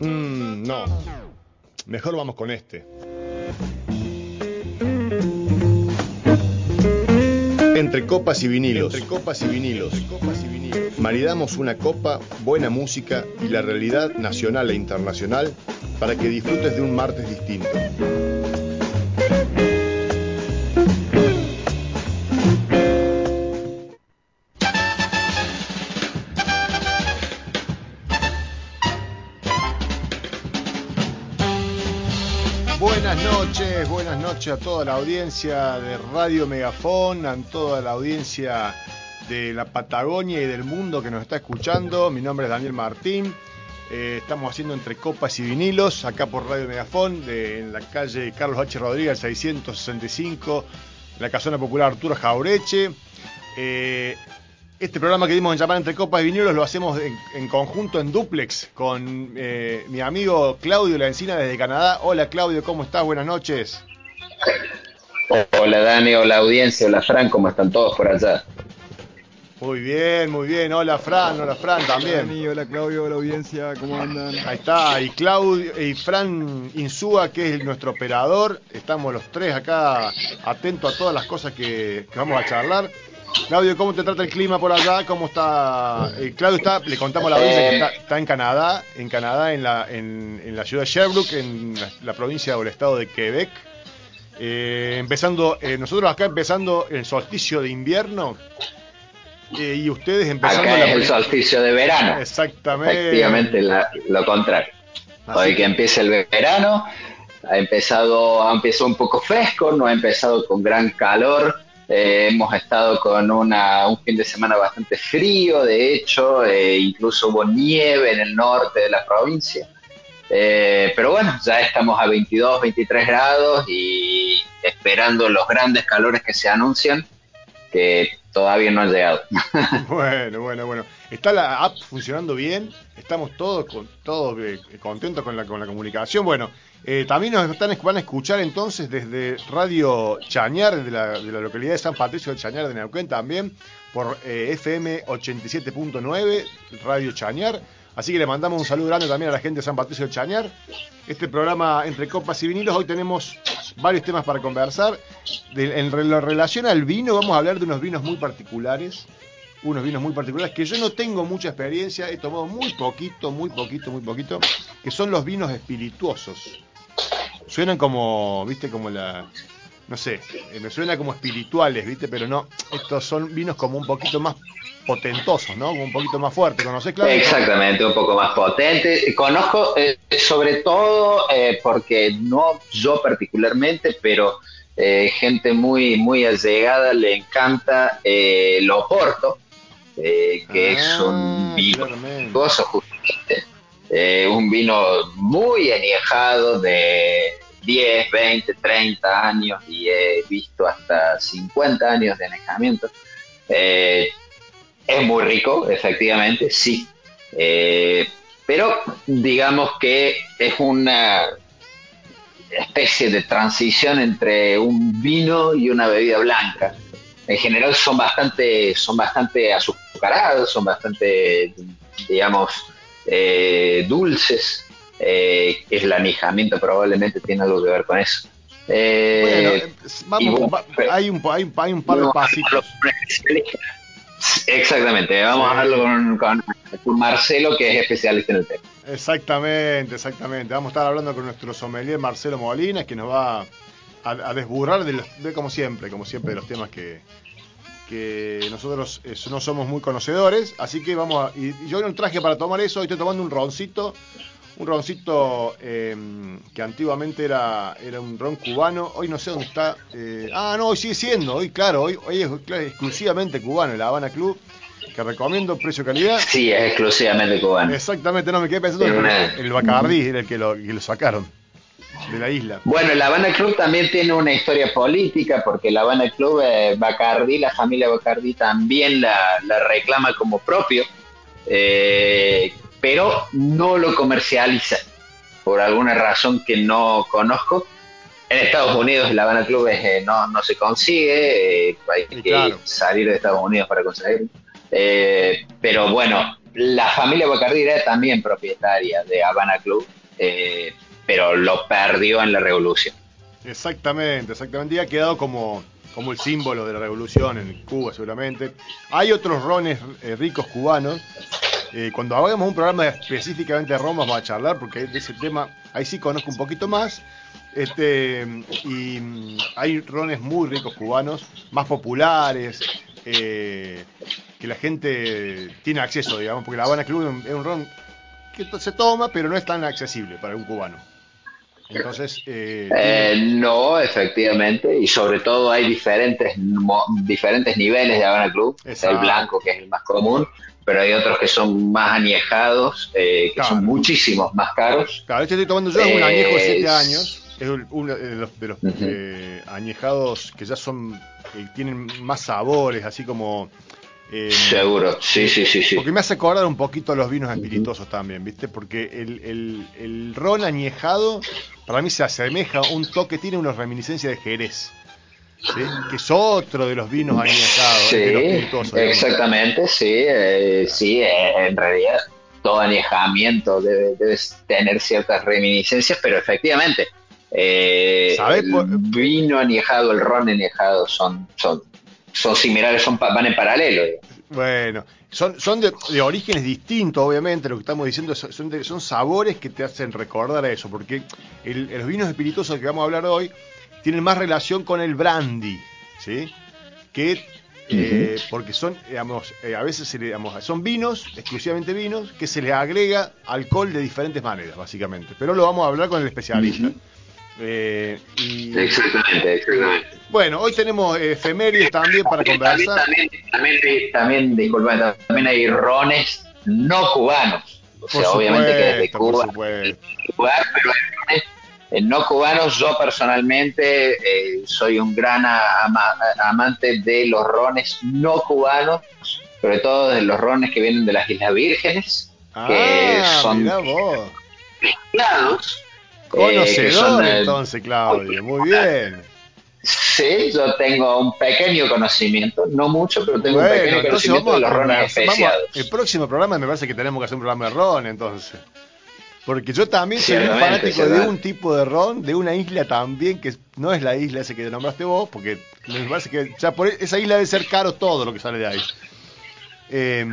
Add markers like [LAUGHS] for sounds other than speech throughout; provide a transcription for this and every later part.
Mm, no. Mejor vamos con este. Entre copas y vinilos. Entre copas y vinilos. copas y vinilos. Maridamos una copa, buena música y la realidad nacional e internacional para que disfrutes de un martes distinto. A toda la audiencia de Radio Megafón, a toda la audiencia de la Patagonia y del mundo que nos está escuchando. Mi nombre es Daniel Martín. Eh, estamos haciendo entre copas y vinilos acá por Radio Megafón, de- en la calle Carlos H. Rodríguez 665, en la casona popular Arturo Jaureche. Eh, este programa que dimos en llamar Entre Copas y Vinilos lo hacemos en, en conjunto en duplex con eh, mi amigo Claudio La Encina desde Canadá. Hola Claudio, ¿cómo estás? Buenas noches. Hola Dani, hola audiencia, hola Fran, ¿cómo están todos por allá? Muy bien, muy bien. Hola Fran, hola Fran Hola, también. Dani, hola Claudio, hola audiencia, ¿cómo andan? Ahí está, y Claudio y Fran Insúa, que es nuestro operador. Estamos los tres acá atentos a todas las cosas que, que vamos a charlar. Claudio, ¿cómo te trata el clima por allá? ¿Cómo está? eh, Claudio está, le contamos a la audiencia que está, está en Canadá, en Canadá, en la, en, en la ciudad de Sherbrooke, en la, la provincia o el estado de Quebec. Eh, empezando, eh, nosotros acá empezando el solsticio de invierno eh, y ustedes empezando Acá la es el solsticio de verano, Exactamente. efectivamente la- lo contrario. Así Hoy que- que empieza el verano, ha empezado, ha empezado un poco fresco, no ha empezado con gran calor, eh, hemos estado con una, un fin de semana bastante frío, de hecho, eh, incluso hubo nieve en el norte de la provincia. Eh, pero bueno, ya estamos a 22, 23 grados y esperando los grandes calores que se anuncian, que todavía no han llegado. [LAUGHS] Bueno, bueno, bueno. ¿Está la app funcionando bien? ¿Estamos todos con, todos eh, contentos con la, con la comunicación? Bueno, eh, también nos están, van a escuchar entonces desde Radio Chañar, de la, de la localidad de San Patricio de Chañar de Neuquén también, por eh, FM 87.9, Radio Chañar. Así que le mandamos un saludo grande también a la gente de San Patricio de Chañar. Este programa entre copas y vinilos, hoy tenemos varios temas para conversar. En lo relación al vino, vamos a hablar de unos vinos muy particulares unos vinos muy particulares que yo no tengo mucha experiencia, he tomado muy poquito, muy poquito, muy poquito, que son los vinos espirituosos. Suenan como, viste, como la, no sé, eh, me suena como espirituales, viste, pero no, estos son vinos como un poquito más potentosos, ¿no? Un poquito más fuertes, ¿conocés, claro? Exactamente, un poco más potente. Conozco eh, sobre todo eh, porque no yo particularmente, pero eh, gente muy muy allegada le encanta eh, el Oporto, eh, que es Ah, un vino justamente. Un vino muy añejado de 10, 20, 30 años y he visto hasta 50 años de anejamiento. Eh, es muy rico, efectivamente, sí. Eh, pero digamos que es una especie de transición entre un vino y una bebida blanca. En general son bastante, son bastante azucarados, son bastante, digamos, eh, dulces. Eh, el anijamiento probablemente tiene algo que ver con eso. Eh, Bueno, eh, vamos, hay, un, hay, un, hay un par de pasitos. Exactamente, vamos Sí. a hablarlo con, con- con Marcelo, que es especialista en el tema. Exactamente, exactamente. Vamos a estar hablando con nuestro sommelier Marcelo Molina, que nos va a, a desburrar de, los- de como siempre, como siempre, de los temas que, que nosotros eh, no somos muy conocedores. Así que vamos a. Y, y yo no traje para tomar eso, hoy estoy tomando un roncito. Un roncito eh, que antiguamente era, era un ron cubano, hoy no sé dónde está. eh, ah, no, hoy sigue siendo, hoy claro, hoy, hoy es claro, exclusivamente cubano, el Habana Club, que recomiendo precio-calidad. Sí, es exclusivamente cubano. Exactamente, no me quedé pensando en una- el Bacardí, era el que lo, que lo sacaron de la isla. Bueno, el Habana Club también tiene una historia política, porque el Habana Club, eh, Bacardi, la familia Bacardi también la, la reclama como propio, eh, pero no lo comercializa por alguna razón que no conozco. En Estados Unidos el Habana Club eh, no, no se consigue, eh, hay que claro. salir de Estados Unidos para conseguirlo. Eh, pero bueno, la familia Bacardi era también propietaria de Habana Club, pero lo perdió en la revolución. Exactamente, exactamente. Y ha quedado como, como el símbolo de la revolución en Cuba, seguramente. Hay otros rones ricos cubanos. Eh, cuando hagamos un programa específicamente de ron, vamos a charlar, porque de ese tema ahí sí conozco un poquito más. Este, y mm, hay rones muy ricos cubanos, más populares, eh, que la gente tiene acceso, digamos, porque la Habana Club es un ron que se toma, pero no es tan accesible para un cubano. Entonces, eh, eh, no, efectivamente, y sobre todo hay diferentes diferentes niveles de Habana Club. El blanco, que es el más común, pero hay otros que son más añejados, eh, que son muchísimos más caros. Claro, este estoy tomando yo es un añejo de 7 años. Es uno de los, de los añejados que ya son, tienen más sabores, así como eh, Seguro, sí, sí, sí, sí. Porque me hace acordar un poquito a los vinos espirituosos también, ¿viste? Porque el, el, el, ron añejado para mí se asemeja un toque, tiene una reminiscencia de Jerez. ¿Sí? Que es otro de los vinos añejados. Sí, exactamente, sí. Eh, sí, eh, en realidad todo añejamiento debe, tener ciertas reminiscencias, pero efectivamente. Eh, el vino añejado, el ron añejado son, son son similares, son, van en paralelo. Bueno, son, son de, orígenes distintos, obviamente, lo que estamos diciendo son, son sabores que te hacen recordar a eso, porque los vinos espirituosos que vamos a hablar hoy tienen más relación con el brandy, ¿sí? Que, eh, porque son, digamos, eh, a veces se digamos, son vinos, exclusivamente vinos, que se les agrega alcohol de diferentes maneras, básicamente. Pero lo vamos a hablar con el especialista. Eh, exactamente, exactamente. Bueno, hoy tenemos efemérides también para conversar. También, también, también, disculpa, también hay rones no cubanos. O sea, obviamente que desde Cuba, pero hay rones no cubanos. Yo personalmente eh, soy un gran amante de los rones no cubanos, sobre todo de los rones que vienen de las Islas Vírgenes, que ah, son mezclados Conocedor entonces, Claudio, muy bien. Sí, yo tengo un pequeño conocimiento, no mucho, pero tengo un pequeño conocimiento de los rones especiados. el próximo programa me parece que tenemos que hacer un programa de ron, entonces. Porque yo también soy un fanático de un tipo de ron, de una isla también, que no es la isla esa que nombraste vos, porque me parece que ya por esa isla debe ser caro todo lo que sale de ahí. Eh,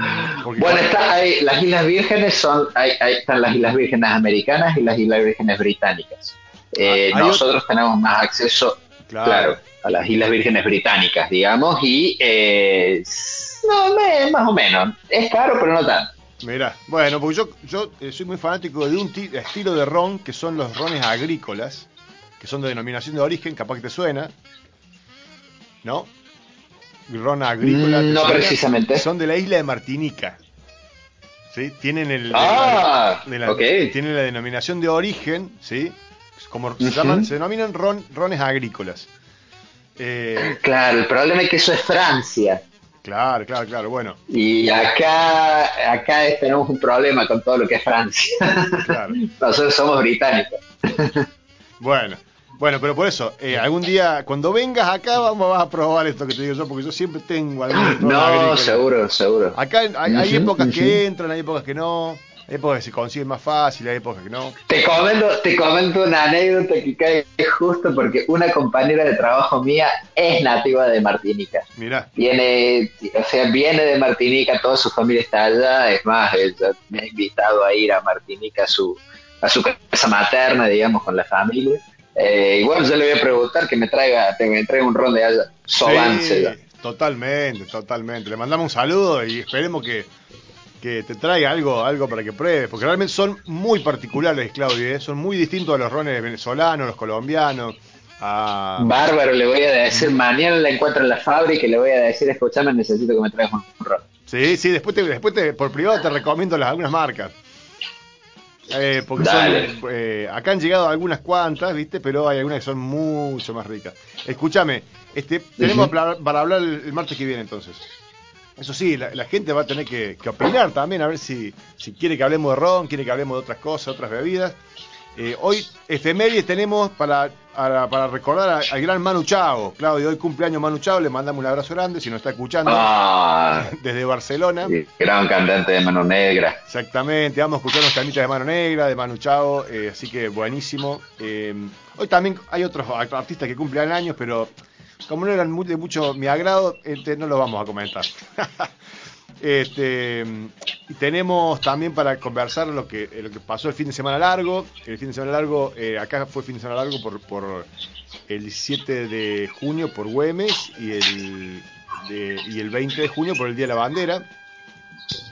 bueno, está, las Islas Vírgenes son, hay, están las Islas Vírgenes americanas y las Islas Vírgenes británicas. Eh, ah, nosotros tenemos más acceso, claro. a las Islas Vírgenes británicas, digamos, y eh, no, más o menos. Es caro, pero no tanto. Mira, bueno, porque yo, yo eh, soy muy fanático de un estilo de ron que son los rones agrícolas, que son de denominación de origen, capaz que te suena, ¿no? ron agrícola. Mm, no precisamente. Son de la isla de Martinica. ¿Sí? Tienen el, ah, tienen la denominación de origen, ¿sí? Como se, llaman, se denominan ron, rones agrícolas. Eh, claro, el problema es que eso es Francia. Claro, claro, claro, bueno. Y acá, acá tenemos un problema con todo lo que es Francia. Claro. [LAUGHS] Nosotros somos británicos. bueno, bueno, pero por eso, eh, algún día, cuando vengas acá, vamos a probar esto que te digo yo, porque yo siempre tengo algún No, seguro, seguro. Acá hay, épocas que entran, hay épocas que no, hay épocas que se consiguen más fácil, hay épocas que no. Te comento, te comento una anécdota que cae justo porque una compañera de trabajo mía es nativa de Martinica. Mira. Viene, o sea, viene de Martinica, toda su familia está allá, es más, ella me ha invitado a ir a Martinica a su, a su casa materna, digamos, con la familia eh, igual yo le voy a preguntar que me traiga, que me traiga un ron de allá. Sí, totalmente, totalmente. Le mandamos un saludo y esperemos que, que te traiga algo, algo para que pruebes, porque realmente son muy particulares, Claudio, ¿eh? son muy distintos a los rones venezolanos, los colombianos. Bárbaro, le voy a decir, mañana la encuentro en la fábrica y le voy a decir, escuchame, necesito que me traigas un ron. Sí, sí, después, te, después te, por privado te recomiendo las, algunas marcas. Eh, porque son, eh, acá han llegado algunas cuantas, ¿viste? Pero hay algunas que son mucho más ricas. Escúchame, este, tenemos para, hablar el, martes que viene entonces. Eso sí, la, gente va a tener que, opinar también, a ver si, si quiere que hablemos de ron, quiere que hablemos de otras cosas, otras bebidas. Eh, hoy, efemérides tenemos para, para, para recordar al gran Manu Chao. Claudio, hoy cumpleaños Manu Chao, le mandamos un abrazo grande si nos está escuchando Ah, [LAUGHS] desde Barcelona. gran cantante de Mano Negra. Exactamente, vamos a escuchar unos temitas de Mano Negra, de Manu Chao, eh, así que buenísimo. Eh, hoy también hay otros artistas que cumplen años, pero como no eran muy, de mucho mi agrado, este, no los vamos a comentar. [LAUGHS] Este, y tenemos también para conversar lo que, lo que pasó el fin de semana largo. El fin de semana largo, eh, acá fue fin de semana largo por, por el 7 de junio por Güemes y el, de- y el 20 de junio por el Día de la Bandera.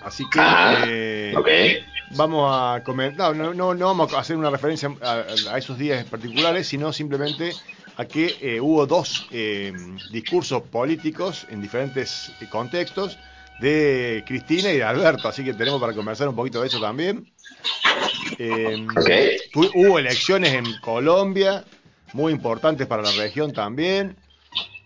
Así que Ajá, eh, vamos a comentar, no, no, no vamos a hacer una referencia a, a esos días particulares, sino simplemente a que eh, hubo dos eh, discursos políticos en diferentes contextos de Cristina y de Alberto, así que tenemos para conversar un poquito de eso también. Eh, hubo elecciones en Colombia, muy importantes para la región también,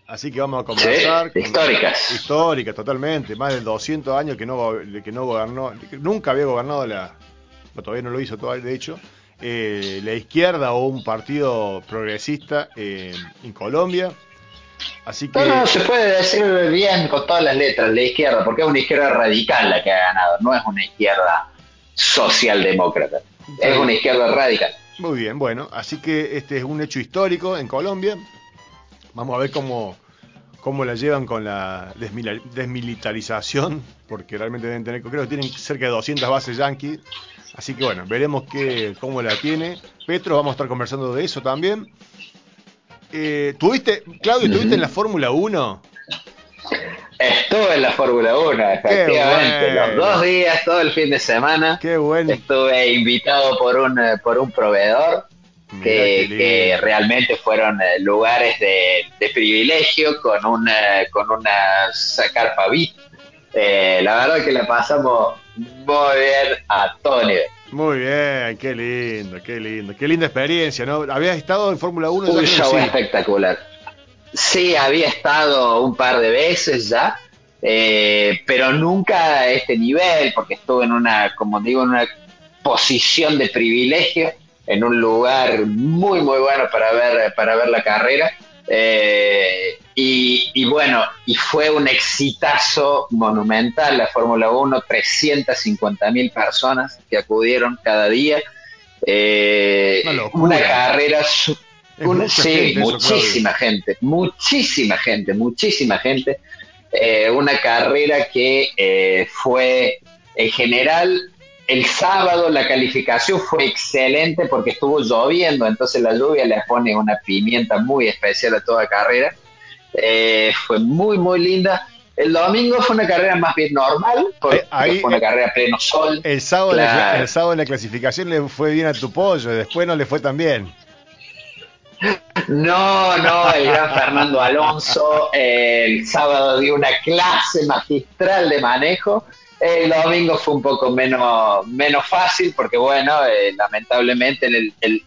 así que vamos a conversar. Sí, históricas. Históricas, totalmente. Más de 200 años que no, que no gobernó, que nunca había gobernado la, todavía no lo hizo todavía, de hecho, eh, la izquierda o un partido progresista eh, en Colombia. Así que... No, no, se puede decir bien con todas las letras, la izquierda, porque es una izquierda radical la que ha ganado, no es una izquierda socialdemócrata, es una izquierda radical. Muy bien, bueno, así que este es un hecho histórico en Colombia. Vamos a ver cómo, cómo la llevan con la desmilitarización, porque realmente deben tener, creo que tienen cerca de 200 bases yanquis. Así que bueno, veremos qué, cómo la tiene. Petro, vamos a estar conversando de eso también. Eh, ¿Tuviste, Claudio, tuviste en la Fórmula 1? Estuve en la Fórmula 1, efectivamente, bueno. los dos días, todo el fin de semana. Qué bueno. Estuve invitado por un, eh, por un proveedor que, realmente fueron eh, lugares de, de privilegio con una, con una carpa VIP. Eh, la verdad que la pasamos muy bien a todo nivel. Muy bien, qué lindo, qué lindo. Qué linda experiencia, ¿no? ¿Habías estado en Fórmula 1? Un show Sí. espectacular. Sí, había estado un par de veces ya, eh, pero nunca a este nivel, porque estuve en una, como digo, en una posición de privilegio, en un lugar muy, muy bueno para ver, para ver la carrera. Eh, y, y bueno, y fue un exitazo monumental la Fórmula 1, 350 mil personas que acudieron cada día. Eh, Una carrera una- sí, gente eso, muchísima gente, muchísima gente, muchísima gente. Eh, una carrera que fue, en general, el sábado la calificación fue excelente porque estuvo lloviendo, entonces la lluvia le pone una pimienta muy especial a toda carrera. Eh, fue muy, muy linda. El domingo fue una carrera más bien normal, porque Ahí- ahí- fue una carrera a pleno sol. El sábado, la- Claro. el sábado en la clasificación le fue bien a tu pollo, después no le fue tan bien. No, no, el gran Fernando Alonso eh, el sábado dio una clase magistral de manejo. El domingo fue un poco menos, menos fácil porque, bueno, eh, lamentablemente en el, el-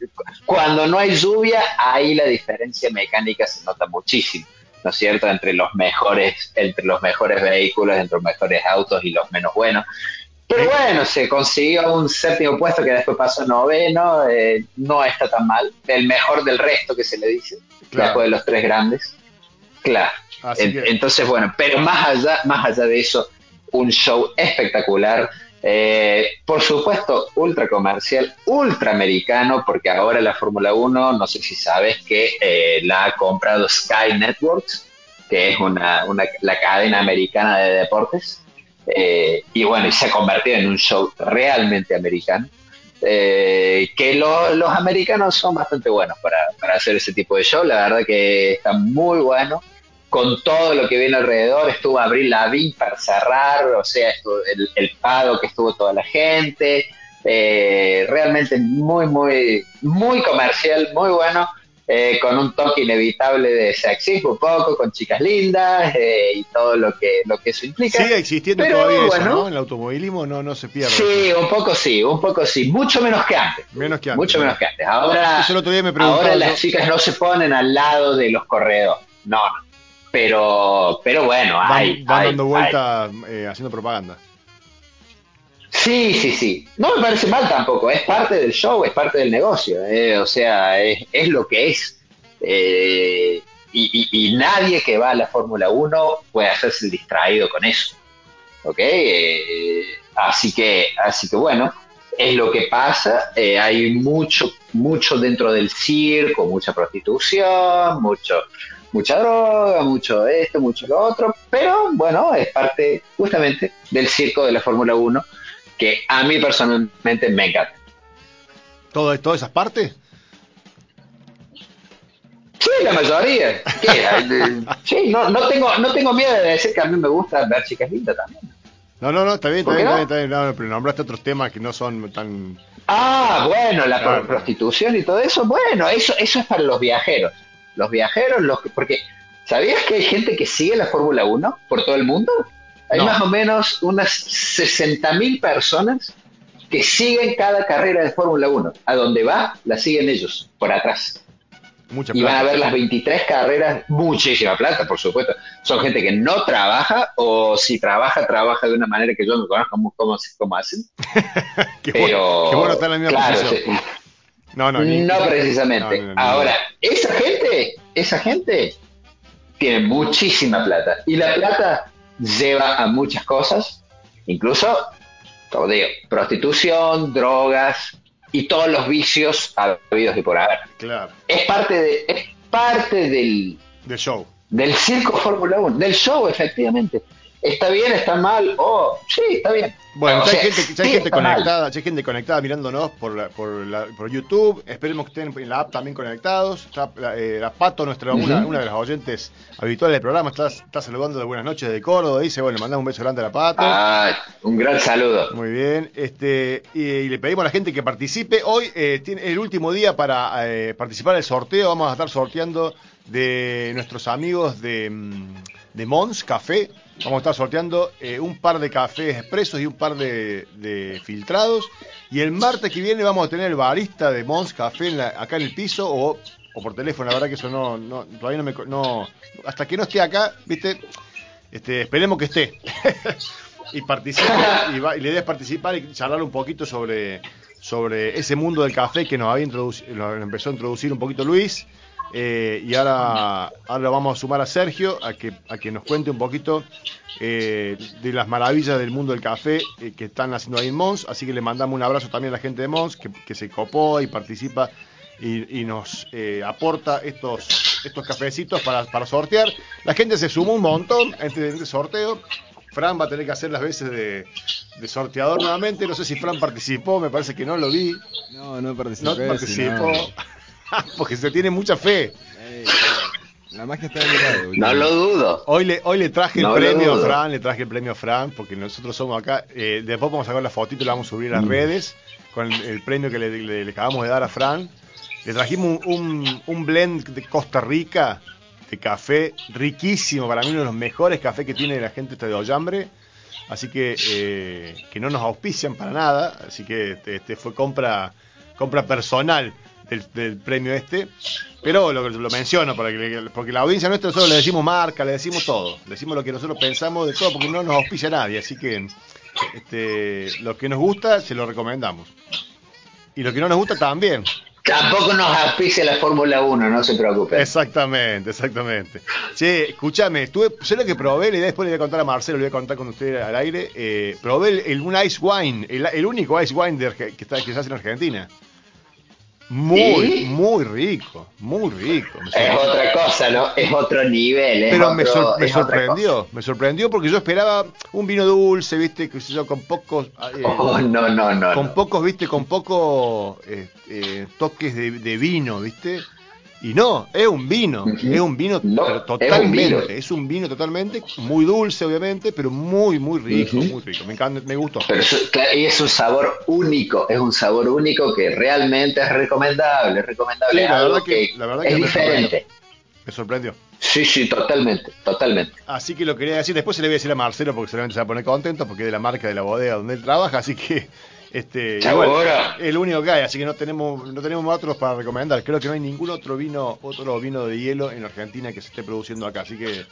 cuando no hay lluvia, ahí la diferencia mecánica se nota muchísimo, ¿no es cierto? Entre los mejores, entre los mejores vehículos, entre los mejores autos y los menos buenos. Pero bueno, se consiguió un séptimo puesto que después pasó noveno, eh, no está tan mal, el mejor del resto que se le dice, Claro. después de los tres grandes. Claro. Así En- que- Entonces, bueno, pero más allá, más allá de eso, un show espectacular. eh, por supuesto, ultra comercial, ultra americano, porque ahora la Fórmula 1, no sé si sabes que eh, la ha comprado Sky Networks, que es una, una- la cadena americana de deportes. eh, y bueno, y se ha convertido en un show realmente americano. que lo- los americanos son bastante buenos para, para hacer ese tipo de show. La verdad que está muy bueno con todo lo que viene alrededor. Estuvo Abril Lavín para cerrar, o sea, el, el pago que estuvo toda la gente. eh, realmente muy, muy, muy comercial, muy bueno. eh, con un toque inevitable de sexismo un poco, con chicas lindas eh, y todo lo que, lo que eso implica. Sigue existiendo Pero todavía eso, bueno. ¿no? En el automovilismo no, no se pierde. Sí, un poco sí, un poco sí, mucho menos que antes. Menos que antes. Mucho menos que antes. Ahora, Eso ahora yo. las chicas no se ponen al lado de los corredores. No, no. Pero, pero bueno, Van, hay. van hay, dando hay. vuelta eh, haciendo propaganda. Sí, Sí, sí. No me parece mal tampoco. Es parte del show, es parte del negocio. eh, O sea, es, es lo que es. Eh, y, y- y nadie que va a la Fórmula 1 puede hacerse distraído con eso. ¿Ok? Eh, así, que, así que bueno, es lo que pasa. Eh, hay mucho, mucho dentro del circo, mucha prostitución, mucho, mucha droga, mucho esto, mucho lo otro. Pero bueno, es parte justamente del circo de la Fórmula 1 que a mí personalmente me encanta. Todo, todas esas partes. Sí, la mayoría. [LAUGHS] Sí, no, no, tengo, no tengo miedo de decir que a mí me gusta ver chicas lindas también. No, no, no, está bien, está ¿Por bien, qué está no? bien, está bien, no, pero nombraste otros temas que no son tan... Ah, bueno, la Claro. prostitución y todo eso, bueno, eso, eso es para los viajeros. Los viajeros, los que, porque ¿sabías que hay gente que sigue la Fórmula 1 por todo el mundo? Hay No. más o menos unas 60.000 personas que siguen cada carrera de Fórmula 1. A donde va, la siguen ellos, por atrás. Mucha Y van a ver las 23 carreras, muchísima plata, por supuesto. Son gente que no trabaja, o si trabaja, trabaja de una manera que yo no conozco cómo, cómo, cómo hacen. [LAUGHS] Qué Pero, bueno, qué bueno estar en la misma claro, posición. No, no, No, ni- precisamente. no, no, no, Ahora, esa gente, esa gente tiene muchísima plata. Y la plata lleva a muchas cosas, incluso, como digo, prostitución, drogas y todos los vicios habidos y por haber. Claro, Es parte de, es parte del, del show. del circo Fórmula 1, del show, efectivamente. ¿Está bien? ¿Está mal? Oh, sí, está bien. Bueno, ya hay gente, ya hay gente conectada, ya hay gente conectada mirándonos por, la- por, la- por YouTube. Esperemos que estén en la app también conectados. Está eh, la Pato, nuestra, una, de las oyentes habituales del programa, está, está saludando de buenas noches de Córdoba. Dice, bueno, le mandamos un beso grande a la Pato. Ah, un gran saludo. Muy bien, este y, y le pedimos a la gente que participe. Hoy eh, tiene el último día para eh, participar del sorteo. Vamos a estar sorteando de nuestros amigos de, mm, de Mons Café. Vamos a estar sorteando eh, un par de cafés expresos y un par de, de filtrados. Y el martes que viene vamos a tener el barista de Mons Café en la- acá en el piso o, o por teléfono. La verdad que eso no, no todavía no me no hasta que no esté acá, viste. Este, esperemos que esté. [LAUGHS] y participe y, va- y la idea participar y charlar un poquito sobre, sobre ese mundo del café que nos había introduci- lo empezó a introducir un poquito Luis eh, y ahora, ahora vamos a sumar a Sergio a que, a que nos cuente un poquito eh, de las maravillas del mundo del café eh, que están haciendo ahí en Mons, así que le mandamos un abrazo también a la gente de Mons que, que se copó y participa y, y nos eh, aporta estos, estos cafecitos para, para sortear. La gente se sumó un montón a este, este sorteo. Fran va a tener que hacer las veces de, de sorteador nuevamente. No sé si Fran participó, me parece que no lo vi. No, no participé. No participó. [LAUGHS] Porque se tiene mucha fe. Ey, la magia está de mi lado. No lo dudo. Hoy le, hoy le traje el No premio a. Fran, le traje el premio a Fran, porque nosotros somos acá. eh, después vamos a sacar la fotito y la vamos a subir a las Mm. redes con el, el premio que le, le- le acabamos de dar a Fran. Le trajimos un, un- un blend de Costa Rica de café riquísimo, para mí uno de los mejores cafés que tiene la gente de Ollambre. Así que eh, que no nos auspician para nada, así que este, este fue compra compra personal del, del premio este. Pero lo, lo menciono para que, porque la audiencia nuestra nosotros le decimos marca, le decimos todo, le decimos lo que nosotros pensamos de todo porque no nos auspicia nadie, así que este, lo que nos gusta se lo recomendamos. Y lo que no nos gusta también. Tampoco nos auspicia la Fórmula 1, no se preocupe. Exactamente, exactamente. Che, escúchame, estuve, sé lo que probé, la idea después le voy a contar a Marcelo, le voy a contar con usted al aire. eh, probé el, el- un ice wine, el, el único ice wine de que, está, que se hace en Argentina. Muy, ¿Sí? muy rico, muy rico. Es otra cosa, ¿no? Es otro nivel. es Pero me, sor- me sorprendió, me sorprendió porque yo esperaba un vino dulce, viste, qué sé yo, con pocos, eh, cosa. [LAUGHS] Oh, no, no, no. con no. pocos, viste, con pocos eh, eh, toques de, de vino, viste. Y no, es un vino, es un vino No, pero es un totalmente, vino. es un vino totalmente, muy dulce obviamente, pero muy, muy rico, muy rico, me encanta, me gustó. Pero es, y es un sabor único, es un sabor único que realmente es recomendable, es recomendable. Sí, la verdad que- la verdad que es diferente. Me sorprendió. Sí, sí, totalmente, totalmente. Así que lo quería decir, después se le voy a decir a Marcelo porque seguramente se va a poner contento porque es de la marca de la bodega donde él trabaja, así que este igual, el único que hay, así que no tenemos no tenemos otros para recomendar. Creo que no hay ningún otro vino otro vino de hielo en Argentina que se esté produciendo acá, así que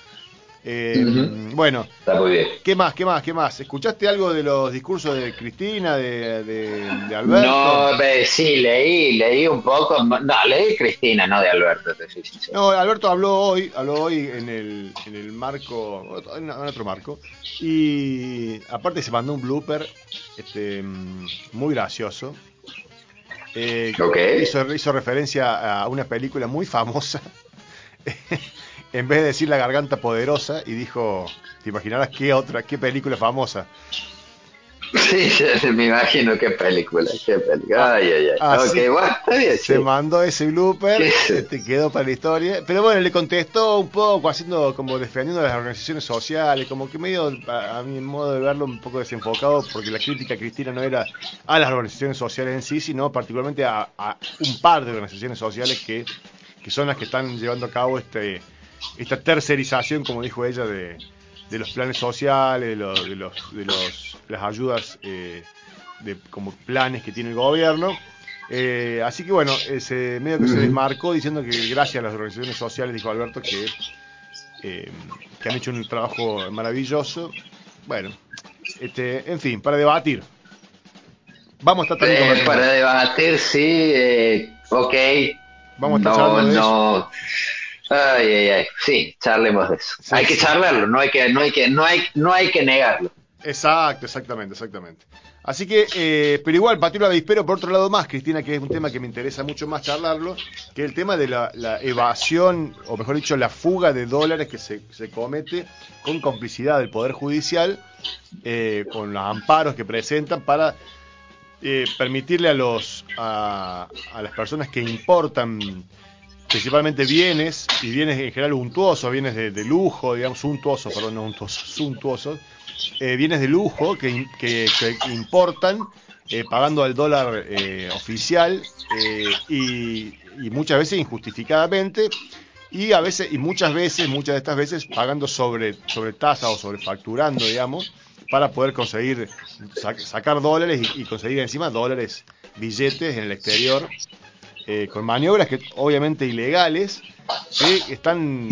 Eh, Ujú. Bueno, Está muy bien. ¿qué más? ¿Qué más? ¿Qué más? ¿Escuchaste algo de los discursos de Cristina, de, de, de Alberto? No, sí, leí, leí un poco. No, leí Cristina, no de Alberto, soy sincero. No, Alberto habló hoy, habló hoy en el, en el marco, en otro marco, y aparte se mandó un blooper este, muy gracioso. Eh, hizo, hizo referencia a una película muy famosa. [LAUGHS] en vez de decir La Garganta Poderosa, y dijo, te imaginarás qué otra, qué película famosa. [LAUGHS] Sí, me imagino qué película, qué película. Ay, ay, ay. Ah, ok, sí. bueno, está bien. Se sí. mandó ese blooper, ¿Qué es? este, quedó para la historia. Pero bueno, le contestó un poco, haciendo como defendiendo a las organizaciones sociales, como que medio, a, a mi modo de verlo, un poco desenfocado, porque la crítica Cristina no era a las organizaciones sociales en sí, sino particularmente a, a un par de organizaciones sociales que, que son las que están llevando a cabo este esta tercerización, como dijo ella, de, de los planes sociales, de, los, de, los, de los, las ayudas eh, de, como planes que tiene el gobierno. Eh, así que bueno, ese medio que se desmarcó diciendo que gracias a las organizaciones sociales, dijo Alberto, que, eh, que han hecho un trabajo maravilloso. Bueno, este, en fin, para debatir. Vamos a estar también Eh, para debatir, sí, eh, ok. Vamos a estar no, de no. Ay, ay, ay. Sí, charlemos de eso. Sí, hay que charlarlo, no hay que, no hay que, no hay, no hay que negarlo. Exacto, exactamente, exactamente. Así que, eh, pero igual, el avispero por otro lado más, Cristina, que es un tema que me interesa mucho más charlarlo, que el tema de la, la evasión, o mejor dicho, la fuga de dólares que se, se comete con complicidad del Poder Judicial, eh, con los amparos que presentan para eh, permitirle a, los, a, a las personas que importan principalmente bienes, y bienes en general untuosos, bienes de, de lujo, digamos, suntuosos, perdón, no untuosos, suntuosos, eh, bienes de lujo que, que- importan eh, pagando al dólar eh, oficial eh, y, y muchas veces injustificadamente y a veces y muchas veces muchas de estas veces pagando sobre sobre tasa o sobrefacturando digamos para poder conseguir sa- sacar dólares y conseguir encima dólares billetes en el exterior eh, con maniobras que obviamente ilegales que están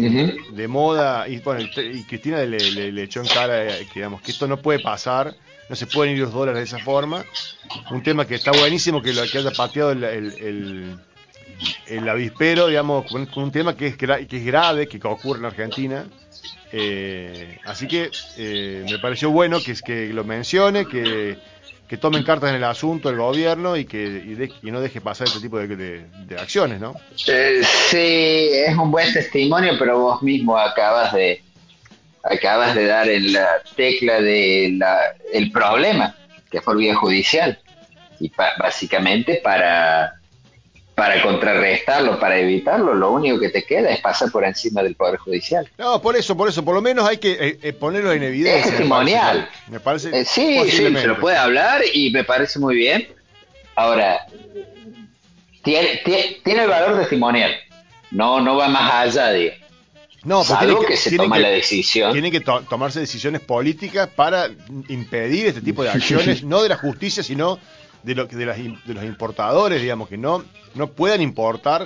de moda y bueno y Cristina le, le- le echó en cara eh, que digamos que esto no puede pasar no se pueden ir los dólares de esa forma. Un tema que está buenísimo que lo que haya pateado el, el, el- el avispero digamos con, un tema que es que es grave que ocurre en Argentina. Eh, así que eh, me pareció bueno que que lo mencione que que tomen cartas en el asunto el gobierno y que y, no deje pasar este tipo de, de- de acciones, ¿no? Eh, sí, es un buen testimonio, pero vos mismo acabas de acabas de dar en la tecla de la, el problema, que fue el vía judicial. Y pa- básicamente para, para contrarrestarlo, para evitarlo, lo único que te queda es pasar por encima del Poder Judicial. No, por eso, por eso, por lo menos hay que eh, eh, ponerlo en evidencia. Es me testimonial. parece. Me parece Eh, sí, sí, se lo puede hablar y me parece muy bien. Ahora, tiene, tiene, tiene el valor testimonial. No, no va más allá de... No, Salvo que, se toma que- la decisión. Tienen que to- tomarse decisiones políticas para impedir este tipo de acciones, [LAUGHS] no de la justicia, sino de, lo, de, las de los importadores, digamos, que no, no puedan importar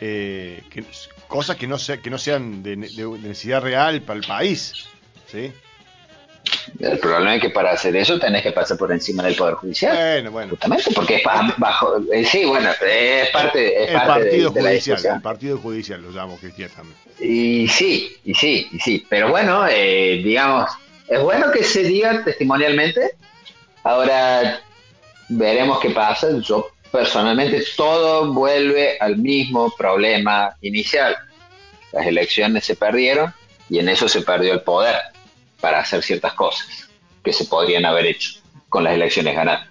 eh, que- cosas que no, sea, que no sean de, ne- de necesidad real para el país. ¿sí? El problema es que para hacer eso tenés que pasar por encima del Poder Judicial. Bueno, bueno. Justamente porque es bajo. eh, sí, bueno, es parte, es El parte de- partido de, la judicial, el partido judicial lo llamo Cristian también. Y sí, y sí, y sí. Pero bueno, eh, digamos, es bueno que se diga testimonialmente. Ahora veremos qué pasa. Yo personalmente todo vuelve al mismo problema inicial. Las elecciones se perdieron y en eso se perdió el poder para hacer ciertas cosas que se podrían haber hecho con las elecciones ganadas.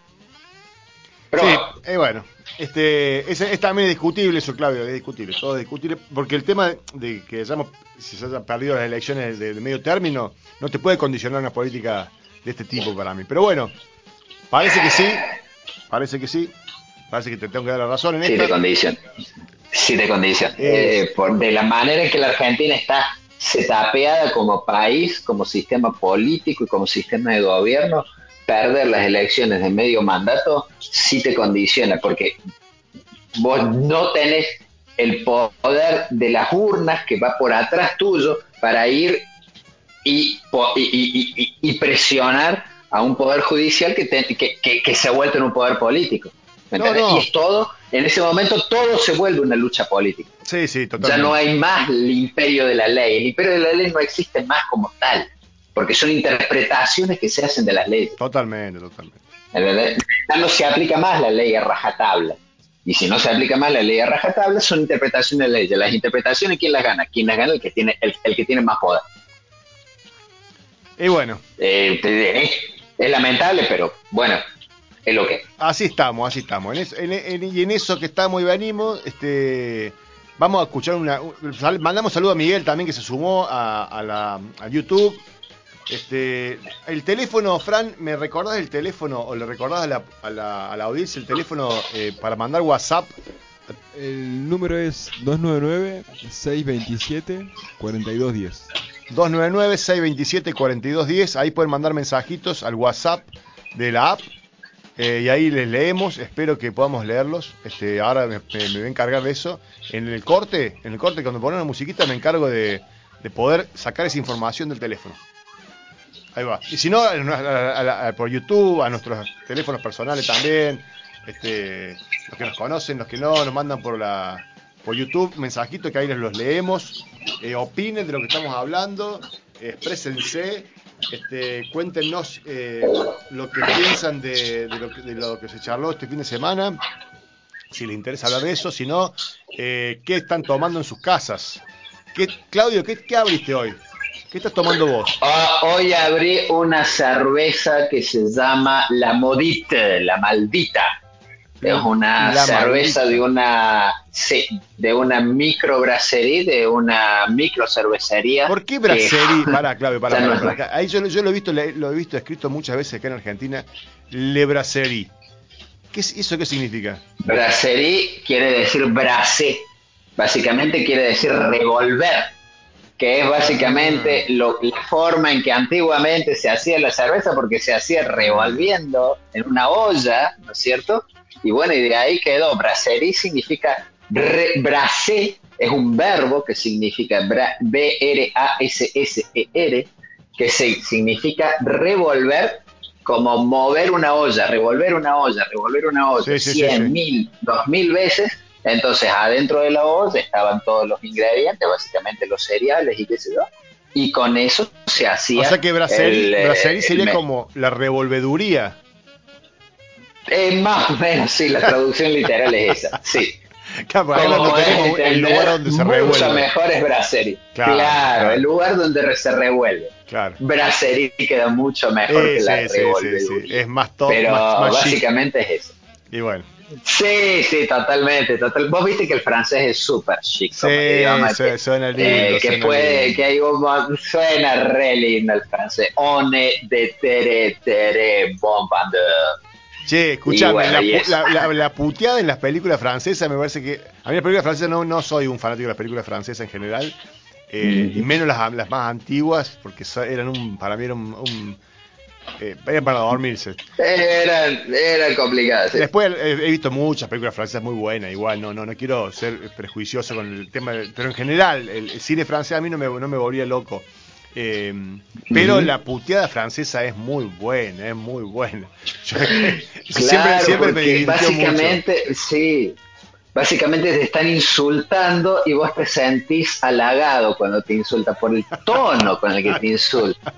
Pero sí, eh, bueno, este, es, es también discutible eso, Claudio, es discutible, todo es discutible, porque el tema de que hayamos, si se hayan perdido las elecciones de, de medio término, no te puede condicionar una política de este tipo para mí. Pero bueno, parece que sí, parece que sí, parece que te tengo que dar la razón en Sí, condición. Sí, de condición. Eh, Eh, por, de la manera en que la Argentina está setapeada como país, como sistema político y como sistema de gobierno, perder las elecciones de medio mandato sí te condiciona, porque vos no tenés el poder de las urnas que va por atrás tuyo para ir y- y- y- y presionar a un poder judicial que, te- que, que- que se ha vuelto en un poder político. ¿me No. Y es todo, en ese momento todo se vuelve una lucha política. Sí, sí, Ya totalmente. no hay más el imperio de la ley. El imperio de la ley no existe más como tal, porque son interpretaciones que se hacen de las leyes. Totalmente, totalmente. Ya no se aplica más la ley a rajatabla. Y si no se aplica más la ley a rajatabla, son interpretaciones de leyes. Las interpretaciones, ¿quién las gana? ¿Quién las gana? El que tiene, el, el que tiene más poder. Y bueno, Eh, es, lamentable, pero bueno, es lo que así estamos, así estamos. En eso- en- en- y en eso que estamos y venimos, este, vamos a escuchar una... sal- mandamos saludo a Miguel también que se sumó a, a la, a YouTube. Este, el teléfono, Fran, ¿me recordás el teléfono o le recordás a la, a la, a la audiencia el teléfono eh, para mandar WhatsApp? El número es 299-627-4210. 299-627-4210. Ahí pueden mandar mensajitos al WhatsApp de la app. eh, y ahí les leemos. Espero que podamos leerlos. Este, ahora me, voy a encargar de eso. En el corte, en el corte, cuando ponen la musiquita, me encargo de, de poder sacar esa información del teléfono. Ahí va. Y si no, a- a- por YouTube, a nuestros teléfonos personales también. Este, los que nos conocen, los que no, nos mandan por la por YouTube mensajitos que ahí les los leemos. Eh, opinen de lo que estamos hablando. exprésense. Este, cuéntenos eh, lo que piensan de, de lo que, de lo que se charló este fin de semana. Si les interesa hablar de eso. Si no, eh, ¿qué están tomando en sus casas? ¿Qué, Claudio, ¿qué, qué abriste hoy? ¿Qué estás tomando vos? Ah, hoy abrí una cerveza que se llama La Modite, la maldita. Es una cerveza de una sí, de una microbracería, de una micro cervecería. ¿Por qué brasserie? Para, Claudio, para, para, para. Ahí yo, lo- yo lo he visto, lo he visto escrito muchas veces acá en Argentina. Le brasserie. ¿Qué es, ¿Eso qué significa? Brasserie quiere decir brasé, básicamente quiere decir revolver, que es básicamente lo, la forma en que antiguamente se hacía la cerveza, porque se hacía revolviendo en una olla, ¿no es cierto? Y bueno, y de ahí quedó. Brasserie significa re- brasé, es un verbo que significa bra- B-R-A-S-S-E-R, que se, significa revolver como mover una olla, revolver una olla, revolver una olla, Sí, sí, sí, cien, sí. mil, dos mil veces. Entonces, adentro de la olla estaban todos los ingredientes, básicamente los cereales y qué sé yo. Y con eso se hacía. O sea que brasserie, el, eh, brasserie sería el- como la revolveduría. Eh, más o menos, sí, la traducción [LAUGHS] literal es esa. Sí. Claro, ahí Como podés tenemos el lugar donde se Mucho revuelve. mejor es brasserie. Claro, Claro, claro. el lugar donde se revuelve. Claro. Brasserie queda mucho mejor Sí, que la sí, sí, sí. Es más top, Pero más, más chic. básicamente es eso. Y bueno. Sí, sí, totalmente, total. Vos viste que el francés es súper chic. Sí, idioma, su- que- suena lindo, eh, que suena puede, lindo. que hay un, suena re lindo el francés. One de tere tere bombardeur. Che, escuchame, bueno, la, la- la- la puteada en las películas francesas me parece que. A mí las películas francesas no, no soy un fanático de las películas francesas en general. eh, Y menos las, las más antiguas, porque eran un. Para mí eran un. un- eh, eran para dormirse. Eran, eran complicadas. sí. Después eh, he visto muchas películas francesas muy buenas, igual, no, no, no quiero ser prejuicioso con el tema, pero en general, el, el cine francés a mí no me, no me volvía loco. Eh, pero la puteada francesa es muy buena, es muy buena. [LAUGHS] Yo- siempre, Claro, siempre me porque divirtió mucho. básicamente, sí, básicamente te están insultando y vos te sentís halagado cuando te insultan por el tono con el que te insultan.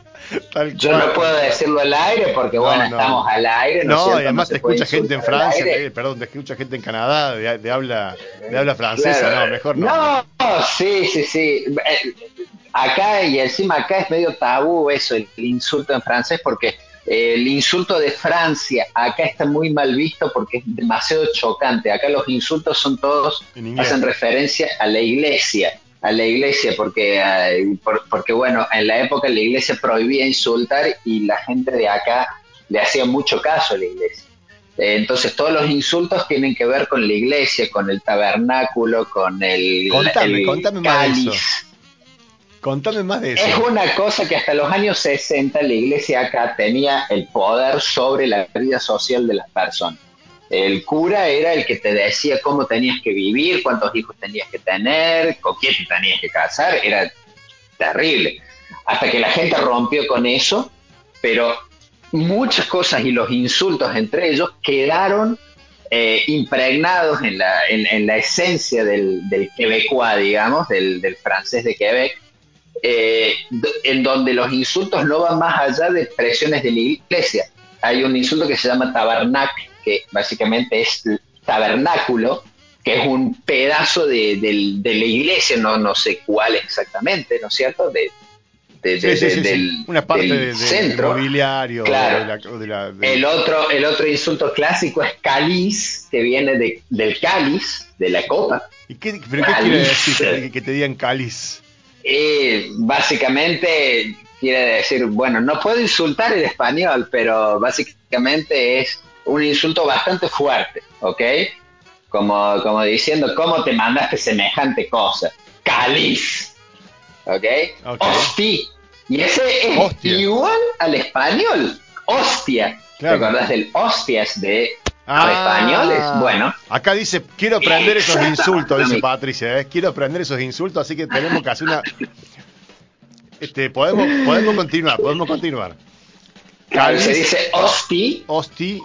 Tal Yo cual. no puedo decirlo al aire porque, No, bueno, no. estamos al aire. ¿no, es No, cierto? y además te escucha gente en Francia, eh, perdón, te escucha gente en Canadá de, de habla de habla francesa, Claro. no, mejor no. No, sí, sí, sí. Eh, Acá y encima acá es medio tabú eso, el insulto en francés, porque eh, el insulto de Francia acá está muy mal visto porque es demasiado chocante. Acá los insultos son todos, hacen referencia a la iglesia, a la iglesia, porque, eh, por- porque bueno, en la época la iglesia prohibía insultar y la gente de acá le hacía mucho caso a la iglesia. Eh, Entonces todos los insultos tienen que ver con la iglesia, con el tabernáculo, con el, Contame, el contame más de cáliz. eso. Contame más de eso. Es una cosa que hasta los años 60 la iglesia acá tenía el poder sobre la vida social de las personas. El cura era el que te decía cómo tenías que vivir, cuántos hijos tenías que tener, con quién te tenías que casar, era terrible. hasta que la gente rompió con eso, pero muchas cosas y los insultos entre ellos quedaron eh, impregnados en la, en, la, esencia del, del quebecois, digamos, del, francés de Quebec, eh, en donde los insultos no van más allá de expresiones de la iglesia. Hay un insulto que se llama tabernac, que básicamente es tabernáculo, que es un pedazo de, de, la iglesia, no, no sé cuál exactamente, ¿no es cierto? De, del, una parte del centro. mobiliario. Claro. el, otro, el otro insulto clásico es cáliz, que viene de, del cáliz, de la copa. ¿Y qué, pero qué quiere decir que, te digan cáliz? Eh, básicamente quiere decir, bueno, no puedo insultar en español, pero básicamente es un insulto bastante fuerte, ¿ok? Como, como diciendo, ¿cómo te mandaste semejante cosa? Cáliz. ¿Ok? okay. Y ese es igual al español. Hostia. ¿Te acordás del hostias de ah, españoles? Bueno. Acá dice, quiero aprender esos insultos, dice Patricia. ¿eh? Quiero aprender esos insultos, así que tenemos que hacer una... Este, podemos, podemos continuar, podemos continuar. se dice hosti. Hosti.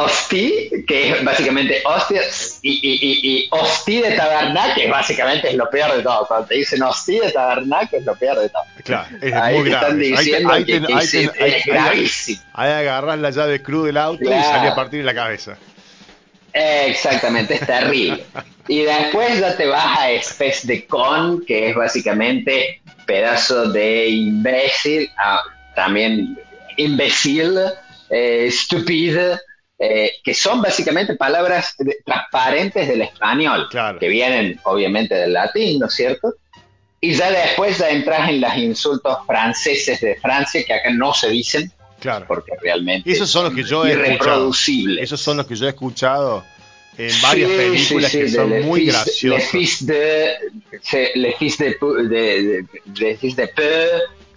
Hosti, que es básicamente hostia, y, y, y, hosti de tabernac, que básicamente es lo peor de todo. Cuando te dicen hosti de tabernac, es lo peor de todo. Claro, es ahí muy grave. Están diciendo ahí, que, es gravísimo. Ahí agarras la llave cruz del auto y salí a partir de la cabeza. Exactamente, es terrible. y después ya te vas a especie de con, que es básicamente pedazo de imbécil, ah, también imbécil, eh, estúpido, eh, que son básicamente palabras transparentes del español, que vienen obviamente del latín, ¿no es cierto? Y ya después ya entras en los insultos franceses de Francia, que acá no se dicen, claro. porque realmente esos son los que yo he escuchado. Esos son los que yo he escuchado en varias películas que son muy graciosos. Le fils de, le fils de, de, de, fils de peu,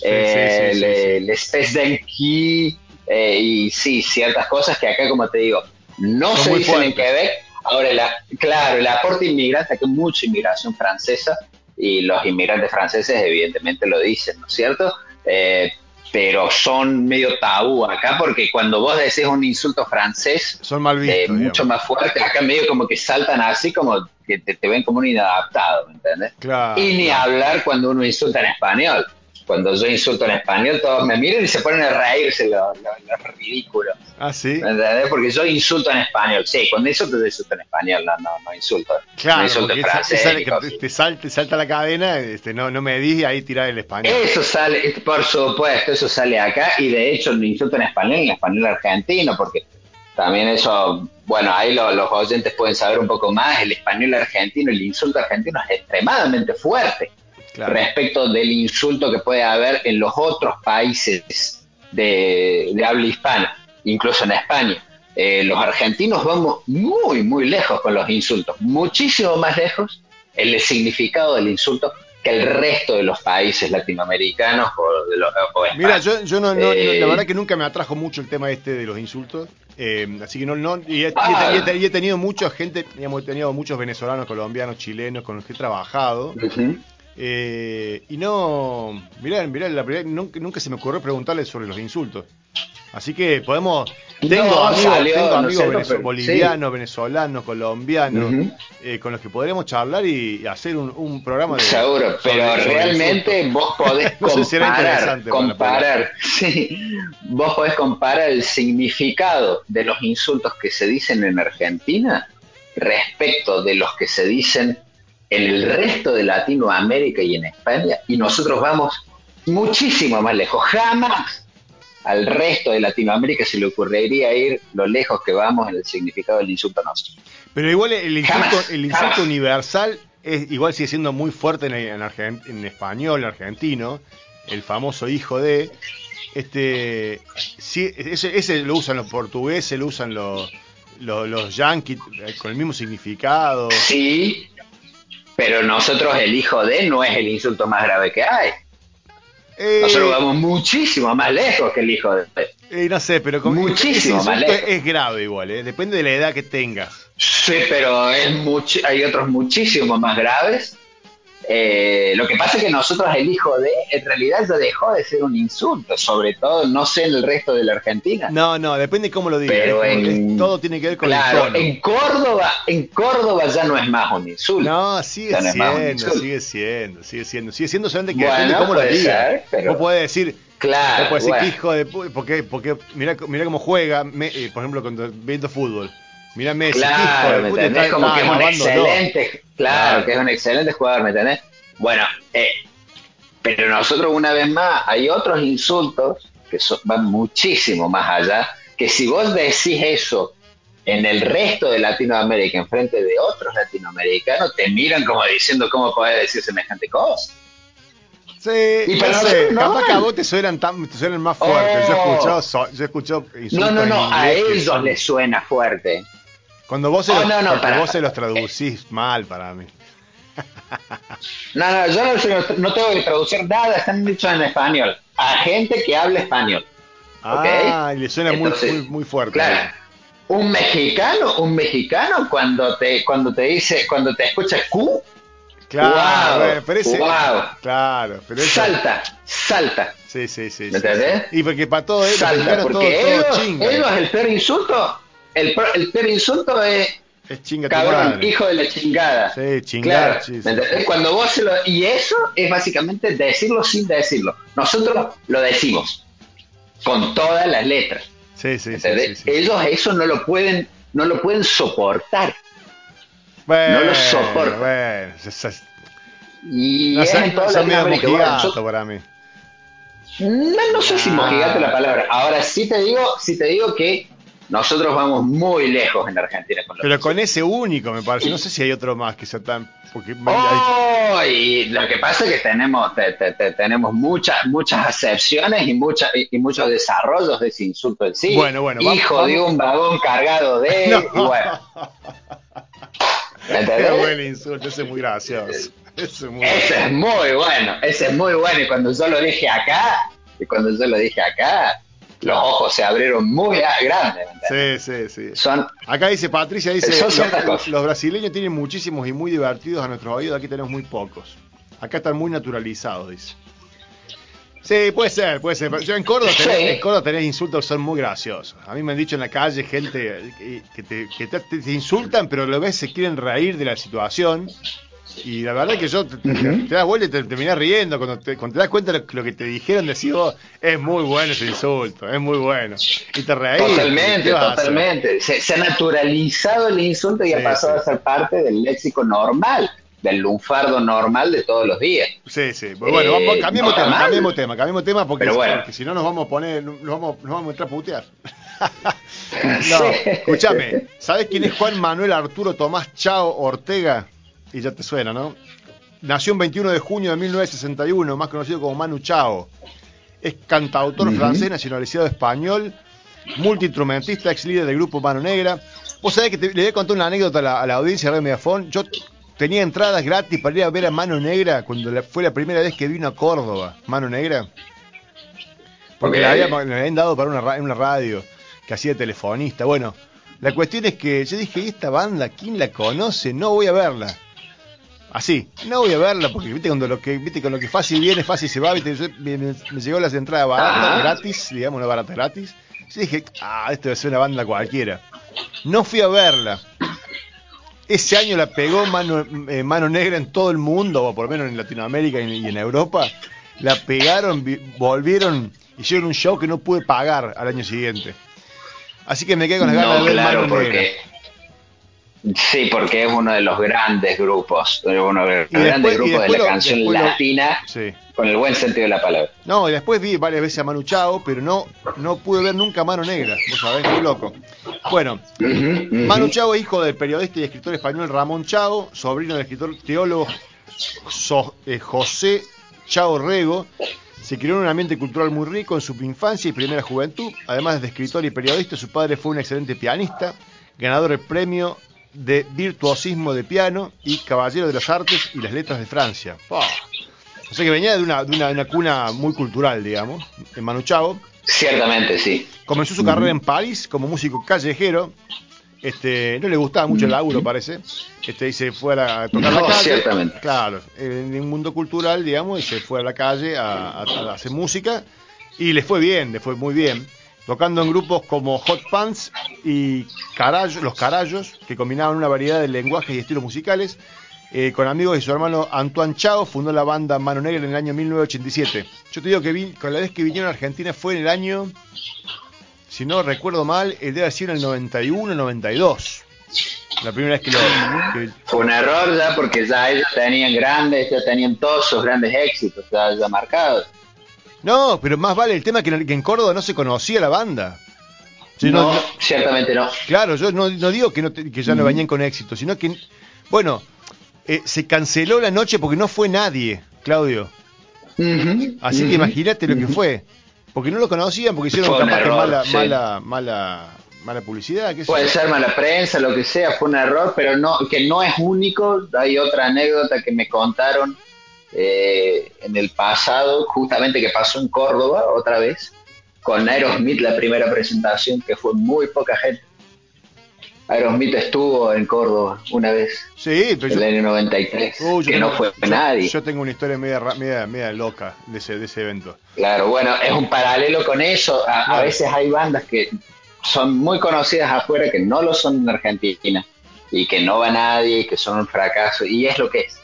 eh, l'espèce d'enqui, eh, y sí, ciertas cosas que acá, como te digo, no se dicen en Quebec. Ahora, la, claro, el aporte inmigrante, aquí hay mucha inmigración francesa y los inmigrantes franceses evidentemente lo dicen, ¿no es cierto? Eh, pero son medio tabú acá porque cuando vos decís un insulto francés, son mal vistos, mucho más fuerte, acá medio como que saltan así como que te, ven como un inadaptado, ¿me entiendes? Claro, y ni hablar cuando uno insulta en español cuando yo insulto en español, todos me miran y se ponen a reírse lo, lo, ridículo. Ah, sí. ¿Entendés? Porque yo insulto en español. Sí, cuando insulto, yo insulto en español, no, no, no insulto. Claro, no insulto en francés. te, salta, salta, la cadena, este, no, no me di y ahí tirar el español. Eso sale, por supuesto, eso sale acá y de hecho no insulto en español, en español argentino, porque también eso, bueno, ahí los oyentes pueden saber un poco más. El español argentino, el insulto argentino es extremadamente fuerte respecto del insulto que puede haber en los otros países de, habla hispana, incluso en España. Eh, los argentinos vamos muy, muy lejos con los insultos, muchísimo más lejos en el significado del insulto que el resto de los países latinoamericanos o de los Mira, yo, yo no, no, la eh, verdad que nunca me atrajo mucho el tema este de los insultos, eh, así que no, no y he, ah. tenido mucha gente, digamos, he tenido muchos venezolanos, colombianos, chilenos con los que he trabajado, eh, y no, mirá, mirá, la primera, nunca, nunca, se me ocurrió preguntarle sobre los insultos. Así que podemos. Tengo amigos, bolivianos, venezolanos, colombianos, eh, con los que podremos charlar y, hacer un, programa de. Seguro, pero realmente vos [LAUGHS] podés comparar, comparar [LAUGHS] sí, vos podés comparar el significado de los insultos que se dicen en Argentina respecto de los que se dicen en el resto de Latinoamérica y en España, y nosotros vamos muchísimo más lejos. Jamás al resto de Latinoamérica se le ocurriría ir lo lejos que vamos en el significado del insulto nosotros. Pero igual el insulto, el insulto universal es igual sigue siendo muy fuerte en, en, en español, argentino, el famoso hijo de este ese, ese, lo usan los portugueses, lo usan los, los, los yankees eh, con el mismo significado. Sí, pero nosotros el hijo de no es el insulto más grave que hay. Eh, nosotros vamos muchísimo más lejos que el hijo de. Eh, no sé, pero con muchísimo más lejos. Es grave igual, ¿eh? depende de la edad que tengas. Sí, pero es hay otros muchísimo más graves Eh, lo que pasa es que nosotros el hijo de, en realidad ya dejó de ser un insulto, sobre todo, no sé en el resto de la Argentina. No, no, depende cómo lo digas. Pero Es en- todo tiene que ver con Claro, el en Córdoba, en Córdoba ya no es más un insulto. No, sigue Ya siendo, sigue siendo, sigue siendo, sigue siendo solamente que Bueno, depende cómo lo puede digas. pero- podés decir, Claro, podés decir bueno. que hijo de porque, porque mira, mira cómo juega, me- eh, por ejemplo, cuando viendo fútbol. Mira Messi, Claro, ¿me entendés? Como que es un excelente, claro, Claro. que es un excelente jugador, ¿me entendés? Bueno, eh, pero nosotros una vez más, hay otros insultos que son- van muchísimo más allá, que si vos decís eso en el resto de Latinoamérica, en frente de otros latinoamericanos, te miran como diciendo cómo podés decir semejante cosa. Sí, Y no para sé, nosotros no. capaz que a vos te suenan, tan, te suenan más fuertes. Yo he Oh. escuchado, so- yo he escuchado insultos No, no, no, a ellos son- les suena fuerte. Cuando vos se, Oh, los, no, no, para- vos se los traducís mal para mí. No, no, yo no, no tengo que traducir nada, están dichos en español. A gente que habla español. Ah, y le suena muy, Entonces, muy, muy fuerte. Claro. Un mexicano, un mexicano cuando te cuando te dice, cuando te escucha Q, Claro, Wow, bueno, pero ese- wow. Claro, pero eso- salta, salta. Sí, sí, sí. ¿Me sí, entendés? sí. Y porque para todo eso, Salta, todo, porque todo ellos, chinga. ellos el peor insulto, el, el peor insulto es Es chinga tu cabrón, madre. hijo de la chingada. Sí, chingar, Claro. Cuando vos se lo, y eso es básicamente decirlo sin decirlo. Nosotros lo decimos con todas las letras. Sí, sí, sí. Ellos eso no lo pueden, no lo pueden soportar. Bueno, no lo soporto. Bueno, es- es- Y no es en toda son medio Latinoamérica. Bueno, mojigato yo- para mí. no, no sé si Ah. mojigate la palabra. Ahora sí te digo, sí te digo que nosotros vamos muy lejos en Argentina con Pero con ese único, me parece. No sé si hay otro más que sea tan. Porque hay- Oh, y lo que pasa es que tenemos te- te- te- tenemos muchas muchas acepciones y muchas y, muchos desarrollos de ese insulto en sí. Bueno, bueno, vamos- hijo de vamos. un vagón cargado de [LAUGHS] No. y bueno. [LAUGHS] Buen insulto, ese es muy gracioso. Ese es muy Ese es muy bueno, ese es muy bueno y cuando yo lo dije acá, y cuando yo lo dije acá, los ojos se abrieron muy grandes. Sí, sí, sí. Son Acá dice Patricia, dice, los, brasileños tienen muchísimos y muy divertidos a nuestros oídos, aquí tenemos muy pocos. Acá están muy naturalizados, dice. Sí, puede ser, puede ser. Yo en Córdoba tenés, Sí. en Córdoba tenés insultos que son muy graciosos. A mí me han dicho en la calle gente que, que te, que te- te insultan, pero a la vez se quieren reír de la situación. Y la verdad que yo te, te- Ujú. te das vuelta y te terminás riendo. Cuando te, cuando te das cuenta de lo, lo que te dijeron, decís vos, es muy bueno ese insulto, es muy bueno. Y te reís. Totalmente, totalmente. Se, se ha naturalizado el insulto y Sí, ha pasado sí. a ser parte del léxico normal, del lunfardo normal de todos los días. Sí, sí. Bueno, Eh, vamos, cambiemos tema, cambiemos tema, cambiemos tema porque, bueno. porque si no nos vamos a poner, nos vamos, nos vamos a entrar a putear. [LAUGHS] [LAUGHS] no, escúchame, ¿sabes quién es Juan Manuel Arturo Tomás Chao Ortega? Y ya te suena, ¿no? Nació el 21 de junio de 1961, más conocido como Manu Chao. Es cantautor francés, nacionalizado español, multiinstrumentista, ex líder del grupo Mano Negra. Vos sabés que te- le voy a contar una anécdota a la, a la audiencia de Radio Megafón. Yo tenía entradas gratis para ir a ver a Mano Negra cuando la- fue la primera vez que vino a Córdoba, Mano Negra. Porque Ok. la había- la habían dado para una, una radio que hacía de telefonista. Bueno, la cuestión es que yo dije, ¿y esta banda quién la conoce? No voy a verla. Así, no voy a verla porque viste cuando lo que viste con lo que fácil viene, fácil se va, viste, Yo- me, me- llegó las entradas baratas, Ajá. gratis, digamos, una barata gratis. Yo dije, ah, esto debe ser una banda cualquiera. No fui a verla. Ese año la pegó mano, eh, mano negra en todo el mundo, o por lo menos en Latinoamérica y, y en Europa. La pegaron, vi- volvieron, hicieron un show que no pude pagar al año siguiente. Así que me quedé con las ganas No, de ver claro, Mano Negra. Sí, porque es uno de los grandes grupos, uno de los grandes grupos de la lo- canción después lo- latina Sí. con el buen sentido de la palabra. No, y después vi varias veces a Manu Chao, pero no, no pude ver nunca a Mano Negra. Vos sabés, muy loco. Bueno. Manu Chao es hijo del periodista y escritor español Ramón Chao, sobrino del escritor teólogo So- eh, José Chao Rego. Se crió en un ambiente cultural muy rico en su infancia y primera juventud. Además de escritor y periodista, su padre fue un excelente pianista, ganador del premio de virtuosismo de piano y caballero de las artes y las letras de Francia. O sea que venía de una, de una, de una cuna muy cultural, digamos, en Manu Chao. Ciertamente, sí. Comenzó su carrera en París como músico callejero. Este, no le gustaba mucho el laburo, parece. este, y se fue a, la, a tocar No, la calle. ciertamente. Claro, en un mundo cultural, digamos, y se fue a la calle a, a- a hacer música y le fue bien, le fue muy bien. Tocando en grupos como Hot Pants y Carallo- Los Carayos, que combinaban una variedad de lenguajes y estilos musicales. Eh, con amigos de su hermano Antoine Chao, fundó la banda Mano Negra en el año 1987. Yo te digo que vi, con la vez que vinieron a Argentina fue en el año, si no recuerdo mal, el debe sido en el 91, 92. La primera vez que lo... que- Fue un error ya porque ya ellos tenían grandes, ya tenían todos sus grandes éxitos ya, ya marcados. No, pero más vale el tema que en, que en Córdoba no se conocía la banda. No- ciertamente no. claro, yo no, no digo que, no te- que ya no venían con éxito, sino que, bueno, eh, se canceló la noche porque no fue nadie, Claudio. Así que imagínate lo que fue. Porque no lo conocían, porque hicieron que mala, sí. mala, mala, mala publicidad. qué Puede ser mala prensa, lo que sea, fue un error, pero no, que no es único. Hay otra anécdota que me contaron eh, en el pasado, justamente que pasó en Córdoba otra vez, con Aerosmith, la primera presentación, que fue muy poca gente. Aerosmith estuvo en Córdoba una vez, Sí, en el año 93, Uh, que no fue yo- nadie. Yo tengo una historia media, media, media loca de ese, de ese evento. Claro, bueno, es un paralelo con eso. A, veces hay bandas que son muy conocidas afuera que no lo son en Argentina y que no va nadie y que son un fracaso y es lo que es.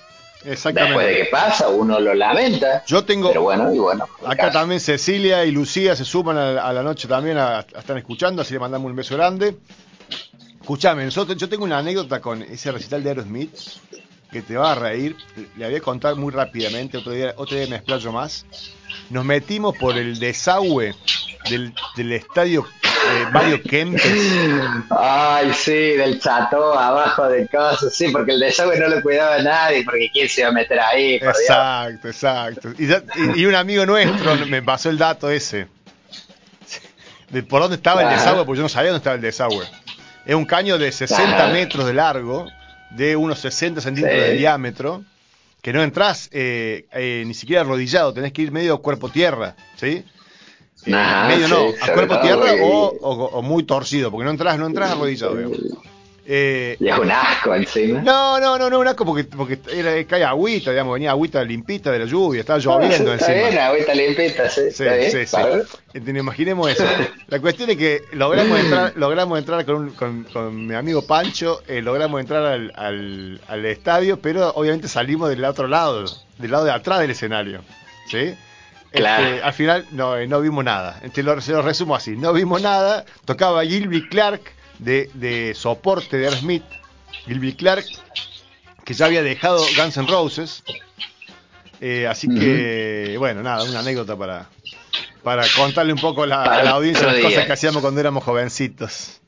Exactamente. Después de que pasa, uno lo lamenta, Yo tengo, pero bueno, y bueno. Acá caso. también Cecilia y Lucía se suman a, a la noche también, a, a- están escuchando, así le mandamos un beso grande. Escuchame, nosotros, yo tengo una anécdota con ese recital de Aerosmith que te va a reír. Le voy a contar muy rápidamente, otro día, otro día me explayo más. Nos metimos por el desagüe del, del estadio eh, Mario Kempes. Ay, sí, del chato abajo de cosas, sí, porque el desagüe no lo cuidaba nadie, porque quién se iba a meter ahí, por Dios. Exacto, exacto. Y, ya- y- y un amigo nuestro me pasó el dato ese. De por dónde estaba el desagüe, porque yo no sabía dónde estaba el desagüe. Es un caño de 60 Ajá. metros de largo, de unos 60 centímetros Sí. de diámetro, que no entras eh, eh, ni siquiera arrodillado, tenés que ir medio cuerpo tierra, ¿sí? Eh, medio sí, no, a cuerpo tierra o, o- o muy torcido, porque no entras, no entras arrodillado, digamos. Eh, Y es un asco encima. no, no, no, no, un asco porque, porque era, cae agüita, digamos, venía agüita limpita de la lluvia, estaba lloviendo Ah, sí, Está bien, encima. agüita limpita, sí, Sí, bien, sí, sí. imaginemos eso. La cuestión es que logramos [LAUGHS] entrar, logramos entrar con, un- con, con mi amigo Pancho, eh, logramos entrar al, al, al estadio, pero obviamente salimos del otro lado, del lado de atrás del escenario. ¿Sí? Claro. Este, al final no, eh, no vimos nada. Este, lo, se lo resumo así. No vimos nada. Tocaba Gilby Clark de, de soporte de Aerosmith. Gilby Clark, que ya había dejado Guns N' Roses. Eh, así que, bueno, nada, una anécdota para, para contarle un poco a la, a la audiencia las cosas que hacíamos cuando éramos jovencitos.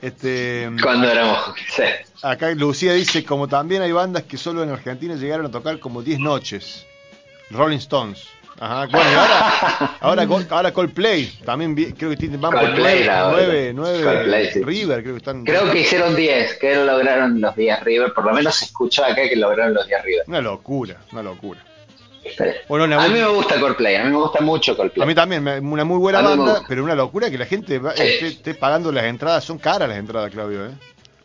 Este, Cuando éramos. Sí. acá Lucía dice, como también hay bandas que solo en Argentina llegaron a tocar como 10 noches. Rolling Stones. Ajá, bueno, y ahora, [LAUGHS] ahora, Col- ahora Coldplay, también vi- creo que tienen, van por Coldplay, 9, ahora. 9, 9 Coldplay, sí. River, creo que están... Creo que hicieron 10, que lograron los días River, por lo menos se escuchó acá que lograron los días River. Una locura, una locura. Sí. Bueno, una A mí buena- me gusta Coldplay, a mí me gusta mucho Coldplay. A mí también, me- una muy buena mí banda, pero una locura que la gente va- Sí. esté, esté pagando las entradas. Son caras las entradas, Claudio. ¿eh?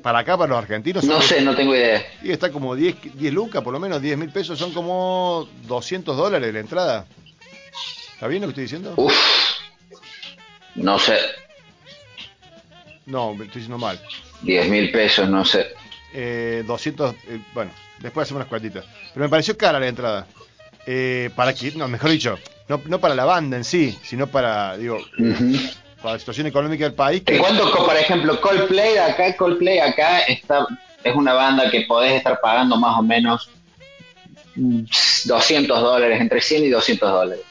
Para acá, para los argentinos. No sé, no tengo idea. Y está como 10, 10 lucas, por lo menos 10 mil pesos. Son como 200 dólares la entrada. ¿Está bien lo que estoy diciendo? Uf, no sé, No, me estoy diciendo mal. 10 mil pesos, no sé. Eh, 200, eh, bueno, después hacemos unas cuantitas. Pero me pareció cara la entrada. Eh, para que, no, mejor dicho, no, no para la banda en sí, sino para, digo. Para la situación económica del país. Te cuento, por ejemplo, Coldplay acá, Coldplay acá está, es una banda que podés estar pagando más o menos mm, 200 dólares, entre 100 y 200 dólares,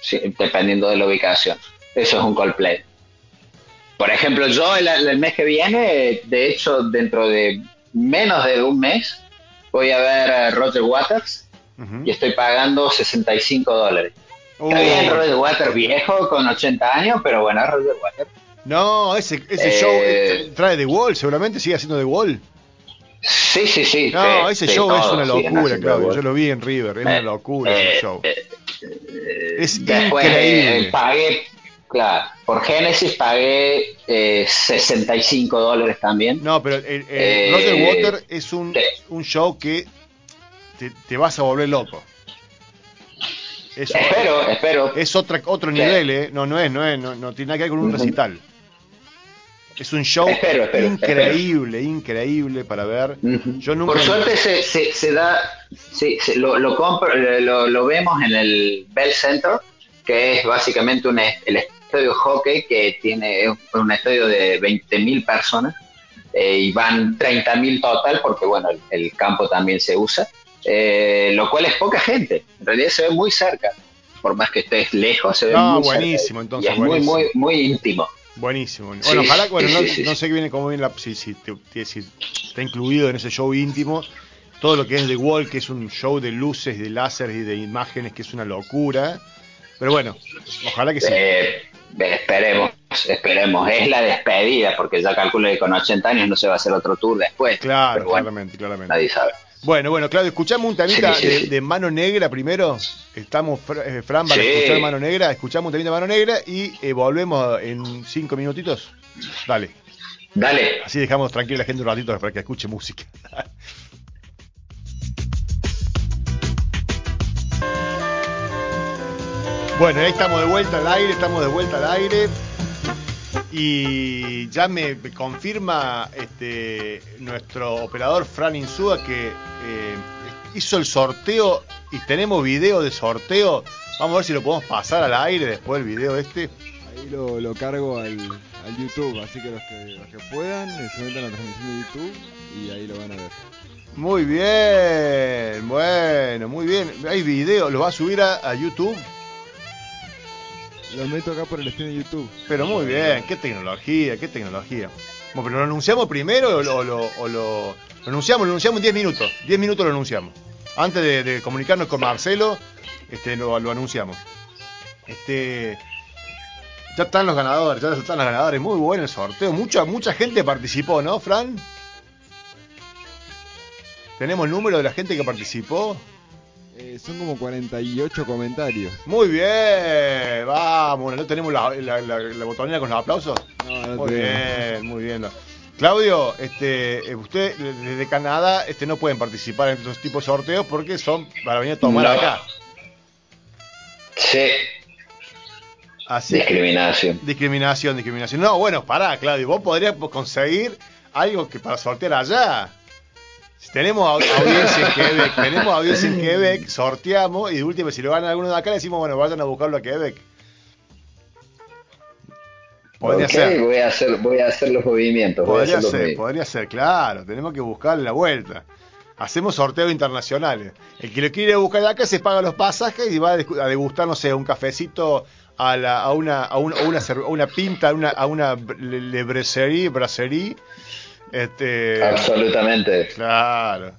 sí, dependiendo de la ubicación. Eso es un Coldplay. Por ejemplo, yo el, el mes que viene, de hecho, dentro de menos de un mes, voy a ver a Roger Waters y estoy pagando 65 dólares. Está Oh, bien, Roger Waters viejo, con 80 años, pero bueno, Roger Waters. No, ese, ese Eh, show eh, trae The Wall, seguramente sigue haciendo The Wall. Sí, sí, sí. No, sí, ese sí, show es todos una locura, haciendo Claudio. Yo lo vi en River, es una Eh, locura eh, ese show. eh, Es Después increíble. eh, pagué, claro, por Genesis pagué eh, 65 dólares también. No, pero Eh, Roger Water es un, sí. un show que te, te vas a volver loco. Es, [LAUGHS] Espero, espero. es otra, otro nivel, ¿eh? No, no es, no es, no, no tiene nada que ver con un recital. Es un show Espero, espero, increíble, increíble para ver. Yo nunca. Por suerte se, se, se da, se- lo, lo, compro- lo, lo vemos en el Bell Center, que es básicamente un, el estadio de hockey que tiene es un estadio de 20.000 personas eh, y van 30.000 total porque bueno, el, el campo también se usa, eh, lo cual es poca gente, en realidad se ve muy cerca, por más que estés lejos, se ve No, muy cerca. buenísimo, entonces, y es muy, buenísimo. muy, muy íntimo. Buenísimo. Bueno, Sí, ojalá, bueno, sí, no, sí, sé qué viene, cómo viene la, si, si, te- si está incluido en ese show íntimo. Todo lo que es The Wall, que es un show de luces, de láseres y de imágenes, que es una locura. Pero bueno, ojalá que sí. Eh, esperemos, esperemos. Es la despedida, porque ya calculo que con 80 años no se va a hacer otro tour después. Claro, bueno, claramente, claramente. nadie sabe. Bueno, bueno, Claudio, escuchamos un temita Sí, sí, de, sí. de Mano Negra primero. Estamos, eh, Fran, para escuchar Mano Negra. Escuchamos un temita de Mano Negra y eh, volvemos en cinco minutitos. Dale. Dale. Así dejamos tranquila a la gente un ratito para que escuche música. [LAUGHS] Bueno, ahí estamos de vuelta al aire, estamos de vuelta al aire. Y ya me, confirma este nuestro operador Fran Insúa que eh, hizo el sorteo y tenemos video de sorteo. Vamos a ver si lo podemos pasar al aire después del video este. Ahí lo, lo cargo al, al YouTube, así que los que, los que puedan eh, se metan a la transmisión de YouTube y ahí lo van a ver. Muy bien, bueno, muy bien. Hay video, lo va a subir a, a YouTube. Lo meto acá por el stream de YouTube. Pero muy bien, qué tecnología, qué tecnología. Bueno, pero lo anunciamos primero o lo, lo- lo anunciamos, lo anunciamos en 10 minutos. 10 minutos lo anunciamos. Antes de, de comunicarnos con Marcelo, este, lo, lo anunciamos. Este, ya están los ganadores, ya están los ganadores. Muy bueno el sorteo. Mucha, mucha gente participó, ¿no, Fran? ¿Tenemos el número de la gente que participó? Eh, son como 48 comentarios. Muy bien, vamos, ¿no tenemos la, la, la- la botonera con los aplausos? No, no Muy bien, muy bien. Claudio, este, eh, usted desde Canadá este, no pueden participar en estos tipos de sorteos porque son para venir a tomar No. acá. Sí, Así discriminación. discriminación, discriminación. No, bueno, pará, Claudio, vos podrías conseguir algo que para sortear allá. Si tenemos au- audiencia en Quebec, [LAUGHS] tenemos audiencia en Quebec, sorteamos y de última, si lo ganan alguno de acá, le decimos, bueno, vayan a buscarlo a Quebec. Podría Ok, ser. Voy a hacer, voy a hacer los movimientos. Podría hacer ser, movimientos. podría ser, claro. Tenemos que buscarle la vuelta. Hacemos sorteos internacionales. El que lo quiere buscar de acá se paga los pasajes y va a degustar, no sé, un cafecito a, la, a, una, a, un- a una, a una pinta, a una, a una le, le brasserie, brasserie. Este, Absolutamente. claro.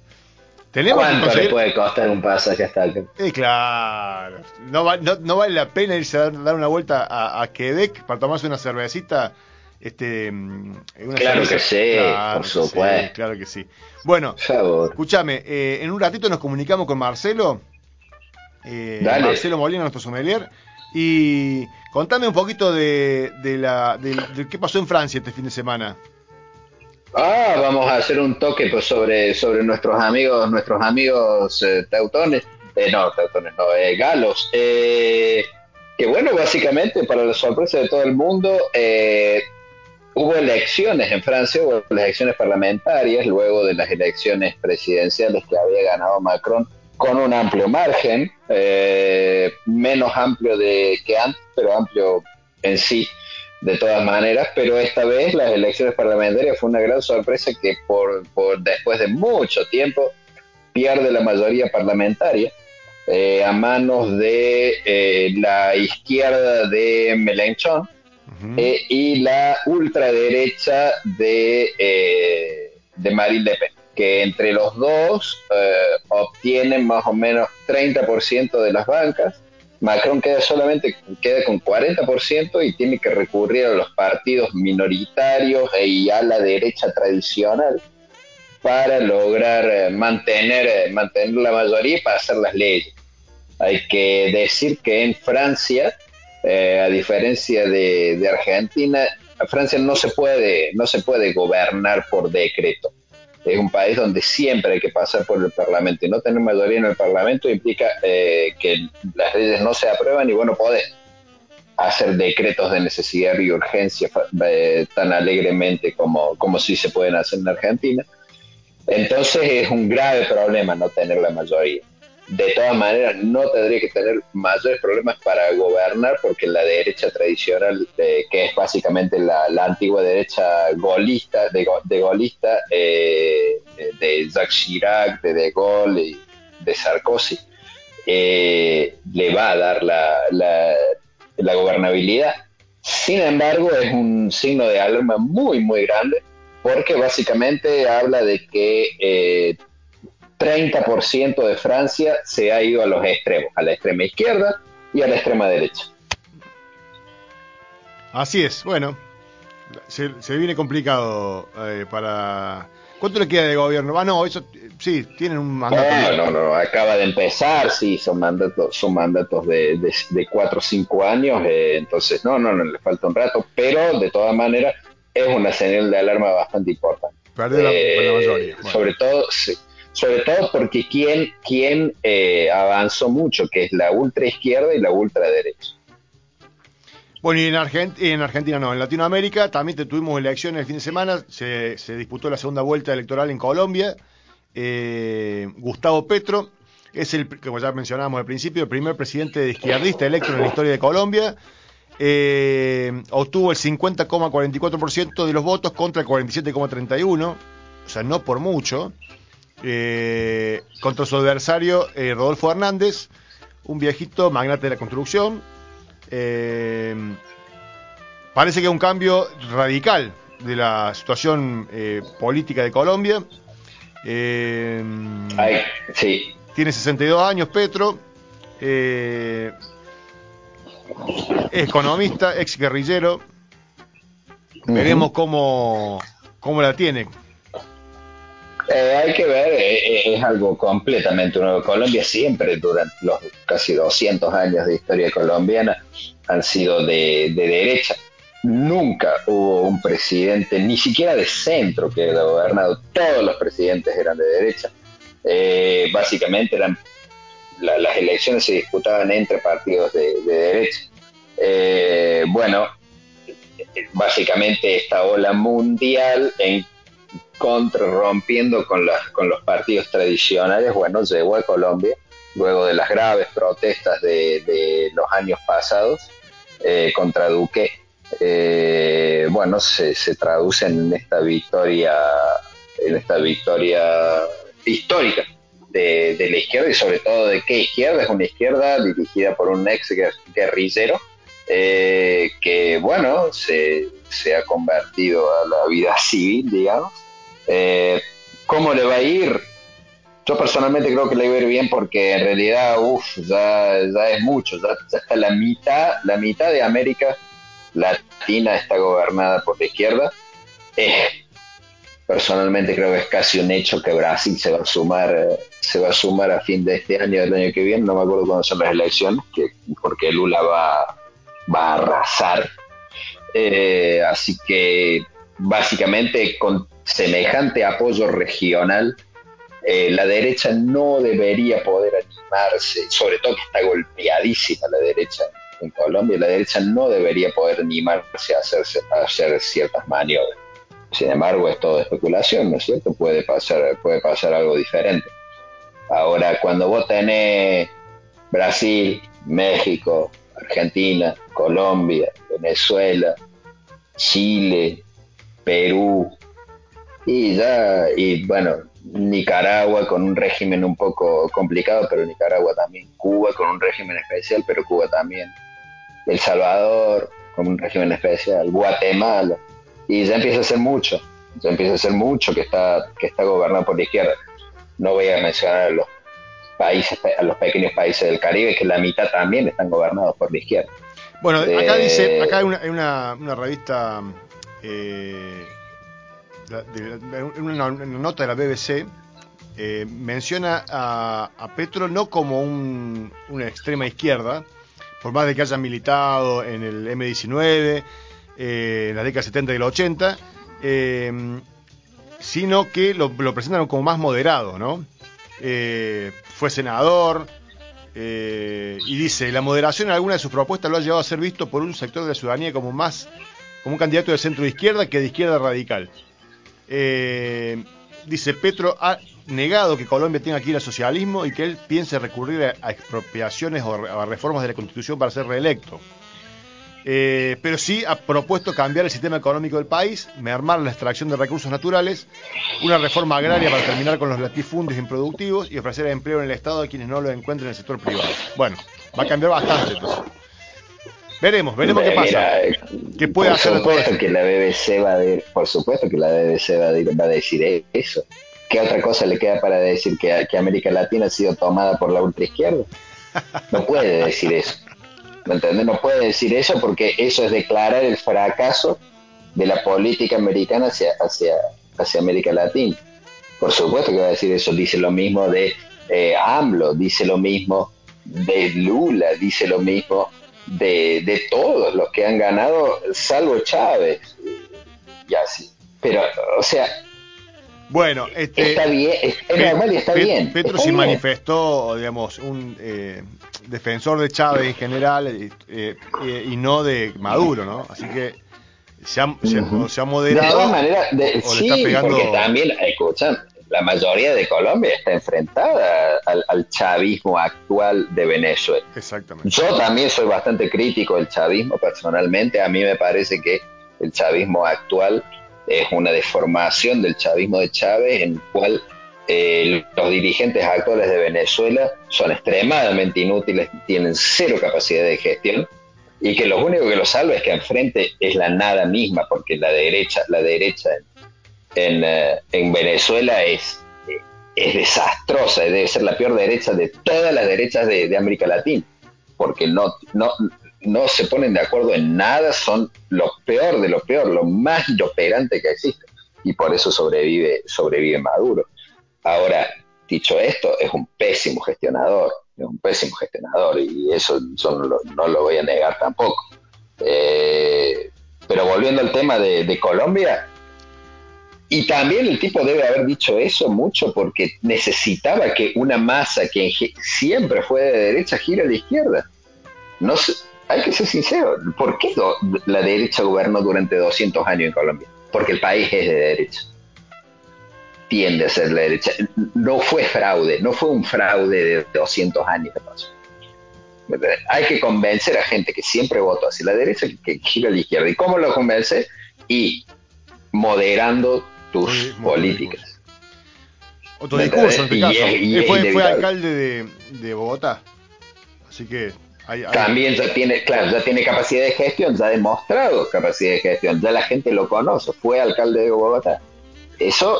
Tenemos que ¿Cuánto le conseguir. puede costar un pasaje hasta acá? Eh, claro. No, va- no, no vale la pena irse a dar, una vuelta a, a Quebec para tomarse una cervecita. Este, mm, una Claro cerveza- que sí, por que supuesto. sí, claro que sí. Bueno, escúchame, eh, en un ratito nos comunicamos con Marcelo. eh. Marcelo Molina, nuestro sommelier. Y contame un poquito de, de la, de, de qué pasó en Francia este fin de semana. Ah, vamos a hacer un toque pues, sobre, sobre nuestros amigos, nuestros amigos eh, teutones, eh, no, teutones, no, eh, galos, eh, que bueno, básicamente para la sorpresa de todo el mundo, eh, hubo elecciones en Francia, hubo elecciones parlamentarias, luego de las elecciones presidenciales que había ganado Macron con un amplio margen, eh, menos amplio de que antes, pero amplio en sí de todas maneras, pero esta vez las elecciones parlamentarias fue una gran sorpresa que por, por después de mucho tiempo pierde la mayoría parlamentaria eh, a manos de eh, la izquierda de Mélenchon Ujú. eh, y la ultraderecha de, de Marine Le Pen, que entre los dos obtienen más o menos 30% de las bancas. Macron queda solamente queda con 40% y tiene que recurrir a los partidos minoritarios e- y a la derecha tradicional para lograr eh, mantener, eh, mantener la mayoría y para hacer las leyes. Hay que decir que en Francia, eh, a diferencia de, de Argentina, Francia no se puede, no se puede gobernar por decreto. Es un país donde siempre hay que pasar por el Parlamento y no tener mayoría en el Parlamento implica eh, que las leyes no se aprueban y bueno, podés hacer decretos de necesidad y urgencia eh, tan alegremente como, como si se pueden hacer en Argentina. Entonces es un grave problema no tener la mayoría de todas maneras no tendría que tener mayores problemas para gobernar porque la derecha tradicional, eh, que es básicamente la, antigua derecha golista, de, de golista, eh, de Jacques Chirac, de De Gaulle y de Sarkozy, eh, le va a dar la, la, la gobernabilidad. Sin embargo, es un signo de alarma muy, muy grande porque básicamente habla de que 30% de Francia se ha ido a los extremos, a la extrema izquierda y a la extrema derecha. Así es, bueno, se, viene complicado eh, para... ¿Cuánto le queda de gobierno? Ah, no, eso sí, tienen un mandato. No, no, no, acaba de empezar, sí, son mandatos, son mandatos de, de, 4 o 5 años, eh, entonces no, no, no, le falta un rato, pero de todas maneras es una señal de alarma bastante importante. Perder la, la, mayoría. Eh, sobre todo, sí sobre todo porque quien, quien eh, avanzó mucho, que es la ultra izquierda y la ultraderecha. Bueno, y en, en Argentina no, en Latinoamérica también tuvimos elecciones el fin de semana, se, disputó la segunda vuelta electoral en Colombia. Eh, Gustavo Petro es el, como ya mencionábamos al principio, el primer presidente izquierdista electo en la historia de Colombia. Eh, obtuvo el 50,44% de los votos contra el 47,31%, o sea, no por mucho. Eh, contra su adversario eh, Rodolfo Hernández, un viejito magnate de la construcción. Eh, parece que es un cambio radical de la situación política de Colombia. sí. Tiene 62 años Petro. economista, ex guerrillero. Veremos cómo, cómo la tiene eh, hay que ver, eh, eh, es algo completamente nuevo. Colombia siempre, durante los casi 200 años de historia colombiana, han sido de, derecha. Nunca hubo un presidente, ni siquiera de centro, que haya gobernado. Todos los presidentes eran de derecha. básicamente eran las elecciones se disputaban entre partidos de, de derecha. bueno, básicamente esta ola mundial en contra, rompiendo con, las, con los partidos tradicionales, bueno, llegó a Colombia luego de las graves protestas de, los años pasados eh, contra Duque. Eh, bueno, se, se traduce en esta victoria, en esta victoria histórica de, la izquierda y sobre todo de qué izquierda, es una izquierda dirigida por un ex guerrillero eh, que, bueno, se, se ha convertido a la vida civil, digamos, eh, ¿Cómo le va a ir? Yo personalmente creo que le va a ir bien porque en realidad, uff, ya, ya, es mucho, ya, está la mitad, la mitad de América Latina está gobernada por la izquierda. Eh, personalmente creo que es casi un hecho que Brasil se va a sumar, se va a sumar a fin de este año, del año que viene, no me acuerdo cuándo son las elecciones, que, porque Lula va, va a arrasar. Eh, así que básicamente con semejante apoyo regional, eh, la derecha no debería poder animarse, sobre todo que está golpeadísima la derecha en Colombia, la derecha no debería poder animarse a, hacerse, a hacer ciertas maniobras. Sin embargo, es todo especulación, ¿no es cierto? Puede pasar, puede pasar algo diferente. Ahora, cuando vos tenés Brasil, México, Argentina, Colombia, Venezuela, Chile, Perú, y ya, y bueno, Nicaragua con un régimen un poco complicado, pero Nicaragua también. Cuba con un régimen especial, pero Cuba también. El Salvador con un régimen especial. Guatemala. Y ya empieza a ser mucho. Ya empieza a ser mucho que está, que está gobernado por la izquierda. No voy a mencionar a los países, a los pequeños países del Caribe, que la mitad también están gobernados por la izquierda. Bueno, acá dice, acá hay una, hay una, una revista eh, una, nota de la BBC, eh, menciona a, Petro no como una extrema izquierda, por más de que haya militado en el M19, eh, en la década 70 y el 80, eh, sino que lo, lo presentan como más moderado, ¿no? Fue senador y dice, la moderación en alguna de sus propuestas lo ha llevado a ser visto por un sector de la ciudadanía como más, como un candidato de centro izquierda que de izquierda radical. Eh, dice, Petro ha negado que Colombia tenga que ir al socialismo y que él piense recurrir a, expropiaciones o a, a reformas de la constitución para ser reelecto. Eh, pero sí ha propuesto cambiar el sistema económico del país, mermar la extracción de recursos naturales, una reforma agraria para terminar con los latifundios improductivos y ofrecer empleo en el Estado a quienes no lo encuentren en el sector privado. Bueno, va a cambiar bastante entonces. Veremos, veremos qué pasa. Mira, ¿Qué puede por hacer todo supuesto esto? que la BBC va a de- por supuesto que la BBC va a, de- va a decir eso. ¿Qué otra cosa le queda para decir que, que América Latina ha sido tomada por la ultraizquierda? No puede decir eso. ¿Me entiendes? No puede decir eso porque eso es declarar el fracaso de la política americana hacia, hacia, hacia América Latina. Por supuesto que va a decir eso. Dice lo mismo de eh, AMLO, dice lo mismo de Lula, dice lo mismo de, de todos los que han ganado, salvo Chávez. Y así. Pero, o sea, Bueno, este, está bien, es, normal y está bien. Petro se manifestó, digamos, un eh, defensor de Chávez en general eh, eh, y no de Maduro, ¿no? Así que se ha, se, ha De moderado. todas maneras, de- o le sí, está pegando- porque también, escuchan, la mayoría de Colombia está enfrentada al, al chavismo actual de Venezuela. Exactamente. Yo también soy bastante crítico del chavismo personalmente. A mí me parece que el chavismo actual es una deformación del chavismo de Chávez en el cual eh, los dirigentes actuales de Venezuela son extremadamente inútiles, tienen cero capacidad de gestión y que lo único que lo salva es que enfrente es la nada misma, porque la derecha, la derecha en, en, eh, en Venezuela es, es desastrosa, debe ser la peor derecha de todas las derechas de, América Latina, porque no, no, no se ponen de acuerdo en nada, son lo peor de lo peor, lo más inoperante que existe, y por eso sobrevive, sobrevive Maduro. Ahora, dicho esto, es un pésimo gestionador, es un pésimo gestionador, y eso no lo, voy a negar tampoco. Eh, pero volviendo al tema de Colombia, y también el tipo debe haber dicho eso mucho porque necesitaba que una masa que siempre fue de derecha gire a la izquierda. No sé, hay que ser sincero. ¿Por qué la derecha gobernó durante 200 años en Colombia? Porque el país es de derecha. Tiende a ser la derecha. No fue fraude, no fue un fraude de 200 años que pasó. Hay que convencer a gente que siempre votó hacia la derecha que, gire a la izquierda. ¿Y cómo lo convence? Y moderando tus muy políticas. Otro discurso en este y caso. es- y Él es fue, fue alcalde de, de Bogotá. Así que hay, hay- También ya tiene, claro, ya tiene capacidad de gestión, ya ha demostrado capacidad de gestión, ya la gente lo conoce, fue alcalde de Bogotá. Eso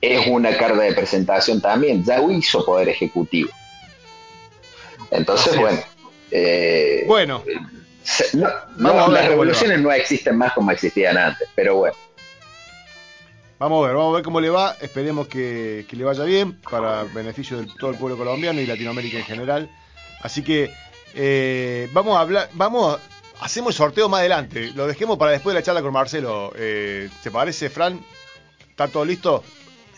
es una carta de presentación también, ya hizo poder ejecutivo. Entonces, Así bueno, eh, Bueno, se- no- las revoluciones no existen más como existían antes, pero bueno. Vamos a ver, vamos a ver cómo le va. Esperemos que, que le vaya bien para beneficio de todo el pueblo colombiano y Latinoamérica en general. Así que eh, vamos a hablar, vamos, a- hacemos el sorteo más adelante. Lo dejemos para después de la charla con Marcelo. Eh, ¿Te parece, Fran? ¿Está todo listo?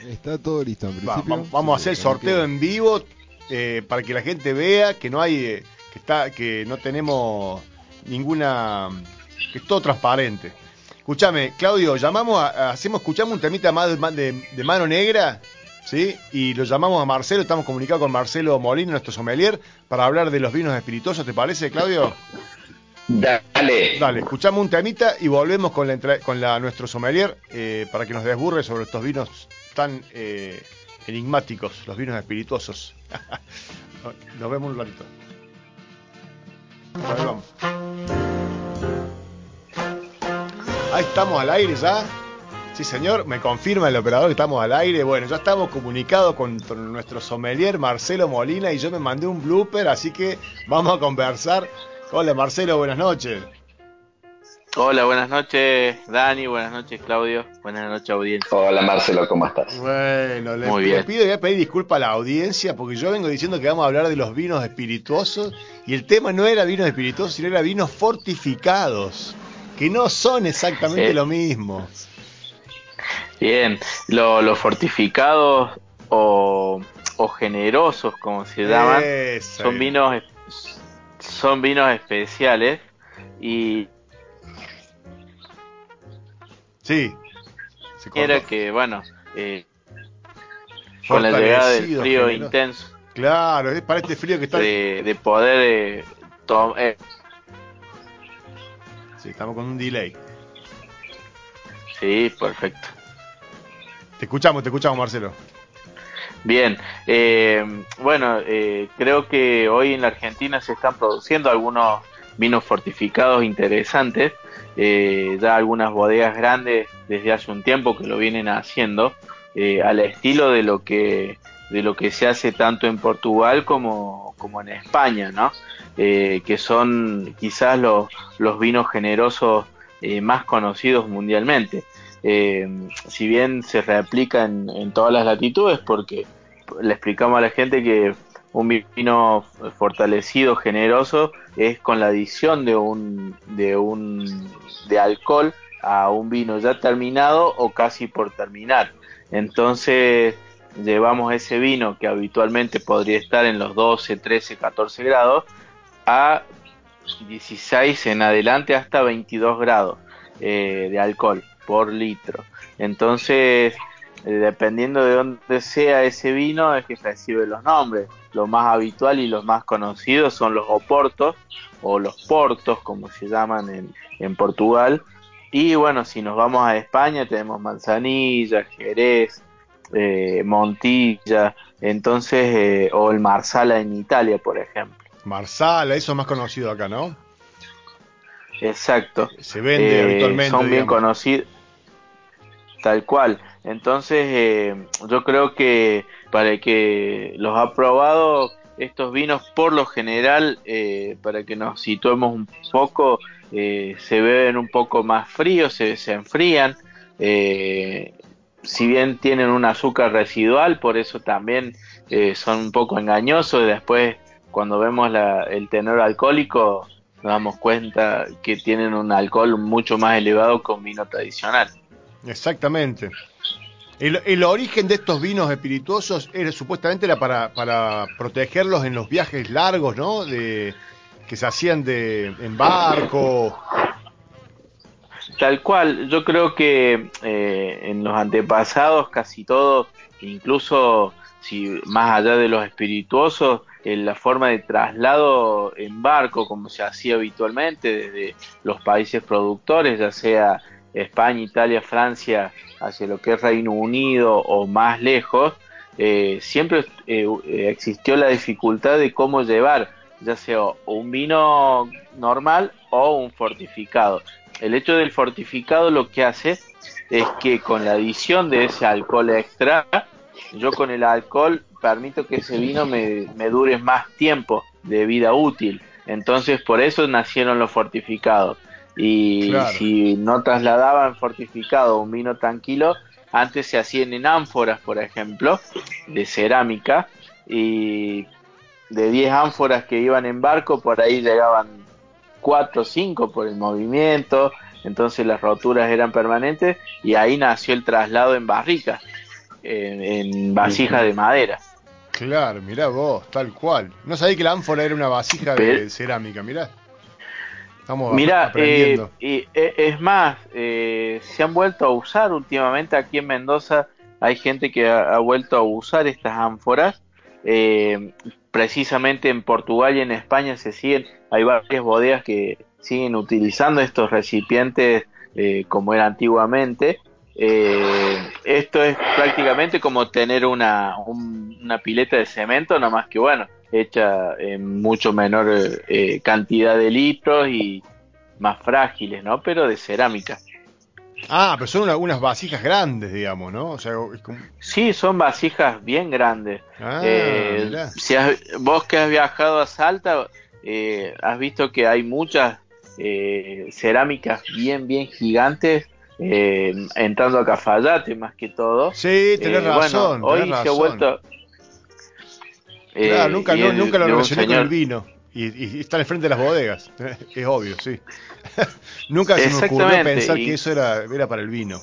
Está todo listo en principio. va- vamos a hacer el sorteo que- en vivo eh, para que la gente vea que no hay, eh, que está, que no tenemos ninguna, que es todo transparente. Escúchame, Claudio, llamamos, a, hacemos, escuchamos un temita más de, mano negra, ¿sí? Y lo llamamos a Marcelo, estamos comunicados con Marcelo Molina, nuestro sommelier, para hablar de los vinos espirituosos, ¿te parece, Claudio? Dale, Dale, escuchamos un temita y volvemos con la, con la nuestro sommelier eh, para que nos desburre sobre estos vinos tan eh, enigmáticos, los vinos espirituosos. [LAUGHS] nos vemos un ratito. Ahí vamos. Ahí estamos al aire ya. Sí, señor, me confirma el operador que estamos al aire. Bueno, ya estamos comunicados con nuestro sommelier Marcelo Molina y yo me mandé un blooper, así que vamos a conversar. Hola Marcelo, buenas noches. Hola, buenas noches Dani, buenas noches Claudio, buenas noches audiencia. hola Marcelo, ¿cómo estás? Bueno, le, Muy le bien. pido y voy a pedir disculpas a la audiencia porque yo vengo diciendo que vamos a hablar de los vinos espirituosos y el tema no era vinos espirituosos, sino era vinos fortificados. Que no son exactamente Eh. lo mismo. Bien, lo- los fortificados o, o generosos, como se llaman, Eso son es. vinos son vinos especiales y Sí. Se cortó. que, bueno, eh, con la llegada del frío generoso. intenso, Claro, es para este frío que está. de, de poder eh, to- eh, Sí, estamos con un delay. sí, perfecto. Te escuchamos, te escuchamos, Marcelo. Bien, eh, bueno, eh, creo que hoy en la Argentina se están produciendo algunos vinos fortificados interesantes. eh, ya algunas bodegas grandes desde hace un tiempo que lo vienen haciendo, eh, al estilo de lo que de lo que se hace tanto en Portugal como, como en España, ¿no? Eh, que son quizás los, vinos generosos eh, más conocidos mundialmente. Eh, si bien se replica en, en todas las latitudes, porque le explicamos a la gente que un vino fortalecido, generoso, es con la adición de un, de un de alcohol a un vino ya terminado o casi por terminar. Entonces llevamos ese vino que habitualmente podría estar en los 12, 13, 14 grados a 16 en adelante hasta 22 grados eh, de alcohol por litro. Entonces, eh, dependiendo de dónde sea ese vino, es que recibe los nombres. Lo más habitual y los más conocidos son los oportos o los portos, como se llaman en, en Portugal. Y bueno, si nos vamos a España, tenemos manzanilla, jerez, eh, montilla, entonces, eh, o el marsala en Italia, por ejemplo. Marsala, eso es más conocido acá, ¿no? Exacto. Se vende Eh, habitualmente. Son bien digamos. conocidos. Tal cual. Entonces, eh, yo creo que para el que los ha probado estos vinos, por lo general, eh, para que nos situemos un poco, eh, se beben un poco más fríos, se, se enfrían. eh, si bien tienen un azúcar residual, por eso también eh, son un poco engañosos. Y después, cuando vemos la- el tenor alcohólico, nos damos cuenta que tienen un alcohol mucho más elevado que un vino tradicional. Exactamente. El, origen de estos vinos espirituosos era supuestamente era para, para protegerlos en los viajes largos, ¿no? De que se hacían de en barco. Tal cual, yo creo que eh, en los antepasados casi todos, incluso si más allá de los espirituosos, en la forma de traslado en barco, como se hacía habitualmente desde los países productores, ya sea España, Italia, Francia, hacia lo que es Reino Unido o más lejos, eh, siempre eh, existió la dificultad de cómo llevar, ya sea un vino normal o un fortificado. El hecho del fortificado lo que hace es que con la adición de ese alcohol extra, yo con el alcohol permito que ese vino me, me dure más tiempo de vida útil. Entonces por eso nacieron los fortificados. Y Claro. si no trasladaban fortificado un vino tranquilo, antes se hacían en ánforas, por ejemplo, de cerámica, y de 10 ánforas que iban en barco, por ahí llegaban 4 o 5 por el movimiento, entonces las roturas eran permanentes, y ahí nació el traslado en barricas, en, en vasijas de madera. Claro, mirá vos, tal cual. No sabía que la ánfora era una vasija de cerámica, mirá. Estamos Mira, aprendiendo. eh, y, eh, es más, eh, se han vuelto a usar últimamente aquí en Mendoza. Hay gente que ha, ha vuelto a usar estas ánforas. Eh, precisamente en Portugal y en España se siguen, hay varias bodegas que siguen utilizando estos recipientes eh, como era antiguamente. Eh, esto es prácticamente como tener una, un- una pileta de cemento, nada más que bueno, hecha en mucho menor eh, cantidad de litros y más frágiles, ¿no? Pero de cerámica. Ah, pero son una- unas vasijas grandes, digamos, ¿no? O sea, es como... Sí, son vasijas bien grandes. Ah, Eh, si has- vos que has viajado a Salta, eh, has visto que hay muchas eh, cerámicas bien, bien gigantes eh, entrando a Cafayate más que todo. Sí, tenés Eh, razón, bueno, hoy tenés se ha vuelto... eh, Claro, nunca, no- el- nunca lo relacioné con el vino. Y, y están al frente de las bodegas. [LAUGHS] Es obvio, sí. [LAUGHS] Nunca se me ocurrió pensar y- que eso era, era para el vino.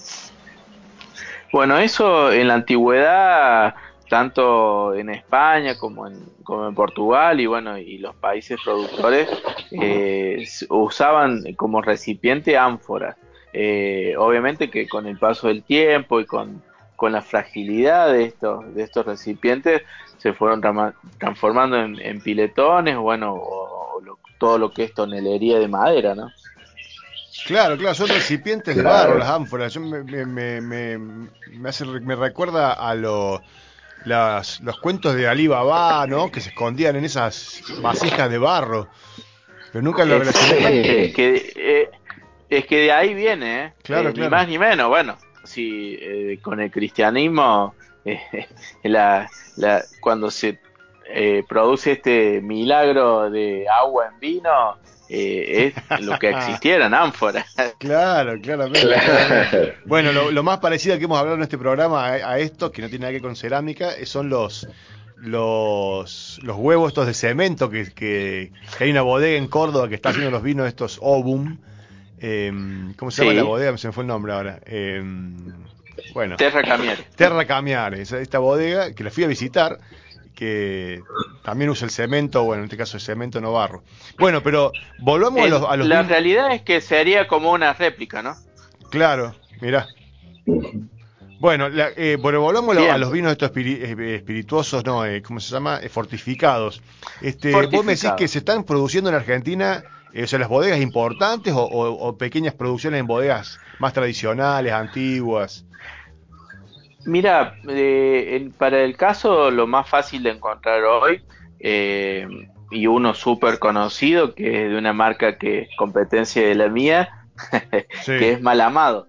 Bueno, eso en la antigüedad, tanto en España como en, como en Portugal y bueno, y los países productores eh, usaban como recipiente ánforas. Eh, obviamente que con el paso del tiempo y con, con la fragilidad de estos, de estos recipientes se fueron transformando en, en piletones, bueno, o, o lo- todo lo que es tonelería de madera, ¿no? Claro, claro, son recipientes de barro las ánforas. Yo me, me, me, me, hace, me recuerda a lo, las, los cuentos de Ali Baba, ¿no? Que se escondían en esas vasijas de barro. Pero nunca lo relacioné. Es que, eh, es que de ahí viene, ¿eh? Claro, Eh, claro. Ni más ni menos. Bueno, si eh, con el cristianismo, eh, [LAUGHS] la, la, cuando se eh, produce este milagro de agua en vino, eh, es lo que existieran ánforas. [LAUGHS] Claro, claramente. Claro. Bueno, lo, lo más parecido que hemos hablado en este programa a, a esto, que no tiene nada que ver con cerámica, eh, son los los, los huevos estos de cemento, que, que, que hay una bodega en Córdoba que está haciendo los vinos estos Obum. Eh, ¿Cómo se llama Sí. la bodega? Se me fue el nombre ahora. Eh, bueno, Terra Camiere. Terra Camiare, esa- esta bodega que la fui a visitar, que también usa el cemento, bueno, en este caso el cemento no barro. Bueno, pero volvamos a los, a los la realidad es que sería como una réplica, ¿no? Claro, mirá. Bueno, la, eh, bueno volvamos Bien. a los vinos estos eh, espirituosos, no, eh, ¿cómo se llama? Eh, fortificados. Este, Vos me decís que se están produciendo en Argentina, o sea, las bodegas importantes o, o- o pequeñas producciones en bodegas más tradicionales, antiguas. Mira, eh, para el caso lo más fácil de encontrar hoy eh, y uno súper conocido que es de una marca que es competencia de la mía, [LAUGHS] Sí. que es Malamado.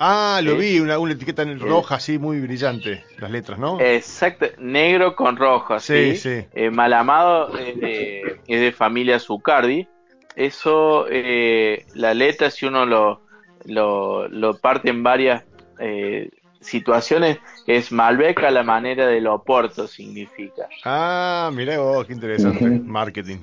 Ah, lo Sí. vi, una, una etiqueta en roja así, muy brillante, las letras, ¿no? Exacto, negro con rojo, Sí, sí. sí. Eh, Malamado es de, es de familia Zucardi. Eso, eh, la letra, si uno lo, lo, lo parte en varias eh, situaciones, es Malbec a la manera del Oporto, significa. Ah, mirá vos, qué interesante. Marketing.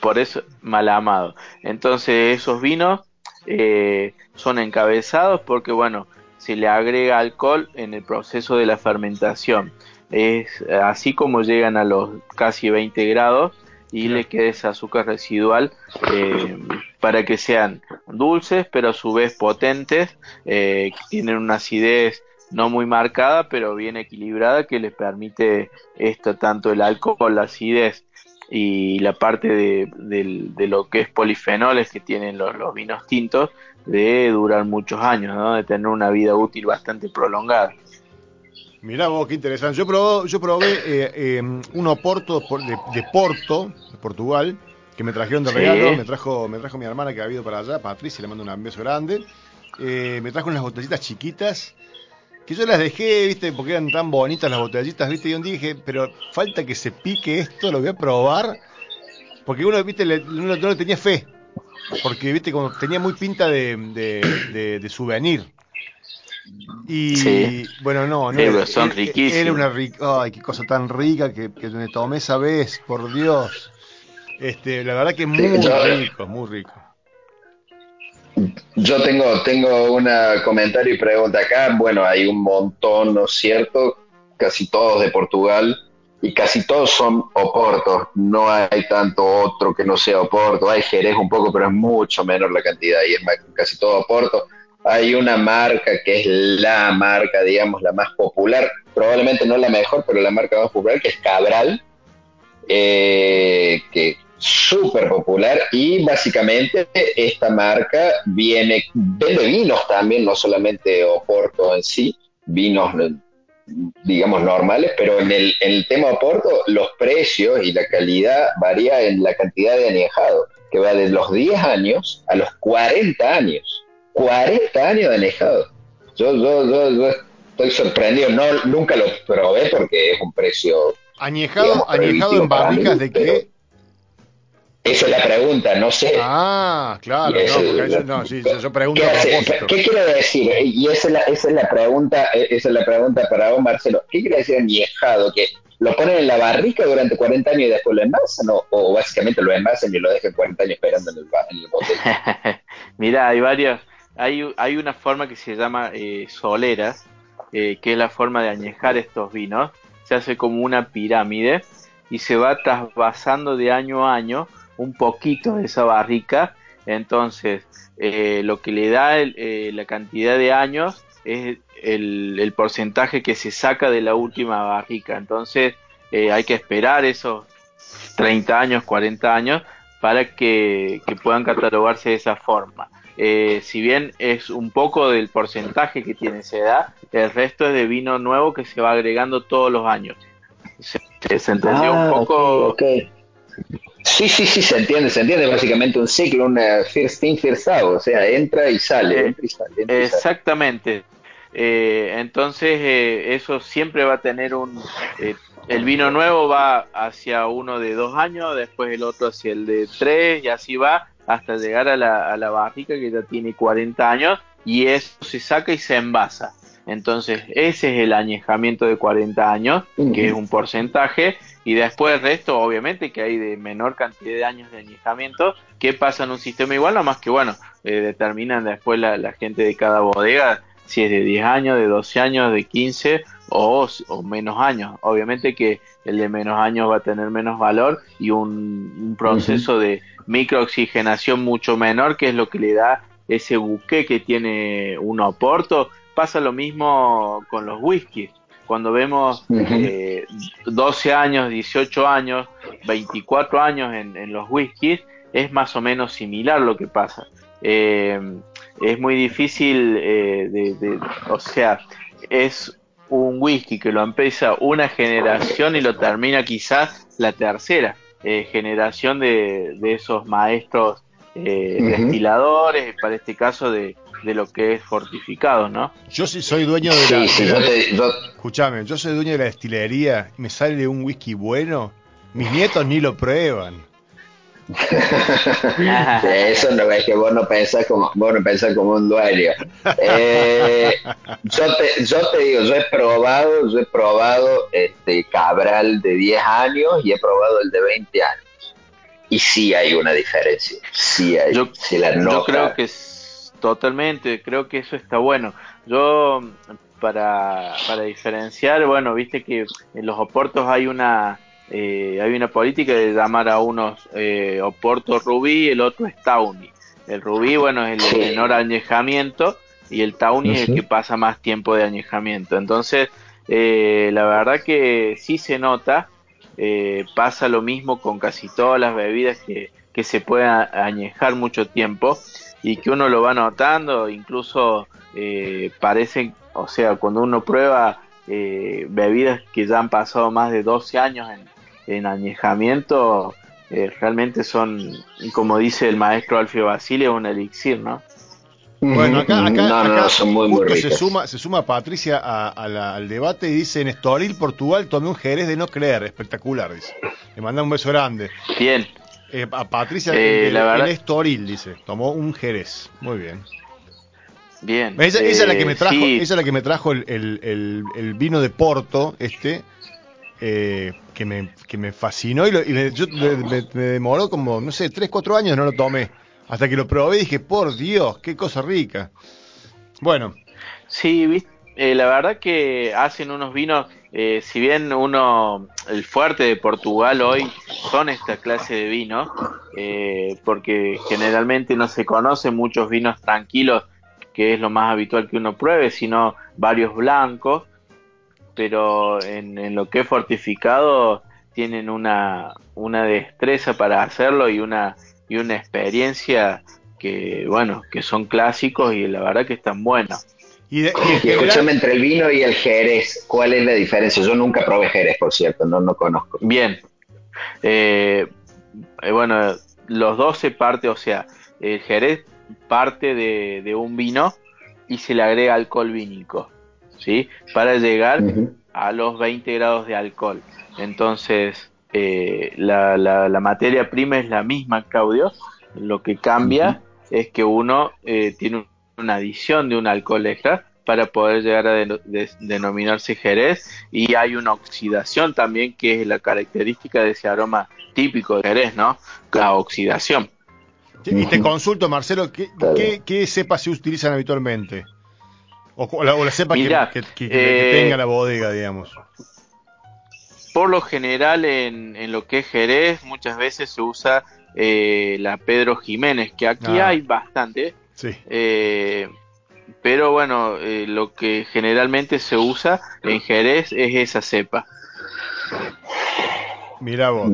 Por eso, Malamado. Entonces, esos vinos eh, son encabezados porque, bueno, se le agrega alcohol en el proceso de la fermentación. Es así como llegan a los casi 20 grados y le queda ese azúcar residual eh, para que sean dulces, pero a su vez potentes, eh, que tienen una acidez no muy marcada, pero bien equilibrada, que les permite esto, tanto el alcohol, la acidez y la parte de lo que es polifenoles que tienen los, los vinos tintos, de durar muchos años, ¿no? de tener una vida útil bastante prolongada. Mirá vos, qué interesante. Yo probé, yo probé eh, eh, un Oporto por- de, de Porto, de Portugal, que me trajeron de Sí. regalo. Me trajo, me trajo mi hermana que ha ido para allá, Patricia, le mando un beso grande. Eh, me trajo unas botellitas chiquitas, que yo las dejé, viste, porque eran tan bonitas las botellitas, viste, y un día dije, pero falta que se pique esto, lo voy a probar. Porque uno, viste, le- uno no le tenía fe. Porque, viste, como tenía muy pinta de, de, de- de souvenir. Y Sí. bueno, no, no. Son era- riquísimos. Era una rica, ay, qué cosa tan rica que, que me tomé esa vez, por Dios. Este, la verdad que muy yo- rico, muy rico. Yo tengo, tengo un comentario y pregunta acá. Bueno, hay un montón, ¿no es cierto? Casi todos de Portugal y casi todos son Oportos. No hay tanto otro que no sea Oporto. Hay Jerez un poco, pero es mucho menor la cantidad y es ma- casi todo Oporto. Hay una marca que es la marca, digamos, la más popular. Probablemente no la mejor, pero la marca más popular, que es Cabral. eh, que súper popular y básicamente esta marca viene, vende vinos también, no solamente Oporto en sí, vinos digamos normales, pero en el, en el tema Oporto los precios y la calidad varía en la cantidad de añejado, que va de los 10 años a los 40 años. 40 años de añejado. Yo, yo, yo, yo estoy sorprendido, no, nunca lo probé porque es un precio Añejado, digamos, añejado en barricas mí, de qué? Esa es la pregunta, no sé. Ah, claro, Y no, porque no, sí, yo, pregunto ¿Qué. ¿Qué quiero decir? Y esa es, la, esa es la pregunta, eh, esa es la pregunta para vos, Marcelo. ¿Qué quiere decir añejado? Que lo ponen en la barrica durante 40 años y después lo envasan, o, básicamente lo envasan y lo dejan 40 años esperando en el, en el [LAUGHS] Mira, hay varios, hay, hay una forma que se llama eh, soleras, eh, que es la forma de añejar estos vinos, se hace como una pirámide y se va trasvasando de año a año un poquito de esa barrica, entonces eh, lo que le da la cantidad de años es el, porcentaje que se saca de la última barrica. Entonces eh, hay que esperar esos 30 años, 40 años para que, puedan catalogarse de esa forma. Eh, si bien es un poco del porcentaje que tiene esa edad, el resto es de vino nuevo que se va agregando todos los años. ¿Se, entendió un ah, poco? Sí, sí, sí, se entiende, se entiende básicamente un ciclo, un first in, first out, o sea, entra y sale. Eh, exactamente. Eh, entonces eh, eso siempre va a tener un... Eh, el vino nuevo va hacia uno de dos años, después el otro hacia el de tres y así va hasta llegar a la, a la barrica que ya tiene 40 años y eso se saca y se envasa. Entonces ese es el añejamiento de 40 años, que es un porcentaje, y después el resto, obviamente, que hay de menor cantidad de años de añejamiento, que pasa en un sistema igual, más que bueno, determinan después la, la gente de cada bodega si es de 10 años, de 12 años, de 15 o, menos años. Obviamente que el de menos años va a tener menos valor y un, proceso de microoxigenación mucho menor, que es lo que le da ese buque que tiene un oporto. Pasa lo mismo con los whiskies. Cuando vemos 12 eh, años, 18 años, 24 años en, en los whiskies, es más o menos similar lo que pasa. Eh, es muy difícil eh, de, o sea, es un whisky que lo empieza una generación y lo termina quizás la tercera eh, generación de, de, esos maestros eh, destiladores, para este caso de, de lo que es fortificado, ¿no? Yo sí soy dueño de la... Escúchame, yo soy dueño de la destilería y me sale un whisky bueno, mis nietos ni lo prueban. [LAUGHS] Eso no es que vos no pensás como, vos no pensás como un dueño. Eh, yo, te, yo te digo, yo he probado, yo he probado este Cabral de 10 años y he probado el de 20 años. Y sí hay una diferencia. Sí hay. Yo, yo creo que es, totalmente, creo que eso está bueno. Yo, para, para diferenciar, bueno, viste que en los oportos hay una eh, hay una política de llamar a unos eh, Oporto Rubí y el otro es Tawny. El Rubí, bueno, es el menor añejamiento y el Tawny es el que pasa más tiempo de añejamiento. Entonces, eh, la verdad que sí se nota, eh, pasa lo mismo con casi todas las bebidas que, que se pueden añejar mucho tiempo y que uno lo va notando, incluso parecen, o sea, cuando uno prueba bebidas que ya han pasado más de 12 años en, en añejamiento eh, realmente son, como dice el maestro Alfio Basile, un elixir, ¿no? Bueno, acá, acá, se suma, se suma Patricia al debate y dice en Estoril, Portugal, tomé un Jerez de no creer, espectacular, dice. Le manda un beso grande. Bien. Eh, a Patricia eh, en Estoril, dice, tomó un Jerez. Muy bien. Bien. Esa, es la que me trajo, esa es la que me trajo el, el, el vino de Porto, este, eh, que, me, que me fascinó y, me, yo, me, demoró como, no sé, 3, 4 años no lo tomé. Hasta que lo probé y dije, por Dios, qué cosa rica. Bueno. Sí, eh, la verdad que hacen unos vinos, eh, si bien uno, el fuerte de Portugal hoy son esta clase de vinos, porque generalmente no se conocen muchos vinos tranquilos, que es lo más habitual que uno pruebe, sino varios blancos pero en, lo que es fortificado tienen una, una destreza para hacerlo y una, y una experiencia que, bueno, que son clásicos y la verdad que están buenos. Y, escúchame, entre el vino y el Jerez, ¿cuál es la diferencia? Yo nunca probé Jerez, por cierto, no, no conozco. Bien. Eh, eh, bueno, los dos se parte, o sea, el Jerez parte de, de un vino y se le agrega alcohol vínico. ¿Sí? Para llegar a los 20 grados de alcohol. Entonces, eh, la, la, materia prima es la misma, Claudio. Lo que cambia es que uno eh, tiene una adición de un alcohol extra para poder llegar a de- de- denominarse Jerez y hay una oxidación también que es la característica de ese aroma típico de Jerez, ¿no? La oxidación. Y te consulto, Marcelo, ¿qué, qué, qué cepas se utilizan habitualmente? O, la, o la cepa que- Mirá, que, que- que eh, tenga la bodega, digamos. Por lo general en, en lo que es Jerez muchas veces se usa eh, la Pedro Jiménez, que aquí Ah. hay bastante, Sí. eh, pero bueno, eh, lo que generalmente se usa en Jerez es esa cepa. Mirá vos.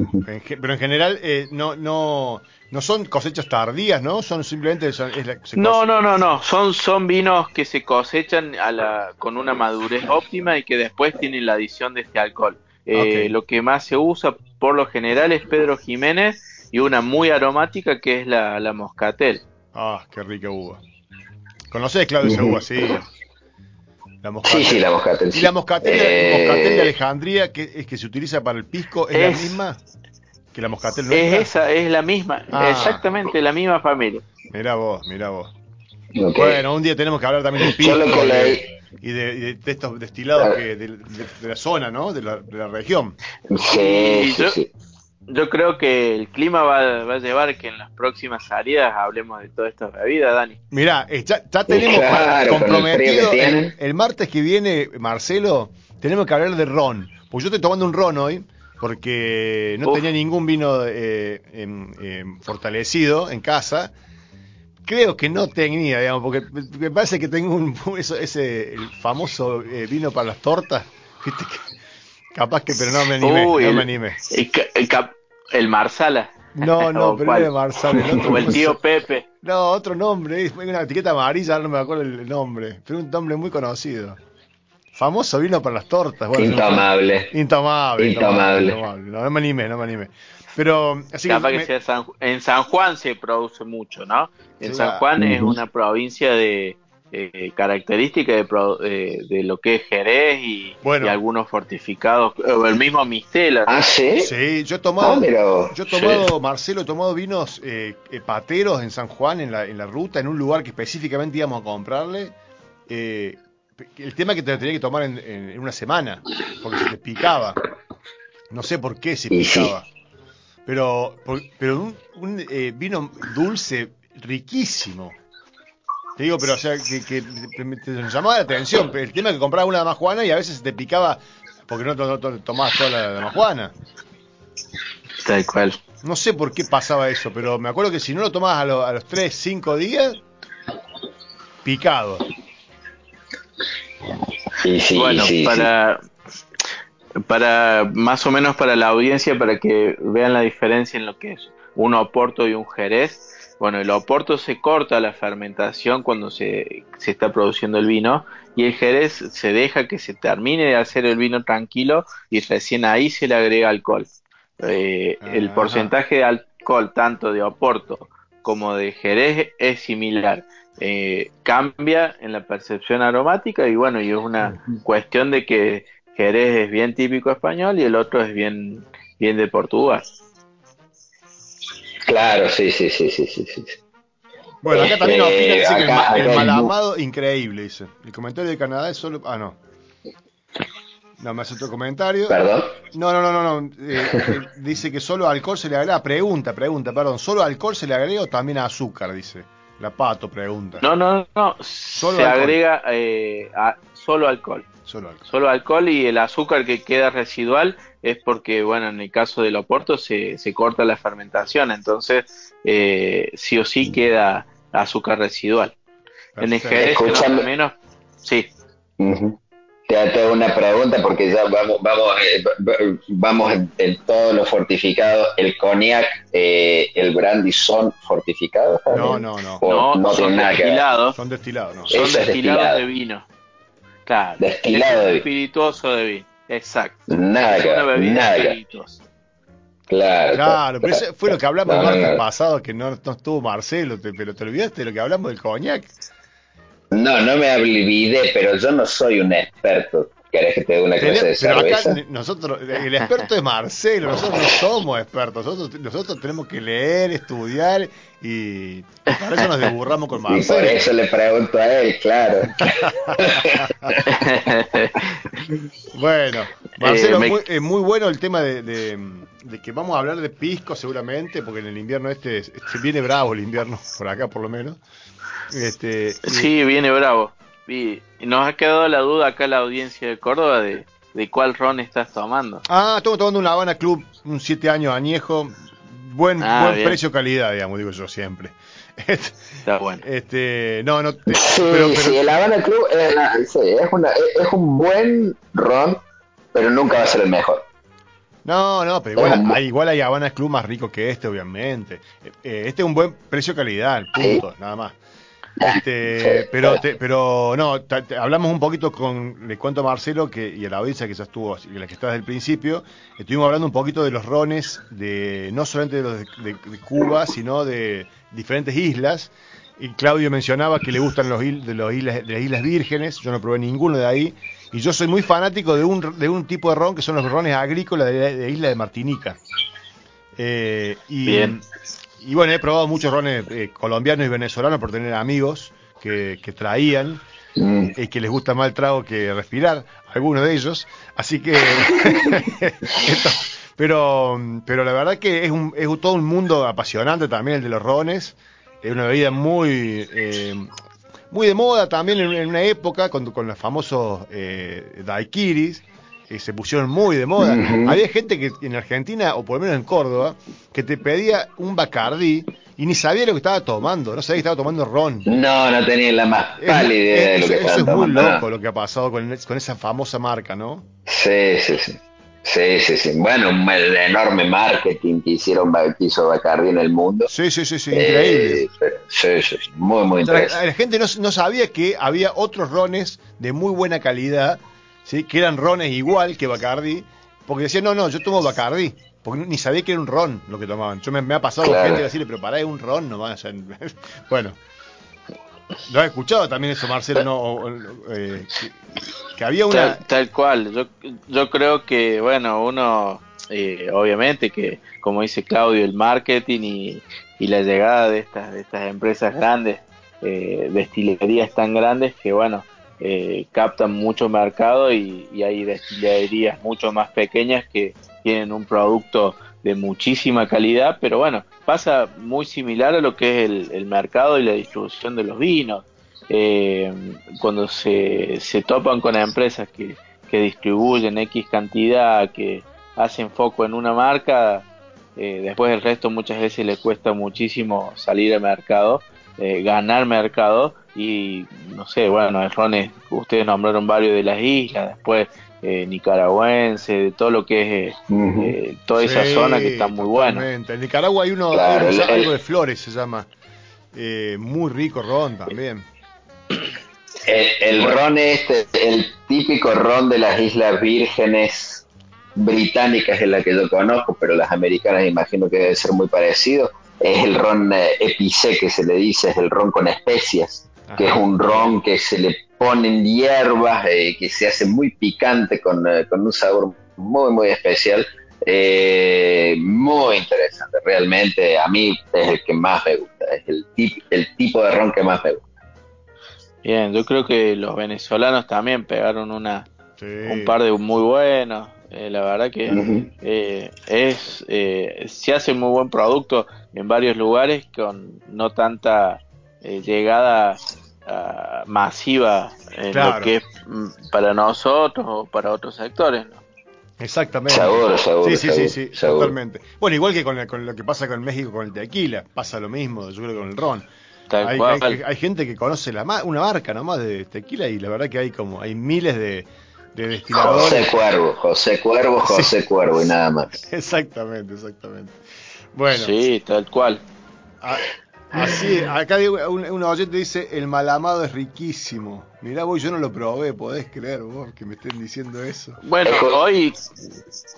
Pero en general eh, no, no, no son cosechas tardías, ¿no? Son simplemente... son- es la- se No, no, no, no, son, son vinos que se cosechan a la, con una madurez óptima y que después tienen la adición de este alcohol. Eh. Lo que más se usa por lo general es Pedro Jiménez y una muy aromática que es la, la Moscatel. Ah, qué rica uva. ¿Conocés, Claudio, esa uva? Sí. La moscatel. sí, la moscatel. ¿Y sí. la moscatel, Eh, moscatel de Alejandría, que es que se utiliza para el pisco, es, la Es- misma que la moscatel Es nuestra? esa, es la misma, Ah. exactamente la misma familia. Mirá vos, mirá vos. Bueno, un día tenemos que hablar también de Yo pisco y de, y de- y de estos destilados que, de, de- de la zona, ¿no? De la, de la región. Sí, Y sí, yo- sí. Yo creo que el clima va, va a llevar que en las próximas salidas hablemos de todas estas bebidas, Dani. Mirá, eh, ya, ya tenemos Claro, para- con el comprometido el, martes que viene, Marcelo, tenemos que hablar de ron. Pues yo estoy tomando un ron hoy porque no Uf. tenía ningún vino eh, em, fortalecido en casa. Creo que no tenía, digamos, porque me parece que tengo un, [LAUGHS] eso, ese el famoso eh, vino para las tortas. [LAUGHS] ¿viste? Que- capaz que, pero no me animé, Uy, no me animé. El, ca- el cap- el Marsala. No, [LAUGHS] no, ¿O pero cuál? era Marsala, el otro [LAUGHS] O el no tío Pepe. No, otro nombre, es una etiqueta amarilla, no me acuerdo el nombre, pero un nombre muy conocido. Famoso vino para las tortas. Bueno, Intomable. Intomable. Intomable. intomable. No, no me animé, no me animé. Pero, así Capaz que, que me- sea San- en San Juan se produce mucho, ¿no? En Sí, San Juan es una provincia de eh, característica de, pro- eh, de lo que es Jerez y, Bueno. y algunos fortificados, o el mismo Mistela. Ah, sí. sí, yo he tomado, Ah, yo he tomado, Marcelo, he tomado vinos eh, eh, pateros en San Juan, en la, en la ruta, en un lugar que específicamente íbamos a comprarle. Eh, el tema es que te lo tenía que tomar en, en- en una semana, porque se te picaba. No sé por qué se picaba. Pero, por- pero un, un, eh, vino dulce, riquísimo. Te digo, pero o sea, que, que te, llamaba la atención. pero El tema es que comprabas una damajuana y a veces se te picaba porque no, no to- tomabas toda la damajuana. Tal cual. No sé por qué pasaba eso, pero me acuerdo que si no lo tomabas a, lo- a los 3, 5 días, picado. Y sí, bueno, sí, sí. para, para más o menos para la audiencia, para que vean la diferencia en lo que es un oporto y un jerez. Bueno, el oporto se corta la fermentación cuando se, se está produciendo el vino y el jerez se deja que se termine de hacer el vino tranquilo y recién ahí se le agrega alcohol. Eh, el Ajá. porcentaje de alcohol tanto de oporto como de jerez es similar. Eh, cambia en la percepción aromática y bueno, y es una cuestión de que Jerez es bien típico español y el otro es bien, bien de Portugal. Claro, sí, sí, sí, sí, sí, sí. Bueno, acá también nos Este, opina, dice que el, ma- malamado, increíble, dice. El comentario de Canadá es solo... Ah, no. No, me hace otro comentario. Perdón. No, no, no, no. no. Eh, eh, dice que solo alcohol se le agrega. Pregunta, pregunta, perdón. ¿Solo alcohol se le agrega o también azúcar? Dice. La pato pregunta. No, no, no, Solo se alcohol. agrega eh, a- solo alcohol. Solo alcohol. Solo alcohol y el azúcar que queda residual es porque, bueno, en el caso del oporto se, se corta la fermentación, entonces eh, sí o sí queda azúcar residual. En el Perfecto. Jerez, más Escúchame. o menos, sí. Ujú. Te hago una pregunta porque ya vamos, vamos, eh, va- vamos en, en todo lo fortificado. ¿El cognac, eh, el brandy son fortificados? No, no, no. No, no son destilados, Son destilados, no. Son destilados destilado. de vino. Claro, Destilado es de vino. espirituoso de vino, exacto. Nada es una bebida nada espirituosa. Claro, Claro, pero eso fue lo que hablamos el martes pasado, que no, no estuvo Marcelo, te- pero te olvidaste de lo que hablamos del coñac. No, no me olvidé, pero yo no soy un experto ¿Querés que te dé una clase de pero cerveza? acá nosotros, el experto es Marcelo, nosotros no somos expertos, nosotros, nosotros tenemos que leer, estudiar y para eso nos desburramos con [LAUGHS] Y por Marcelo. eso le pregunto a él, claro. [LAUGHS] Bueno, Marcelo, Eh, me- muy, es muy bueno el tema de, de- de que vamos a hablar de pisco seguramente, porque en el invierno este se viene bravo el invierno, por acá por lo menos. Este, y- Sí, viene bravo. Y nos ha quedado la duda acá la audiencia de Córdoba de, de cuál ron estás tomando. Ah, estamos tomando un Habana Club, un 7 años añejo, buen, Ah, buen bien. precio-calidad, digamos, digo yo siempre. [LAUGHS] Está bueno. Este, no, no, te- Sí, pero, pero- sí, el Habana Club sí, es, una- es- un buen ron, pero nunca va a ser el mejor. no, no, pero igual hay, igual hay Habana Club más rico que este, obviamente. Eh, eh, este es un buen precio-calidad, punto, nada más. Este, [LAUGHS] pero, te- pero no, ta- te- hablamos un poquito con, le cuento a Marcelo que, y a la audiencia que ya estuvo, y la que está desde el principio, estuvimos hablando un poquito de los rones, de no solamente de los de, de- de Cuba, sino de diferentes islas. Y Claudio mencionaba que le gustan los, de, los islas, de las Islas Vírgenes, yo no probé ninguno de ahí. Y yo soy muy fanático de un, de un tipo de ron que son los rones agrícolas de, la- de Isla de Martinica. Eh, y, Bien. Y bueno, he probado muchos rones eh, colombianos y venezolanos por tener amigos que, que traían Mm. y que les gusta más el trago que respirar, algunos de ellos. Así que. [LAUGHS] esto- pero, pero la verdad que es, un, es todo un mundo apasionante también el de los rones. Es una bebida muy. eh, muy de moda también en, en una época con, con los famosos eh, daiquiris se pusieron muy de moda. Había gente que en Argentina, o por lo menos en Córdoba, que te pedía un Bacardí y ni sabía lo que estaba tomando, no sabía que estaba tomando ron. No, no tenía la más pálida idea de lo que eso estaban es muy loco lo que ha pasado con, con esa famosa marca, ¿no? Sí, sí, sí. Sí, sí, sí. Bueno, un el enorme marketing que hicieron que hizo Bacardi en el mundo. Sí, sí, sí, sí, increíble. Eh, pero- sí, sí, sí. Muy, muy O sea, la, interesante. la gente no, no sabía que había otros rones de muy buena calidad, ¿sí? que eran rones igual que Bacardi, porque decían, no, no, yo tomo Bacardi, porque ni sabía que era un ron lo que tomaban. Yo me, me ha pasado Claro. gente decirle, pero pará, es un ron nomás. [LAUGHS] bueno, lo has escuchado también eso, Marcelo, ¿no? O- o- eh, que, que había una... Tal, tal cual, yo, yo creo que, bueno, uno, eh, obviamente que, como dice Claudio, el marketing y, y la llegada de estas, de estas empresas grandes, eh, destilerías tan grandes que, bueno, eh, captan mucho mercado y, hay destilerías mucho más pequeñas que tienen un producto de muchísima calidad, pero bueno, pasa muy similar a lo que es el, el mercado y la distribución de los vinos. Eh, cuando se, se topan con empresas que, que distribuyen X cantidad, que hacen foco en una marca, eh, después el resto muchas veces les cuesta muchísimo salir al mercado, eh, ganar mercado y no sé, bueno, el Rones, ustedes nombraron varios de las islas, después eh, nicaragüense, de todo lo que es eh, eh, toda esa Sí, zona que está muy buena. En Nicaragua hay uno, Claro, hay uno- el- algo de flores, se llama. Eh, muy rico ron también. El, el ron este, el típico ron de las Islas Vírgenes británicas es la que yo conozco, pero las americanas imagino que debe ser muy parecido. Es el ron epicé que se le dice, es el ron con especias, que es un ron que se le ponen hierbas, eh, que se hace muy picante con, eh, con un sabor muy, muy especial. Eh, muy interesante, realmente a mí es el que más me gusta, es el, tip- el tipo de ron que más me gusta. Bien, yo creo que los venezolanos también pegaron una, Sí. un par de muy buenos. eh, la verdad que Ujú. eh, es eh, se hace muy buen producto en varios lugares con no tanta eh, llegada ah, masiva en Claro. lo que es mm, para nosotros o para otros sectores. ¿no? Exactamente. Seguro, seguro, Sí, sí, seguro, sí, sí, seguro. totalmente. Bueno, igual que con, la- con lo que pasa con México con el tequila, pasa lo mismo, yo creo que con el ron. Tal Hay, cual. hay- hay gente que conoce la ma- una marca nomás de tequila y la verdad que hay como hay miles de, de José destiladores. Cuervo, José Cuervo, José Cuervo y nada más. [LAUGHS] Exactamente, exactamente. Bueno, Sí, tal cual. a- así, acá un, un oyente dice, el malamado es riquísimo. Mirá vos, yo no lo probé, podés creer vos que me estén diciendo eso. Bueno, hoy,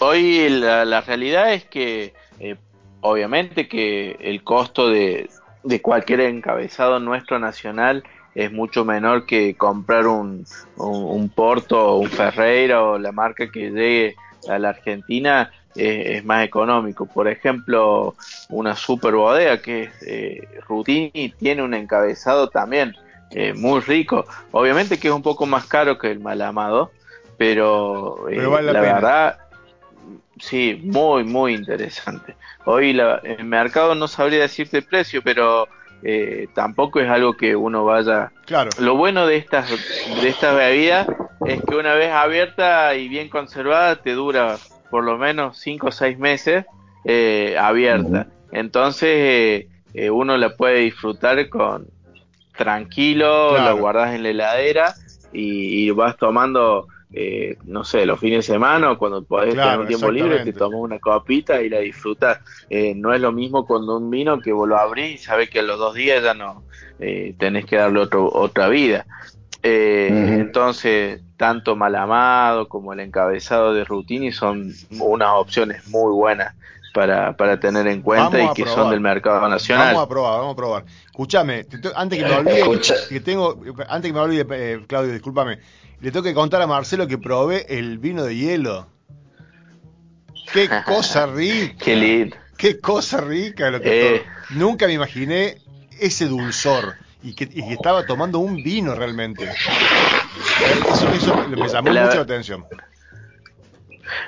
hoy la, la realidad es que eh, obviamente que el costo de, de cualquier encabezado nuestro nacional es mucho menor que comprar un, un, Porto o un Ferreira o la marca que llegue a la Argentina es más económico. Por ejemplo, una super bodega que es eh, Rutini tiene un encabezado también eh, muy rico. Obviamente que es un poco más caro que el Malamado, pero, eh, la, verdad, sí, muy, muy interesante. Hoy la, el mercado no sabría decirte el precio, pero eh, tampoco es algo que uno vaya. Claro. Lo bueno de estas, de estas bebidas es que una vez abierta y bien conservada te dura por lo menos 5 o 6 meses eh, abierta. Entonces eh, uno la puede disfrutar con tranquilo, la guardas en la heladera y vas tomando eh, no sé, los fines de semana o cuando podés tener un tiempo libre, te tomas una copita y la disfrutas. Eh, no es lo mismo cuando un vino que vos lo abrís y sabes que a los dos días ya no eh, tenés que darle otro, otra vida. Entonces, tanto Malamado como el encabezado de Rutini son unas opciones muy buenas para, para tener en cuenta y que son del mercado nacional. Vamos a probar, vamos a probar. Escúchame, antes que me olvide, que tengo, antes que me olvide, Claudio, discúlpame, le tengo que contar a Marcelo que probé el vino de hielo. Qué [LAUGHS] cosa rica. Qué lindo. Qué cosa rica lo que eh. Nunca me imaginé ese dulzor y que, estaba tomando un vino realmente. Eso, me llamó mucho la atención.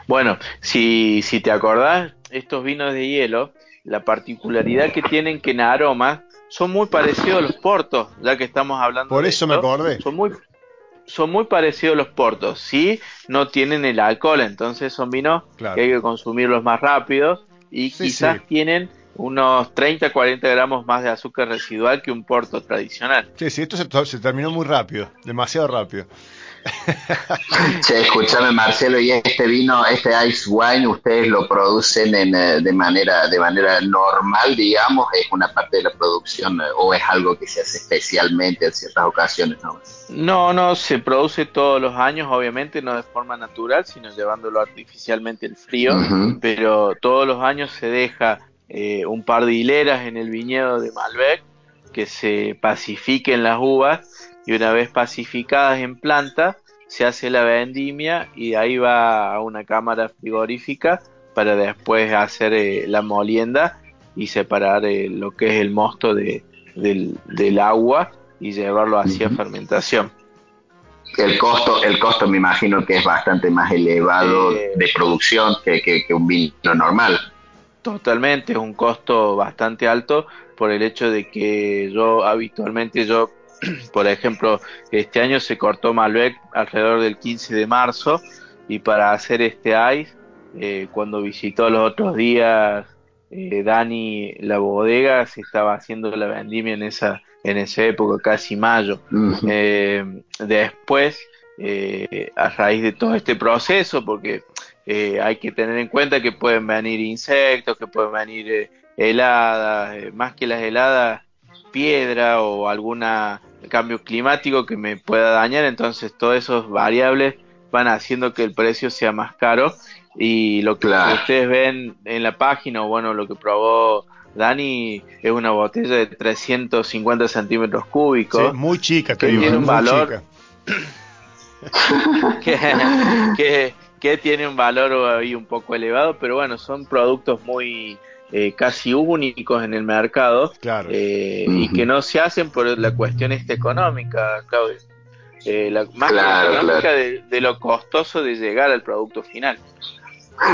Bueno, si, si te acordás, estos vinos de hielo, la particularidad que tienen que en aroma son muy parecidos a los portos, ya que estamos hablando Por eso me acordé. Son muy son muy parecidos a los portos, sí, no tienen el alcohol, entonces son vinos que hay que consumirlos más rápido y quizás tienen unos 30, 40 gramos más de azúcar residual que un porto tradicional. Sí, sí, esto se, se terminó muy rápido, demasiado rápido. [LAUGHS] Che, escúchame Marcelo, y este vino, este ice wine, ustedes lo producen en, eh, de manera de manera normal, digamos, es una parte de la producción eh, o es algo que se hace especialmente en ciertas ocasiones, ¿no? No, no, se produce todos los años, obviamente, no de forma natural, sino llevándolo artificialmente el frío, pero todos los años se deja eh, un par de hileras en el viñedo de Malbec que se pacifiquen las uvas y una vez pacificadas en planta se hace la vendimia y ahí va a una cámara frigorífica para después hacer eh, la molienda y separar eh, lo que es el mosto de, del, agua y llevarlo hacia fermentación. El costo, el costo me imagino que es bastante más elevado eh, de producción que, que, un vino normal. Totalmente, es un costo bastante alto por el hecho de que yo habitualmente yo [CLEARS THROAT] Por ejemplo, este año se cortó Malbec alrededor del 15 de marzo y para hacer este ice, eh, cuando visitó los otros días eh, Dani la bodega, se estaba haciendo la vendimia en esa, en esa época, casi mayo. Eh, después, a raíz de todo este proceso, porque hay que tener en cuenta que pueden venir insectos, que pueden venir heladas, más que las heladas, piedra o alguna cambio climático que me pueda dañar, entonces todas esas variables van haciendo que el precio sea más caro. Y lo que ustedes ven en la página o bueno lo que probó Dani es una botella de 350 centímetros cúbicos muy chica que tiene un valor [LAUGHS] que, que, tiene un valor ahí un poco elevado pero bueno son productos muy eh, casi únicos en el mercado eh, y que no se hacen por la cuestión esta económica, Claudio. Eh, la, más económica De, lo costoso de llegar al producto final.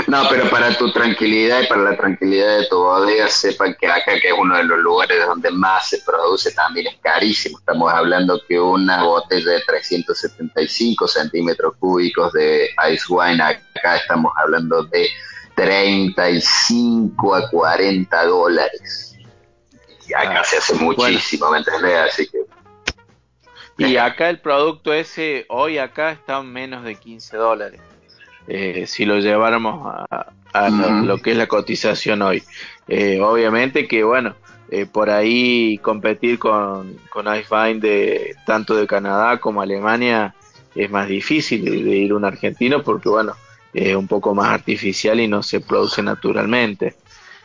No, pero para tu tranquilidad y para la tranquilidad de tu bodega, sepan que acá, que es uno de los lugares donde más se produce, también es carísimo. Estamos hablando que una botella de 375 centímetros cúbicos de ice wine, acá estamos hablando de 35 a 40 dólares. Y acá ah, se hace muchísimo, ¿me entendés? Así que... Y acá el producto ese, hoy acá está en menos de 15 dólares. Eh, si lo lleváramos a, lo, que es la cotización hoy. Eh, obviamente que, bueno, eh, por ahí competir con, con iFind de tanto de Canadá como Alemania es más difícil de, de ir un argentino porque, bueno, es un poco más artificial y no se produce naturalmente.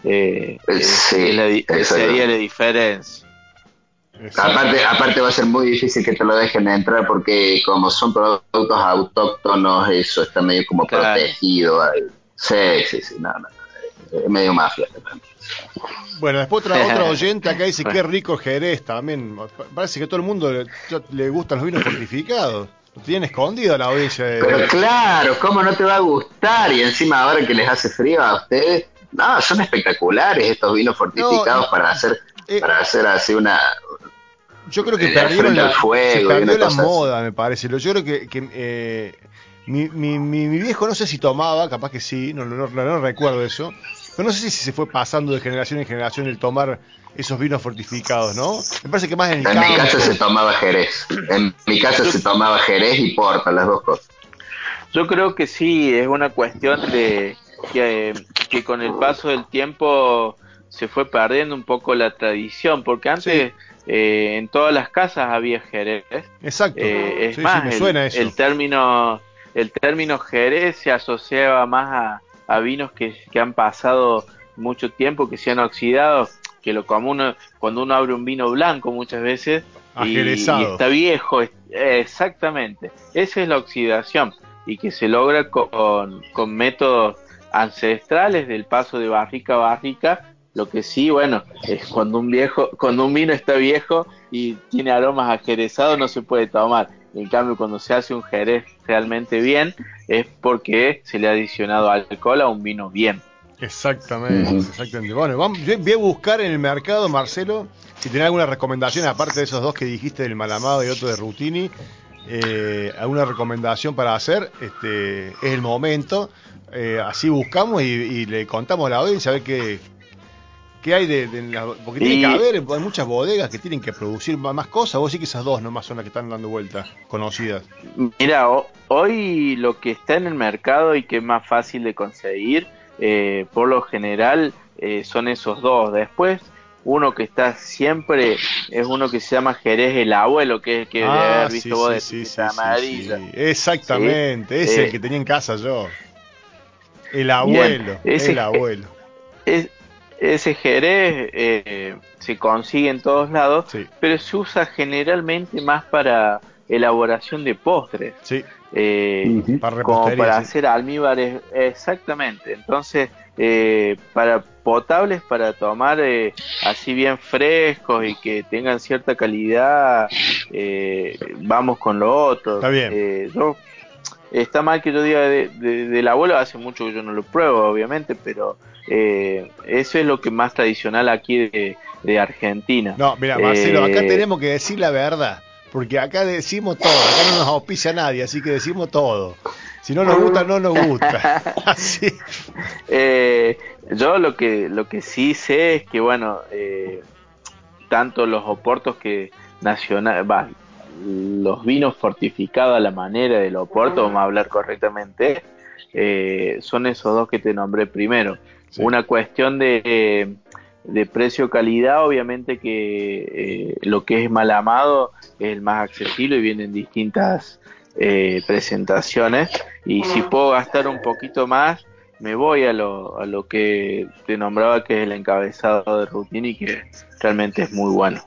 Eh, sí, la, sería la diferencia. Aparte, aparte va a ser muy difícil que te lo dejen entrar porque como son productos autóctonos, eso está medio como protegido. Sí, sí, sí, no, no, es medio mafia. Bueno, después otra, [LAUGHS] otra oyente acá dice que rico Jerez también. Parece que a todo el mundo le, gustan los vinos fortificados. Lo tienen escondido la audiencia. Pero claro, ¿cómo no te va a gustar? Y encima ahora que les hace frío a ustedes, no, son espectaculares estos vinos fortificados para hacer eh, para hacer así una yo creo que perdieron la, se perdió la moda, me parece. Yo creo que, que eh, mi, mi, mi, viejo no sé si tomaba, capaz que sí, no, no, no, recuerdo eso, pero no sé si se fue pasando de generación en generación el tomar esos vinos fortificados, ¿no? Me parece que más en el En mi casa se tomaba Jerez, en mi casa se tomaba Jerez y Porta, las dos cosas. Yo creo que sí, es una cuestión de que, que con el paso del tiempo se fue perdiendo un poco la tradición, porque antes eh, en todas las casas había Jerez. Exacto. Eh, es más, el, término el término Jerez se asociaba más a, vinos que, han pasado mucho tiempo, que se han oxidado, que lo común cuando uno abre un vino blanco muchas veces y, está viejo, exactamente. Esa es la oxidación y que se logra con, con métodos ancestrales del paso de barrica a barrica lo que sí, bueno, es cuando un viejo, cuando un vino está viejo y tiene aromas ajerezados no se puede tomar. En cambio, cuando se hace un jerez realmente bien, es porque se le ha adicionado alcohol a un vino bien. Exactamente, exactamente. Bueno, vamos, yo voy a buscar en el mercado, Marcelo, si tiene alguna recomendación, aparte de esos dos que dijiste, del Malamado y otro de Rutini, eh, alguna recomendación para hacer, este, es el momento. Eh, así buscamos y, y, le contamos a la audiencia a ver qué, ¿Qué hay de, porque tiene que haber, hay muchas bodegas que tienen que producir más cosas, vos sí que esas dos nomás son las que están dando vueltas, conocidas. Mira, hoy lo que está en el mercado y que es más fácil de conseguir, eh, por lo general, eh, son esos dos. Después, uno que está siempre es uno que se llama Jerez el Abuelo, que es que ah, haber visto vos de sí, amarilla. Exactamente, ese es el eh, que tenía en casa yo. El abuelo, el abuelo. Es, ese jerez eh, se consigue en todos lados, pero se usa generalmente más para elaboración de postres. Sí. Eh, para como para hacer almíbares, exactamente. Entonces, eh, para potables, para tomar así bien frescos y que tengan cierta calidad, vamos con lo otro. Está bien. yo Está mal que yo diga de, del abuelo, hace mucho que yo no lo pruebo, obviamente, pero eh, eso es lo que más tradicional aquí de, Argentina. No, mira, Marcelo, acá eh, tenemos que decir la verdad, porque acá decimos todo, acá no nos auspicia nadie, así que decimos todo. Si no nos gusta, no nos gusta. [LAUGHS] [LAUGHS] Así. Eh, yo lo que, lo que sí sé es que, bueno, tanto los oportos que nacional, los vinos fortificados a la manera del Oporto, vamos a hablar correctamente, eh, son esos dos que te nombré primero. Una cuestión de, de precio-calidad, obviamente que eh, lo que es mal amado es el más accesible y viene en distintas eh, presentaciones. Y si puedo gastar un poquito más, me voy a lo, a lo que te nombraba que es el encabezado de Rutini, que realmente es muy bueno.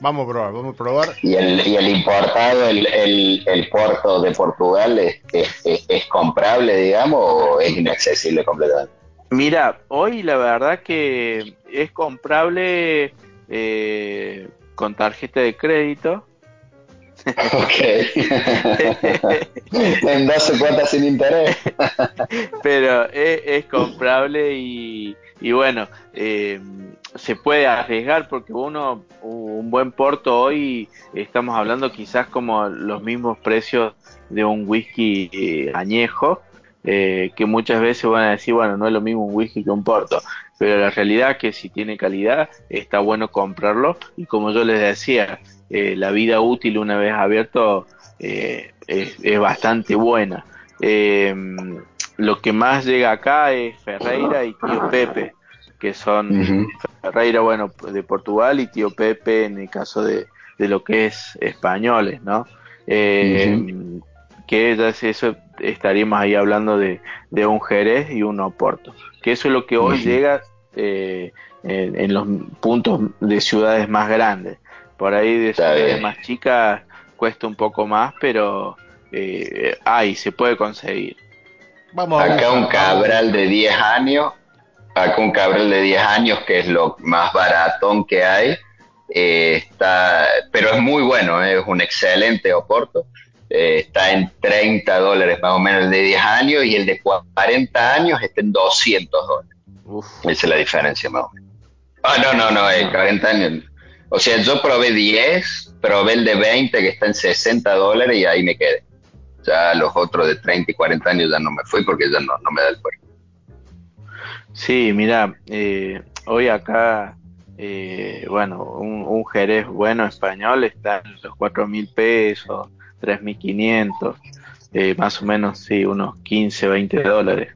Vamos a probar, vamos a probar. ¿Y el, y el importado, el, el, el puerto de Portugal, es, es, comprable, digamos, o es inaccesible completamente? Mira, hoy la verdad que es comprable eh, con tarjeta de crédito. Ok. [LAUGHS] en 12 cuotas sin interés. [LAUGHS] Pero es, es comprable y, y bueno, eh, se puede arriesgar porque uno, un buen porto hoy, estamos hablando quizás como los mismos precios de un whisky eh, añejo, eh, que muchas veces van a decir, bueno, no es lo mismo un whisky que un porto, pero la realidad es que si tiene calidad, está bueno comprarlo. Y como yo les decía, eh, la vida útil una vez abierto es, es, bastante buena. lo que más llega acá es Ferreira y Tío Pepe que son Ferreira, bueno, de Portugal y Tío Pepe en el caso de, de lo que es españoles, ¿no? Eh, Que ya eso estaríamos ahí hablando de, de, un Jerez y un Oporto, que eso es lo que hoy llega eh, en, los puntos de ciudades más grandes. Por ahí de ciudades más chicas cuesta un poco más, pero eh, hay, se puede conseguir. Vamos acá un cabral de 10 años, acá un cabral de 10 años que es lo más baratón que hay, eh, está, pero es muy bueno, eh, es un excelente Oporto. Eh, está en 30 dólares más o menos el de 10 años y el de 40 años está en 200 dólares. Esa es la diferencia más o menos. Ah, no, no, no, eh, 40 años. O sea, yo probé 10, probé el de 20 que está en 60 dólares y ahí me quedé. Ya los otros de 30 y 40 años ya no me fui porque ya no, no me da el cuerpo. Sí, mira, eh, hoy acá, eh, bueno, un, un, Jerez bueno español está en los 4 mil pesos, 3 mil 500, eh, más o menos, sí, unos 15, 20 dólares.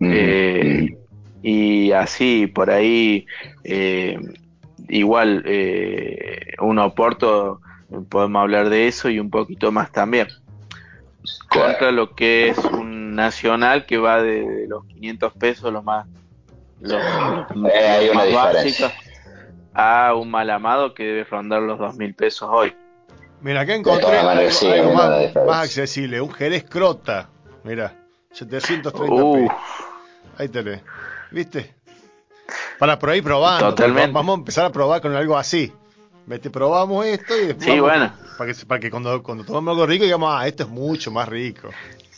Mm, eh, mm. Y así, por ahí, eh, igual, eh, un Oporto, podemos hablar de eso y un poquito más también. Contra lo que es un nacional que va de, los 500 pesos, los más, los, eh, más básicos, a un mal amado que debe rondar los 2.000 pesos hoy. Mira, acá encontré algo, sí, algo más, más, accesible, un Jerez Crota, mira, 730 pesos. Ahí tenés. ¿Viste? Para por ahí probando. Totalmente. Vamos a empezar a probar con algo así. Vete, probamos esto y después. Sí, bueno. Para que, para que cuando, cuando tomamos algo rico digamos, ah, esto es mucho más rico.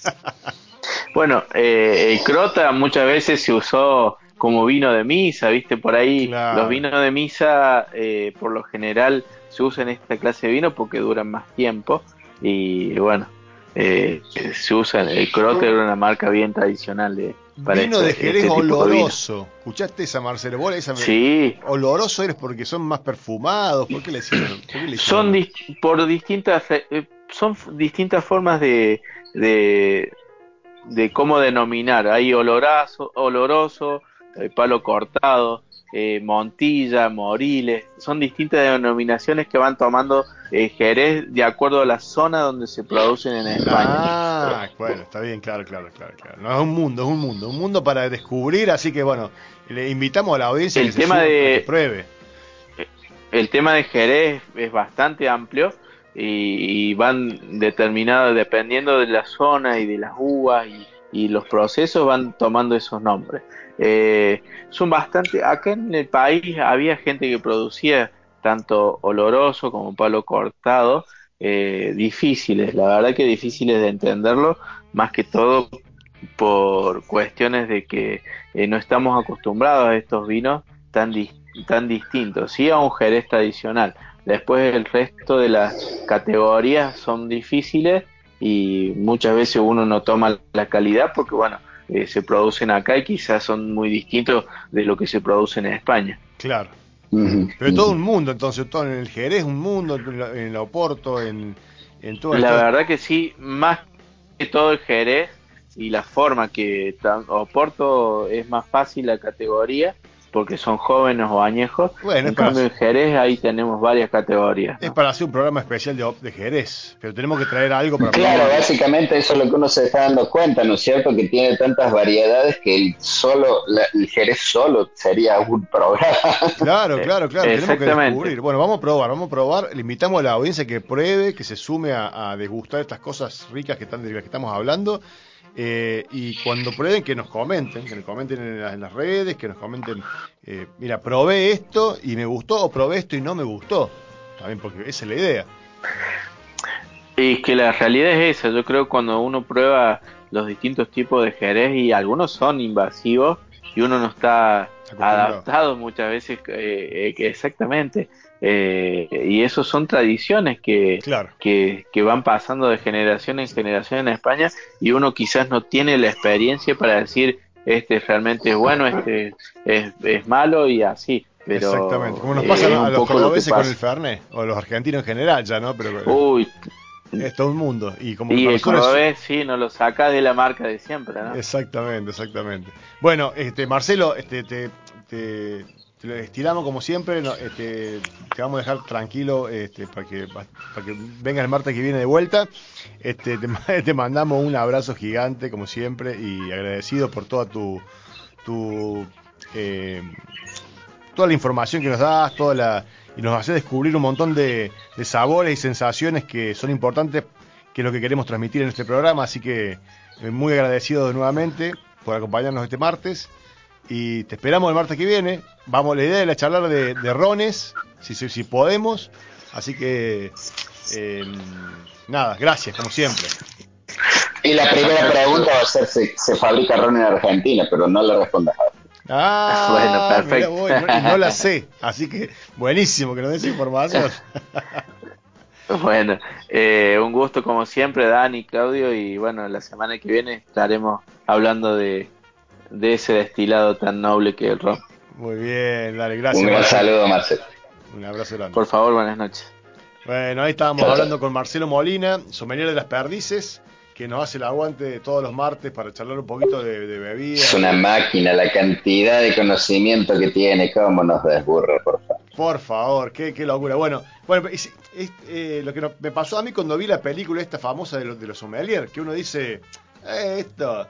[LAUGHS] bueno, eh, el crota muchas veces se usó como vino de misa, ¿viste? Por ahí claro. los vinos de misa, eh, por lo general, se usan esta clase de vino porque duran más tiempo. Y bueno, eh, se usan. El crota era una marca bien tradicional de Vino de Jerez este oloroso. ¿Escuchaste esa, Marcelo? ¿Vos esa sí. ¿Oloroso eres porque son más perfumados? ¿Por qué le hicieron? ¿Por qué le son por distintas eh, son distintas formas de, de, de cómo denominar. Hay olorazo, oloroso, eh, palo cortado, eh, Montilla, Moriles, son distintas denominaciones que van tomando eh, Jerez de acuerdo a la zona donde se producen en España. Ah, bueno, está bien, claro, claro, claro, claro. No, es un mundo, es un mundo, un mundo para descubrir, así que bueno, le invitamos a la audiencia el que, tema se de, que pruebe. El tema de Jerez es bastante amplio y, y van determinados dependiendo de la zona y de las uvas y, y los procesos van tomando esos nombres. Eh, son bastante, acá en el país había gente que producía tanto oloroso como palo cortado, eh, difíciles, la verdad que difíciles de entenderlo, más que todo por cuestiones de que eh, no estamos acostumbrados a estos vinos tan, tan distintos, sí a un jerez tradicional. Después el resto de las categorías son difíciles y muchas veces uno no toma la calidad porque bueno, eh, se producen acá y quizás son muy distintos de lo que se produce en España. Claro. Pero todo un mundo, entonces, todo en el Jerez, un mundo, en la Oporto, en, en todo La verdad que sí, más que todo el Jerez y la forma que Oporto es más fácil la categoría porque son jóvenes o añejos. Bueno, en cambio, en Jerez ahí tenemos varias categorías. ¿no? Es para hacer un programa especial de, de, Jerez, pero tenemos que traer algo para... Claro, probar. básicamente eso es lo que uno se está dando cuenta, ¿no es cierto? Que tiene tantas variedades que el, solo, la, el Jerez solo sería un programa. [LAUGHS] Claro, claro, claro, tenemos que descubrir. Bueno, vamos a probar, vamos a probar. Le invitamos a la audiencia que pruebe, que se sume a, a degustar estas cosas ricas que, están, de las que estamos hablando. Eh, y cuando prueben que nos comenten, que nos comenten en, la, en las redes, que nos comenten, eh, mira, probé esto y me gustó, o probé esto y no me gustó. También porque esa es la idea. Y que la realidad es esa, yo creo que cuando uno prueba los distintos tipos de jerez y algunos son invasivos y uno no está adaptado muchas veces eh, que exactamente eh, y eso son tradiciones que, claro. que, que, van pasando de generación en generación en España y uno quizás no tiene la experiencia para decir este realmente es bueno, este es, es malo y así. Pero, Exactamente, como nos pasa eh, a los cordobeses con el Fernet, o los argentinos en general ya, ¿no? Pero, Uy, es todo un mundo. Y, como y el cordobés, sí, no lo saca de la marca de siempre, ¿no? Exactamente, exactamente. Bueno, este Marcelo, este, te, te, te lo estiramos como siempre, este, te vamos a dejar tranquilo este, para, que, para que venga el martes que viene de vuelta. Este, [LAUGHS] te, mandamos un abrazo gigante como siempre y agradecido por toda tu, eh, toda la información que nos das, toda la y nos hace descubrir un montón de, de sabores y sensaciones que son importantes, que es lo que queremos transmitir en este programa. Así que eh, muy agradecido nuevamente por acompañarnos este martes. Y te esperamos el martes que viene. Vamos, la idea es la charlar de, de rones, si, si, si podemos. Así que, eh, nada, gracias, como siempre. Y la primera pregunta va a ser si se fabrica ron en Argentina, pero no la respondas. Ah, [LAUGHS] Bueno, perfecto. mirá vos, y no, y no la sé, así que buenísimo que nos des información. [LAUGHS] Bueno, eh, un gusto como siempre, Dani, Claudio, y bueno, la semana que viene estaremos hablando de, de ese destilado tan noble que es el ron. Muy bien, dale, gracias. Un gran saludo, Marcelo. Un abrazo grande. Por favor, buenas noches. Bueno, ahí estábamos hablando con Marcelo Molina, sommelier de las perdices, que nos hace el aguante todos los martes para charlar un poquito de, de bebida. Es una máquina, la cantidad de conocimiento que tiene, cómo nos desburra, por favor. Por favor, qué, qué locura. Bueno, bueno es- es- eh, lo que no- me pasó a mí cuando vi la película esta famosa de los, de los sommelier, que uno dice, eh, esto,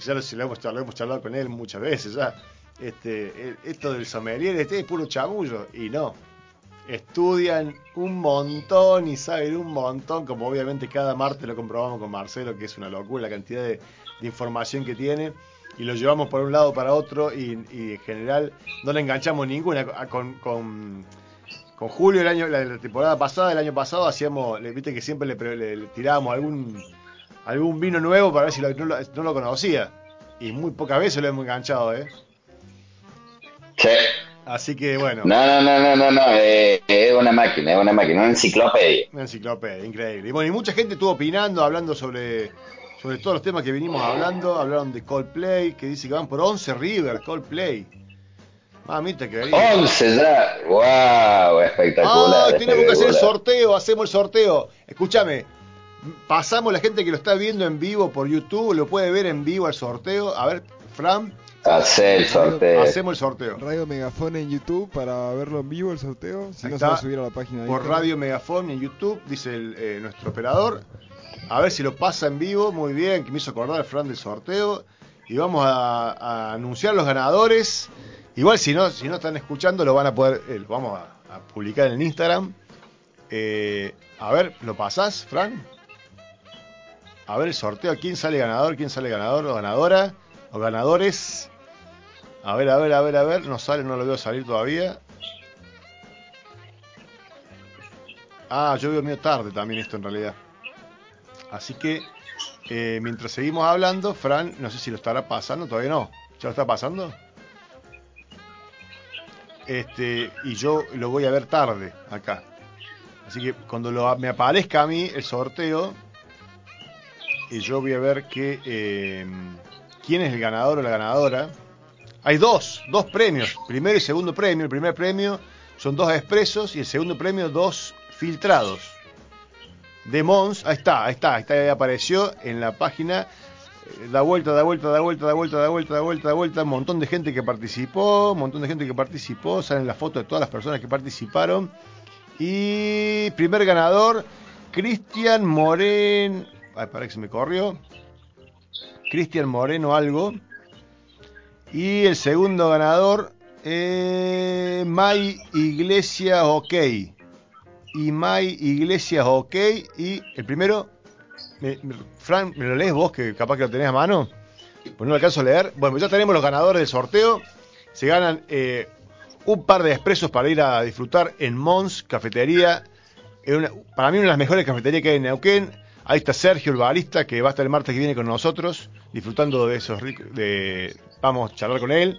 ya lo, lo hemos, charlado, hemos charlado con él muchas veces ya, este, eh, esto del sommelier este es puro chamullo, y no. Estudian un montón y saben un montón, como obviamente cada martes lo comprobamos con Marcelo, que es una locura la cantidad de, información que tiene y lo llevamos por un lado para otro y, en general no le enganchamos ninguna. Con, con, Julio el año, la, la temporada pasada, el año pasado, hacíamos, viste que siempre le, le- le tirábamos algún algún vino nuevo para ver si lo- no, lo, no lo conocía. Y muy pocas veces lo hemos enganchado, ¿eh? Sí. Así que bueno, No, no, no, no, no, no, eh, es una máquina, es una máquina, una enciclopedia. una enciclopedia, increíble. Y bueno, y mucha gente estuvo opinando, hablando sobre, sobre todos los temas que venimos hablando. Hablaron de Coldplay, que dice que van por 11 River, Coldplay. Mamita querida. 11 ya, wow, espectacular. Ah, tenemos que hacer el sorteo, hacemos el sorteo. Escúchame, pasamos la gente que lo está viendo en vivo por YouTube, lo puede ver en vivo el sorteo. A ver, Fran, Hacer el sorteo. hacemos el sorteo. Radio Megafón en YouTube para verlo en vivo el sorteo. Si Ahí no, se va a subir a la página de Por Instagram. Radio Megafon en YouTube, dice el, eh, nuestro operador. A ver si lo pasa en vivo, muy bien, que me hizo acordar Fran del sorteo. Y vamos a, a anunciar los ganadores. Igual si no, si no están escuchando, lo van a poder, eh, lo vamos a, a publicar en Instagram. Eh, a ver, ¿lo pasás, Fran? A ver el sorteo, ¿quién sale ganador? ¿Quién sale ganador o ganadora? O ganadores. A ver, a ver, a ver, a ver. No sale, no lo veo salir todavía. Ah, yo veo medio tarde también esto en realidad. Así que, eh, mientras seguimos hablando, Fran, no sé si lo estará pasando, todavía no. ¿Ya lo está pasando? Este, y yo lo voy a ver tarde acá. Así que cuando lo- me aparezca a mí el sorteo, y yo voy a ver que, eh, quién es el ganador o la ganadora. Hay dos, dos premios, primero y segundo premio. El primer premio son dos expresos y el segundo premio dos filtrados. De Mons, ahí está, ahí está, ahí está, ahí apareció en la página. eh, Da vuelta, da vuelta, da vuelta, da vuelta, da vuelta, da vuelta, da vuelta. Un montón de gente que participó, un montón de gente que participó. Salen las fotos de todas las personas que participaron. Y primer ganador, Cristian Moren. Ay, parece que se me corrió. Cristian Moreno algo. Y el segundo ganador, eh, Iglesias OK. Y May Iglesias OK. Y el primero, me- me- Fran, ¿me lo lees vos que capaz que lo tenés a mano? Pues no lo alcanzo a leer. Bueno, pues ya tenemos los ganadores del sorteo. Se ganan eh, un par de expresos para ir a disfrutar en Mons Cafetería. Para mí una de las mejores cafeterías que hay en Neuquén. Ahí está Sergio, el barista, que va a estar el martes que viene con nosotros, disfrutando de esos ricos... De, vamos a charlar con él.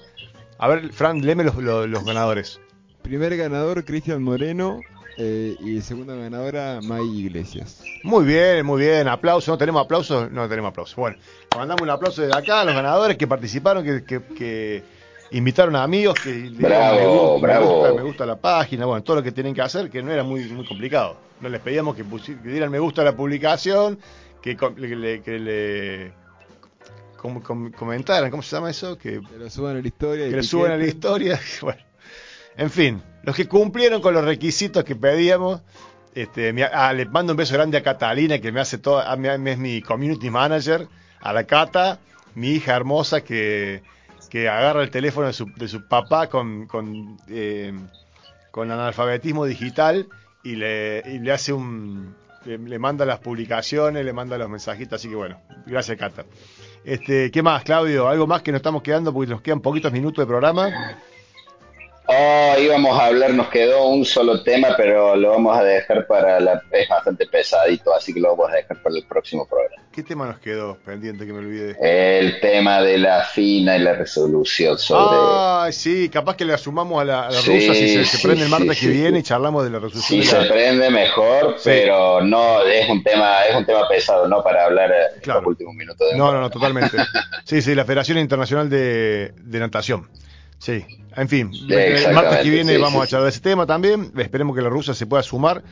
A ver, Fran, léeme los, los- los ganadores. Primer ganador, Cristian Moreno. eh, y segunda ganadora, May Iglesias. Muy bien, muy bien. Aplausos. ¿No tenemos aplausos? No tenemos aplausos. Bueno, mandamos un aplauso desde acá a los ganadores que participaron, que, que- que invitaron a amigos, que le dieron Bravo, me gusta, me bravo. gusta, me gusta la página, bueno, todo lo que tienen que hacer, que no era muy, muy complicado. No les pedíamos que, pusi- que dieran me gusta a la publicación, que, le, que le com- com- comentaran, ¿cómo se llama eso? Que Que lo suban a la historia. que le suben a la historia. [LAUGHS] Bueno, en fin, los que cumplieron con los requisitos que pedíamos. Este, ah, le mando un beso grande a Catalina, que me hace me es mi community manager, a la Cata, mi hija hermosa que, que agarra el teléfono de su, de su papá con, con, eh, con analfabetismo digital y le, y le hace un. Le, manda las publicaciones, le manda los mensajitos, así que bueno, gracias Cata. Este, ¿Qué más, Claudio? ¿Algo más que nos estamos quedando? Porque nos quedan poquitos minutos de programa. Oh, íbamos a hablar, nos quedó un solo tema, pero lo vamos a dejar para la... Es bastante pesadito, así que lo vamos a dejar para el próximo programa. ¿Qué tema nos quedó pendiente que me olvidé? El tema de la FINA y la resolución sobre... Ah, sí, capaz que le asumamos a la, a la Sí, rusa si se, se sí, prende el martes sí, que viene y charlamos de la resolución Si se la... prende mejor, pero no es un tema es un tema pesado, no para hablar eh, Claro. los últimos minutos. De No, no, no, totalmente. [LAUGHS] Sí, sí, la Federación Internacional de, de Natación. Sí, en fin, el martes que viene sí, vamos sí, a charlar de ese tema también. Esperemos que la rusa se pueda sumar,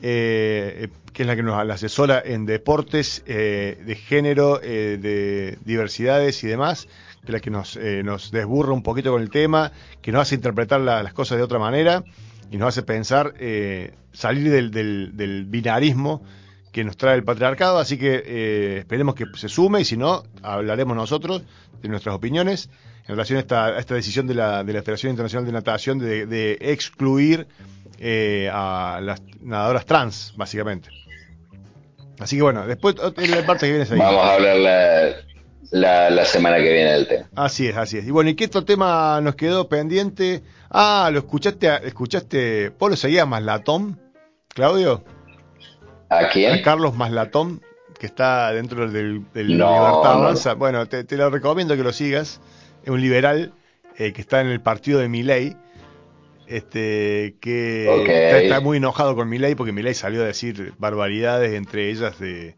eh, que es la que nos la asesora en deportes, eh, de género, eh, de diversidades y demás, que es la que nos, eh, nos desburra un poquito con el tema, que nos hace interpretar la- las cosas de otra manera y nos hace pensar, eh, salir del, del- del binarismo que nos trae el patriarcado, así que eh, esperemos que se sume y si no, hablaremos nosotros de nuestras opiniones en relación a esta, a esta decisión de la, de la Federación Internacional de Natación de, de excluir eh, a las nadadoras trans, básicamente. Así que bueno, después el parte que viene es ahí. Vamos a hablar la, la, la semana que viene del tema. Así es, así es. Y bueno, ¿y qué otro tema nos quedó pendiente? Ah, lo escuchaste, escuchaste, ¿vos lo seguías Maslatón, Claudio? ¿A A quién? Carlos Maslatón, que está dentro del, del No, Libertad no. Avanza. Bueno, te, te lo recomiendo que lo sigas. Es un liberal eh, que está en el partido de Milei. Este, que está, está muy enojado con Milei porque Milei salió a decir barbaridades, entre ellas de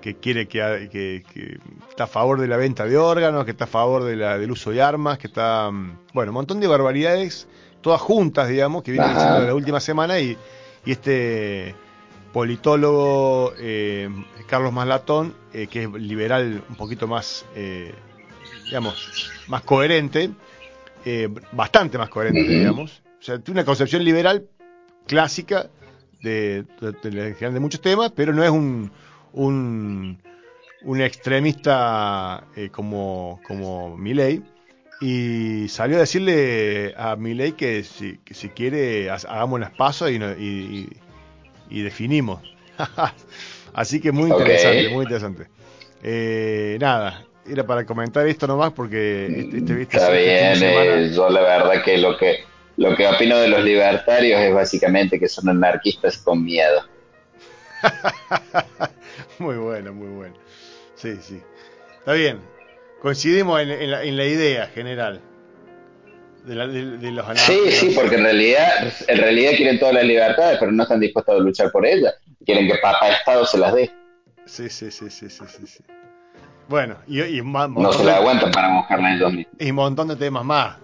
que quiere que, que- que está a favor de la venta de órganos, que está a favor de la, del uso de armas, que está, mm, bueno, un montón de barbaridades, todas juntas, digamos, que vienen Ajá. diciendo la última semana y, y este politólogo eh, Carlos Maslatón, eh, que es liberal un poquito más, eh, digamos, más coherente, eh, bastante más coherente, digamos. O sea, tiene una concepción liberal clásica de, de, de- de muchos temas, pero no es un, un, un extremista eh, como, como Milley. Y salió a decirle a Milley que si, que si quiere ha- hagamos las pasos y, no- y, y- y definimos. [LAUGHS] Así que muy interesante, muy interesante. Eh, nada, era para comentar esto nomás porque este, este, este- Está bien, eh, yo la verdad que lo que lo que opino de los libertarios es básicamente que son anarquistas con miedo. [LAUGHS] muy bueno, muy bueno. Sí, sí. Está bien. Coincidimos en, en la, en la idea general de, la- de- de los Sí, anarcos. sí, porque en realidad en realidad quieren todas las libertades, pero no están dispuestos a luchar por ellas. Quieren que Papá Estado se las dé. Sí, sí, sí, sí, sí, sí, sí. Bueno, y, y más- No se de- aguantan para buscarla ellos mismos. y un montón de temas más.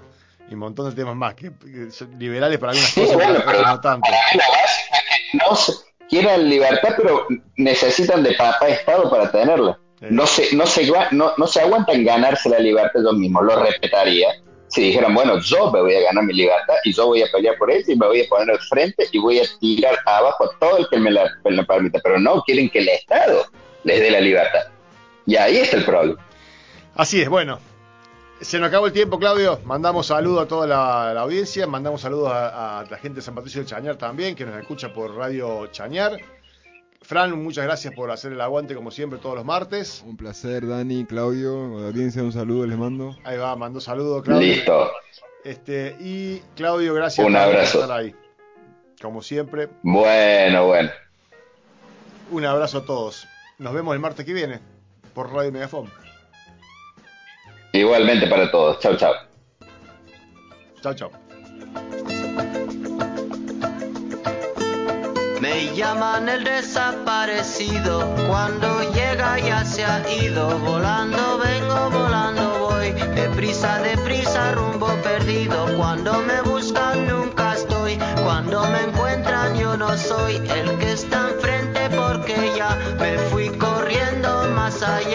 Y un montón de temas más. Que, que son liberales para algunas Sí, cosas, bueno, pero- no tanto. La no se, quieren libertad, pero necesitan de Papá Estado para tenerla. Sí. No se, no, se, no se aguantan ganarse la libertad ellos mismos. Lo respetaría si dijeran, bueno, yo me voy a ganar mi libertad y yo voy a pelear por ella y me voy a poner al frente y voy a tirar abajo a todo el que me la, me la permita. Pero no, quieren que el Estado les dé la libertad. Y ahí está el problema. Así es, bueno. Se nos acabó el tiempo, Claudio. Mandamos saludos a toda la, la audiencia, mandamos saludos a, a la gente de San Patricio de Chañar también, que nos escucha por Radio Chañar. Fran, muchas gracias por hacer el aguante como siempre todos los martes. Un placer, Dani, Claudio, a la audiencia un saludo les mando. Ahí va, mandó saludos, Claudio. Listo. Este, y Claudio, gracias Un también por abrazo. estar ahí. Como siempre, Bueno, bueno. un abrazo a todos. Nos vemos el martes que viene por Radio Megafon. Igualmente para todos. Chau, chau. Chao, chao. Me llaman el desaparecido, cuando llega ya se ha ido, volando vengo, volando voy, deprisa, deprisa, rumbo perdido, cuando me buscan nunca estoy, cuando me encuentran yo no soy el que